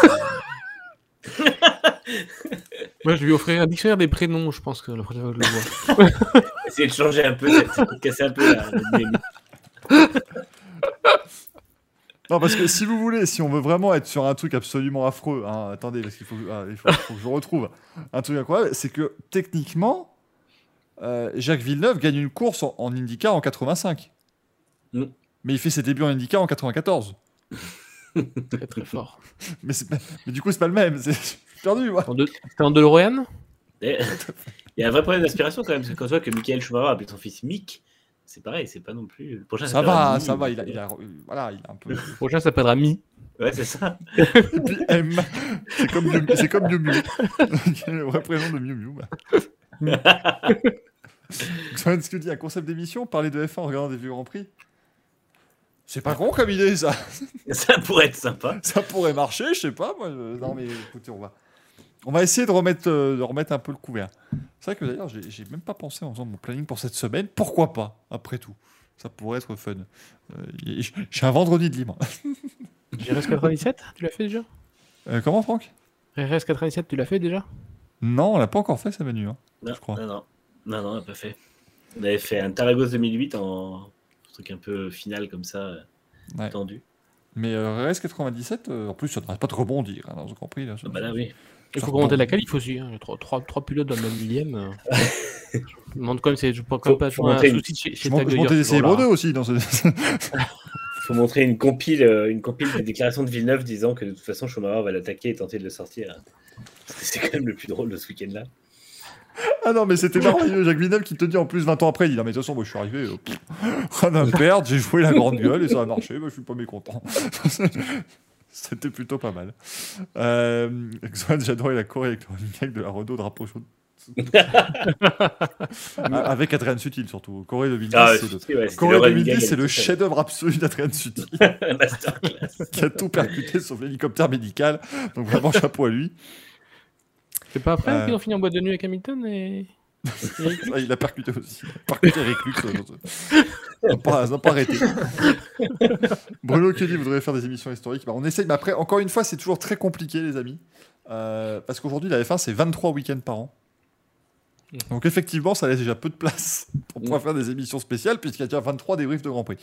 Moi, je lui offrirai un dictionnaire des prénoms, je pense que la prochaine fois que je le vois. Essayer de changer un peu, de casser un peu la. Non, parce que si vous voulez, si on veut vraiment être sur un truc absolument affreux, hein, attendez, parce qu'il faut, ah, il faut, faut que je retrouve un truc incroyable, c'est que techniquement, euh, Jacques Villeneuve gagne une course en, en IndyCar en 85. Mm. Mais il fait ses débuts en IndyCar en 94. Très très fort. Mais, c'est pas- mais du coup, c'est pas le même. c'est- perdu, moi. C'était en DeLorean? Et- Il y a un vrai problème d'inspiration quand même, parce que quand tu vois que Michael Schumacher a appelé son fils Mick, c'est pareil, c'est pas non plus. Le prochain Ça va, Mi, ça va. Il a, il a- voilà, il a un peu. Le prochain s'appellera Mi. Ouais, c'est ça. M, c'est comme Miu c'est comme Miu Miu. le vrai prénom de Miu Miu. bah. Ce que dis, un concept d'émission, parler de F1 en regardant des vieux Grands Prix? C'est pas con comme idée, ça. Ça pourrait être sympa. Ça pourrait marcher, je sais pas. Moi, je- Non, mais écoutez, on va. On va essayer de remettre, euh, de remettre un peu le couvert. C'est vrai que d'ailleurs, j'ai j'ai même pas pensé en faisant mon planning pour cette semaine. Pourquoi pas, après tout? Ça pourrait être fun. Euh, y- j'ai un vendredi de libre. RS 97, tu l'as fait déjà? Euh, comment, Franck? RS 97, tu l'as fait déjà? Non, on l'a pas encore fait, ça, Manu. hein. Non, Je crois. non, non, non, non, on l'a pas fait. On avait fait un Taragos 2008 en truc un peu final comme ça, euh, Ouais. tendu. Mais euh, RS97, euh, en plus, ça n'arrête pas de rebondir hein, dans ce Grand Prix. Là, Ah bah là, oui. Il faut remonter rebondit. la qualif aussi. Hein. Il y a Trois, trois, trois pilotes dans le même millième. je me demande quand même, c'est quand même Faut- pas un montrer une- souci chez, chez Je, montais des ce jour-là. CM2 aussi dans ce. faut montrer une compile, euh, une compile des déclarations de Villeneuve disant que de toute façon Schumacher va l'attaquer et tenter de le sortir. C'est quand même le plus drôle de ce week-end-là. ah non, mais c'était merveilleux. Jacques Villeneuve qui te dit en plus 20 ans après, il dit Non, mais de toute façon, moi je suis arrivé, euh, pff, rien à perdre, j'ai joué la grande gueule et ça a marché, bah, je suis pas mécontent. C'était plutôt pas mal. Euh, j'adorais la choré avec le running gag de la Renault drapeau chaud. Ah, avec Adrien Sutil surtout. Corée 2010, Ah, c'est le, ouais, Corée le running 2010, gag c'est le chef-d'œuvre absolu d'Adrien Sutil. Masterclass. qui a tout percuté sauf l'hélicoptère médical. Donc vraiment chapeau à lui. C'est pas après Euh. qu'ils ont fini en boîte de nuit avec Hamilton et. Ah, il a percuté aussi. Il a percuté Ils n'ont pas, ont pas arrêté. Bruno Kelly voudrait faire des émissions historiques. Bah, on essaye, mais après, encore une fois, c'est toujours très compliqué, les amis. Euh, parce qu'aujourd'hui, la F1, c'est 23 week-ends par an. Donc effectivement, ça laisse déjà peu de place pour pouvoir faire des émissions spéciales, puisqu'il y a déjà 23 débriefs de Grand Prix.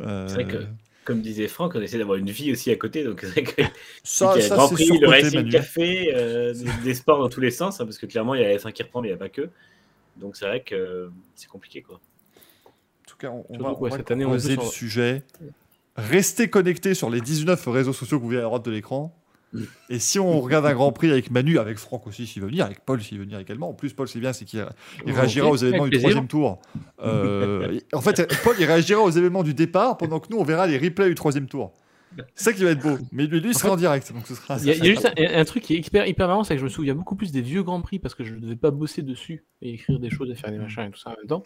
Euh, C'est vrai que, comme disait Franck, on essaie d'avoir une vie aussi à côté. Donc c'est vrai que ça, il y a ça Grand Prix, le Racing Manu. Café, euh, des, des sports dans tous les sens, hein, parce que clairement, il y a la F1 qui reprend, mais il n'y a pas que. Donc c'est vrai que euh, c'est compliqué. quoi. En tout cas, on, va, ouais, va cette année, on le sur- sujet. Restez connectés sur les 19 réseaux sociaux que vous voyez à droite de l'écran. Mm. Et si on regarde un Grand Prix avec Manu, avec Franck aussi s'il veut venir, avec Paul s'il veut venir également. En plus, Paul, c'est bien, c'est qu'il il réagira aux événements du troisième tour. Euh, en fait, Paul, il réagira aux événements du départ pendant que nous, on verra les replays du troisième tour. C'est ça qui va être beau. Mais lui, lui il sera en direct. Donc ce sera, Il y a, il y a juste un, un truc qui est hyper, hyper marrant, c'est que je me souviens beaucoup plus des vieux Grands Prix parce que je ne devais pas bosser dessus et écrire des choses et faire des machins et tout ça en même temps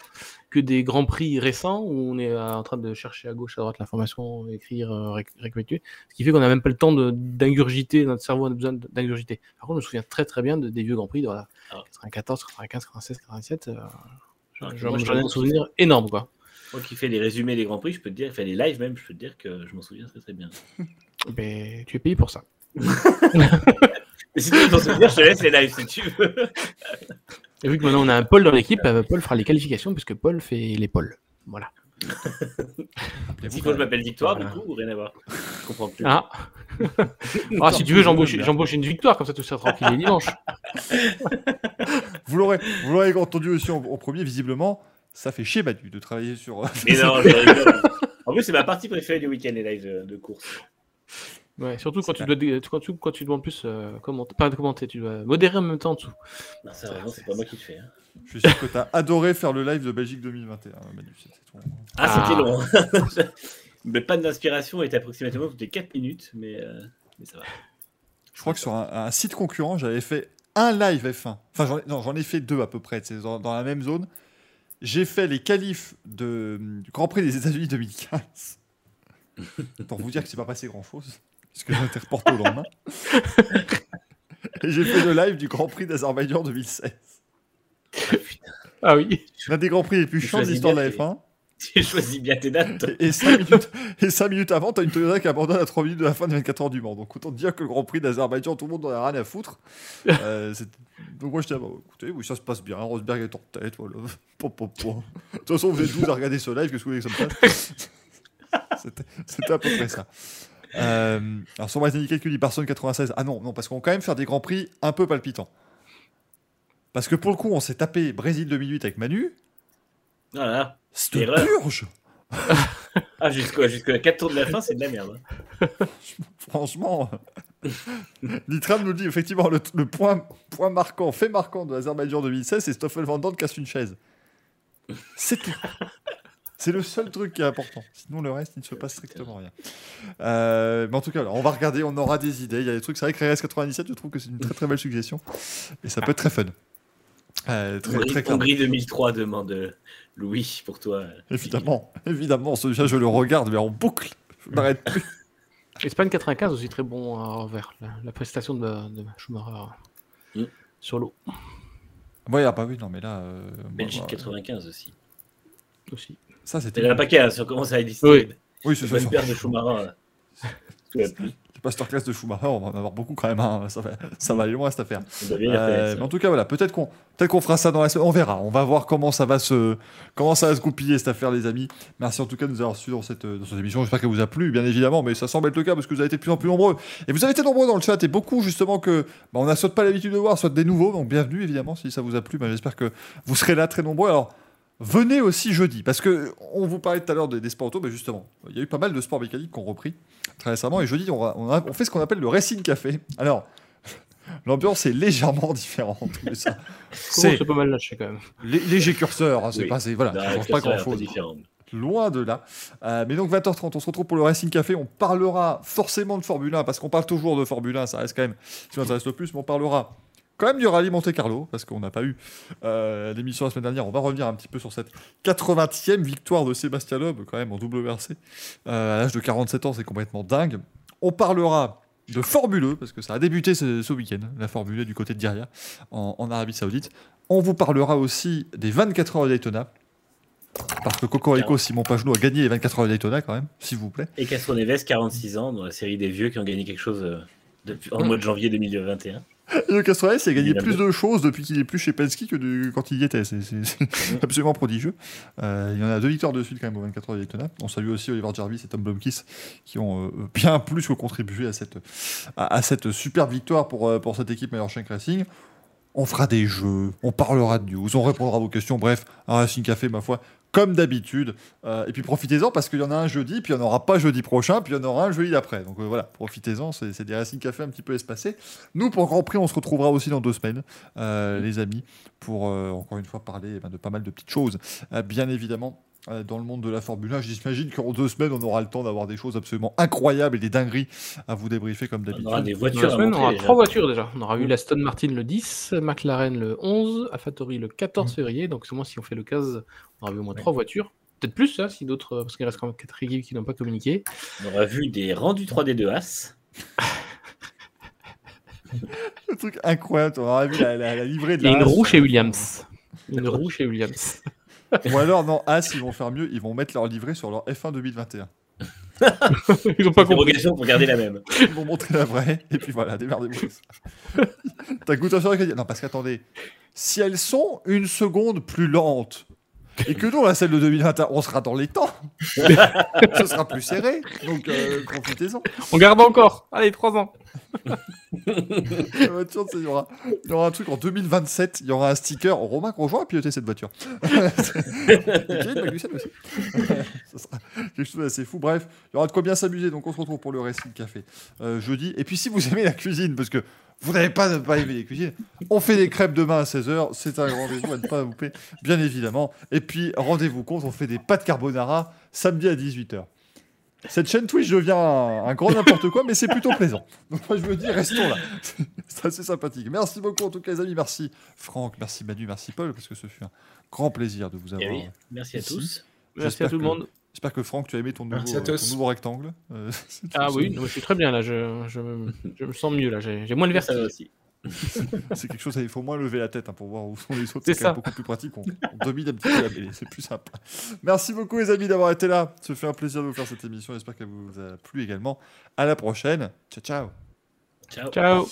que des Grands Prix récents où on est euh, en train de chercher à gauche, à droite l'information, écrire, euh, réc- récapituler. Ce qui fait qu'on n'a même pas le temps d'ingurgiter, notre cerveau a besoin d'ingurgiter. Par contre, je me souviens très très bien de- des vieux Grands Prix de voilà, Ah. 94, 95, 96, 97. euh, J'en ai un souvenir énorme quoi. Moi qui fais les résumés des Grands Prix, je peux te dire, enfin les lives même, je peux te dire que je m'en souviens très très bien. Mais tu es payé pour ça. Mais si tu veux t'en souvenir, je te laisse les lives si tu veux. Et vu que maintenant on a un Paul dans l'équipe, euh, Paul fera les qualifications puisque Paul fait les pôles. Voilà. Si que je m'appelle Victoire, Voilà. du coup, ou rien à voir. Je comprends plus. Ah, ah si tu veux, j'embauche j'embauche une victoire, comme ça tout ça tranquille les dimanches. Vous l'aurez vous l'aurez entendu aussi en, en premier, visiblement. Ça fait chier Manu de travailler sur. Mais non. En plus, c'est ma partie préférée du week-end, les lives de, de course. Ouais, surtout quand tu dois, quand tu, quand tu dois en plus euh, commenter, pas commenter, tu dois modérer en même temps en dessous. Non, c'est pas moi qui le fais. hein. Je suis sûr que tu as adoré faire le live de Belgique 2021, Manu. C'était ton- Ah, Ah. c'était long. mais pas d'inspiration était approximativement toutes les 4 minutes, mais, euh, mais ça va. Je crois que sur un, un site concurrent, j'avais fait un live F1. Enfin, j'en ai, non, j'en ai fait deux à peu près, c'est dans, dans la même zone. J'ai fait les qualifs de, du Grand Prix des États-Unis 2015. Pour vous dire que c'est pas passé grand-chose, puisque j'ai été reporté au lendemain. Et j'ai fait le live du Grand Prix d'Azerbaïdjan 2016. Ah oui. L'un des Grands Prix les plus chiants de l'histoire de la tes- F1. Tu choisis bien tes dates. Et 5 minutes, et cinq minutes avant, t'as une Toyota qui abandonne à 3 minutes de la fin des 24 heures du Mans. Donc autant te dire que le Grand Prix d'Azerbaïdjan, tout le monde en a rien à foutre. Euh, Donc moi j'étais, ah bah, écoutez, oui, ça se passe bien. Rosberg est en tête, voilà. Pom, pom, pom. De toute façon, vous êtes 12 à regarder ce live, qu'est-ce que vous voulez que ça me fasse? C'était à peu près ça. Euh, alors sur Martin dit Barcelone 96. Ah non, non, parce qu'on va quand même faire des grands prix un peu palpitants. Parce que pour le coup, on s'est tapé Brésil 2008 avec Manu. Voilà. C'était Erreur. purge Ah, jusqu'à jusqu'à la 4 tours de la fin, c'est de la merde. hein. Franchement, Nitram nous dit effectivement le, le point, point marquant, fait marquant de l'Azerbaïdjan 2016, c'est Stoffel Van casse une chaise. C'est tout. C'est le seul truc qui est important. Sinon, le reste, il ne se passe strictement rien. Euh, mais en tout cas, alors, on va regarder, on aura des idées. Il y a des trucs, c'est vrai que RS 97, je trouve que c'est une très très belle suggestion. Et ça peut être très fun. Euh, très, Hongrie, très clairement. Hongrie 2003 demande euh, Louis pour toi. Évidemment, évidemment. Celui-là, je le regarde, mais en boucle. Je m'arrête plus. Espagne 95 aussi très bon à revers. La, la prestation de, de Schumacher Mm. sur l'eau Ouais, ah bah oui, non, mais là. euh, Belgique moi, 95 aussi. aussi. Ça, c'était. un paquet, hein, si on commence à lister. Oui. Oui, c'est C'est ça. une paire de Schumacher. euh, sous la pluie. Masterclass de Schumacher, on va en avoir beaucoup quand même. hein. Ça, va, ça va aller loin cette affaire. Euh, mais en tout cas, voilà, peut-être qu'on peut qu'on fera ça dans la semaine. On verra. On va voir comment ça va se comment ça va se goupiller cette affaire, les amis. Merci en tout cas de nous avoir suivis dans cette, dans cette émission. J'espère qu'elle vous a plu, bien évidemment, mais ça semble être le cas parce que vous avez été de plus en plus nombreux. Et vous avez été nombreux dans le chat et beaucoup justement que bah, on n'a soit pas l'habitude de voir, soit des nouveaux. Donc bienvenue évidemment si ça vous a plu. Bah, J'espère que vous serez là très nombreux. Alors venez aussi jeudi parce que on vous parlait tout à l'heure des, des sports auto, mais justement il y a eu pas mal de sports mécaniques qui ont repris très récemment et jeudi on, va- on, a- on fait ce qu'on appelle le Racing Café. Alors L'ambiance est légèrement différente. mais ça, C'est pas mal lâché quand même. lé- léger curseur, hein, c'est Oui. pas, voilà, Non, ça change pas grand chose. Loin de là. Euh, mais donc 20h30, on se retrouve pour le Racing Café. On parlera forcément de Formule 1 parce qu'on parle toujours de Formule 1, ça reste quand même ce qui m'intéresse le plus. Mais on parlera quand même du rallye Monte Carlo parce qu'on n'a pas eu euh, d'émission la semaine dernière. On va revenir un petit peu sur cette 80e victoire de Sébastien Loeb, quand même en WRC. Euh, à l'âge de 47 ans, c'est complètement dingue. On parlera de Formule E parce que ça a débuté ce, ce week-end, la Formule E du côté de Diriyah en, en Arabie Saoudite. On vous parlera aussi des 24 heures de Daytona. Parce que Cocorico, Simon Pagenaud a gagné les 24 heures de Daytona quand même, s'il vous plaît. Et Castro Neves, 46 ans, dans la série des vieux qui ont gagné quelque chose euh, depuis, en mois de janvier 2021. Le Castroneves, a gagné plus de choses depuis qu'il est plus chez Penske que de- quand il y était. C'est absolument prodigieux. Euh, il y en a deux victoires de suite quand même aux 24 heures de Daytona. On salue aussi Oliver Jarvis et Tom Blomkis qui ont euh, bien plus que contribué à cette, à, à cette superbe victoire pour, euh, pour cette équipe Meilleur Shank Racing. On fera des jeux, on parlera de news, on répondra à vos questions. Bref, un Racing Café, ma foi, comme d'habitude. Euh, et puis profitez-en parce qu'il y en a un jeudi, puis il n'y en aura pas jeudi prochain, puis il y en aura un jeudi d'après. Donc euh, voilà, profitez-en, c'est des Racing Café un petit peu espacés. Nous, pour Grand Prix, on se retrouvera aussi dans deux semaines, euh, les amis, pour euh, encore une fois parler eh ben, de pas mal de petites choses. Euh, bien évidemment, dans le monde de la Formule 1, j'imagine qu'en deux semaines, on aura le temps d'avoir des choses absolument incroyables et des dingueries à vous débriefer comme On d'habitude. aura des voitures la semaine, on aura déjà. trois voitures déjà. On aura eu l'Aston Martin le 10, McLaren le 11, AlphaTauri le 14 février. Donc, au moins, si on fait le 15, on aura eu au moins trois voitures. Peut-être plus, hein, si d'autres, parce qu'il reste quand même quatre équipes qui n'ont pas communiqué. On aura vu des rendus 3D de As. Le truc incroyable, on aura vu la, la- la livrée de Et la une Haas. roue chez Williams. Une roue chez Williams. Ou alors, non, As, ils vont faire mieux, ils vont mettre leur livret sur leur F1 2021. Ils n'ont pas compris. Pour garder la même. Ils vont montrer la vraie, et puis voilà, démerdez-vous. T'as goûté sur la Non, parce qu'attendez, si elles sont une seconde plus lentes, et que nous, la celle de 2021, on sera dans les temps, ce sera plus serré, donc euh, profitez-en. On garde encore. Allez, trois ans. La voiture, tu sais, il y, aura, il y aura un truc en 2027, il y aura un sticker Romain Grosjean a piloté cette voiture. Et Magnussen aussi. Ça sera quelque chose d'assez fou. Bref, il y aura de quoi bien s'amuser. Donc on se retrouve pour le Racing Café euh, jeudi. Et puis si vous aimez la cuisine, parce que vous n'avez pas ne pas aimer les cuisines, on fait des crêpes demain à 16h. C'est un rendez-vous à ne pas louper, bien évidemment. Et puis rendez-vous compte, on fait des pâtes carbonara samedi à 18h. Cette chaîne Twitch devient un, un grand n'importe quoi, mais c'est plutôt plaisant. Donc moi je me dis, restons là. C'est assez sympathique. Merci beaucoup en tout cas les amis. Merci Franck, merci Manu, merci Paul, parce que ce fut un grand plaisir de vous Eh avoir. oui, merci à Ici. tous. Merci J'espère à tout le que- monde. J'espère que Franck, tu as aimé ton nouveau, Merci à ton tous. nouveau rectangle. Euh, Ah oui, non, je suis très bien là. Je, je, me- je me sens mieux là. J'ai moins de vertige. aussi. C'est quelque chose, il faut moins lever la tête hein, pour voir où sont les autres. C'est beaucoup plus pratique. On, on domine un petit peu la mêlée, c'est plus sympa. Merci beaucoup les amis d'avoir été là. Ça fait un plaisir de vous faire cette émission. J'espère qu'elle vous a plu également. À la prochaine. Ciao, ciao. Ciao. Ciao.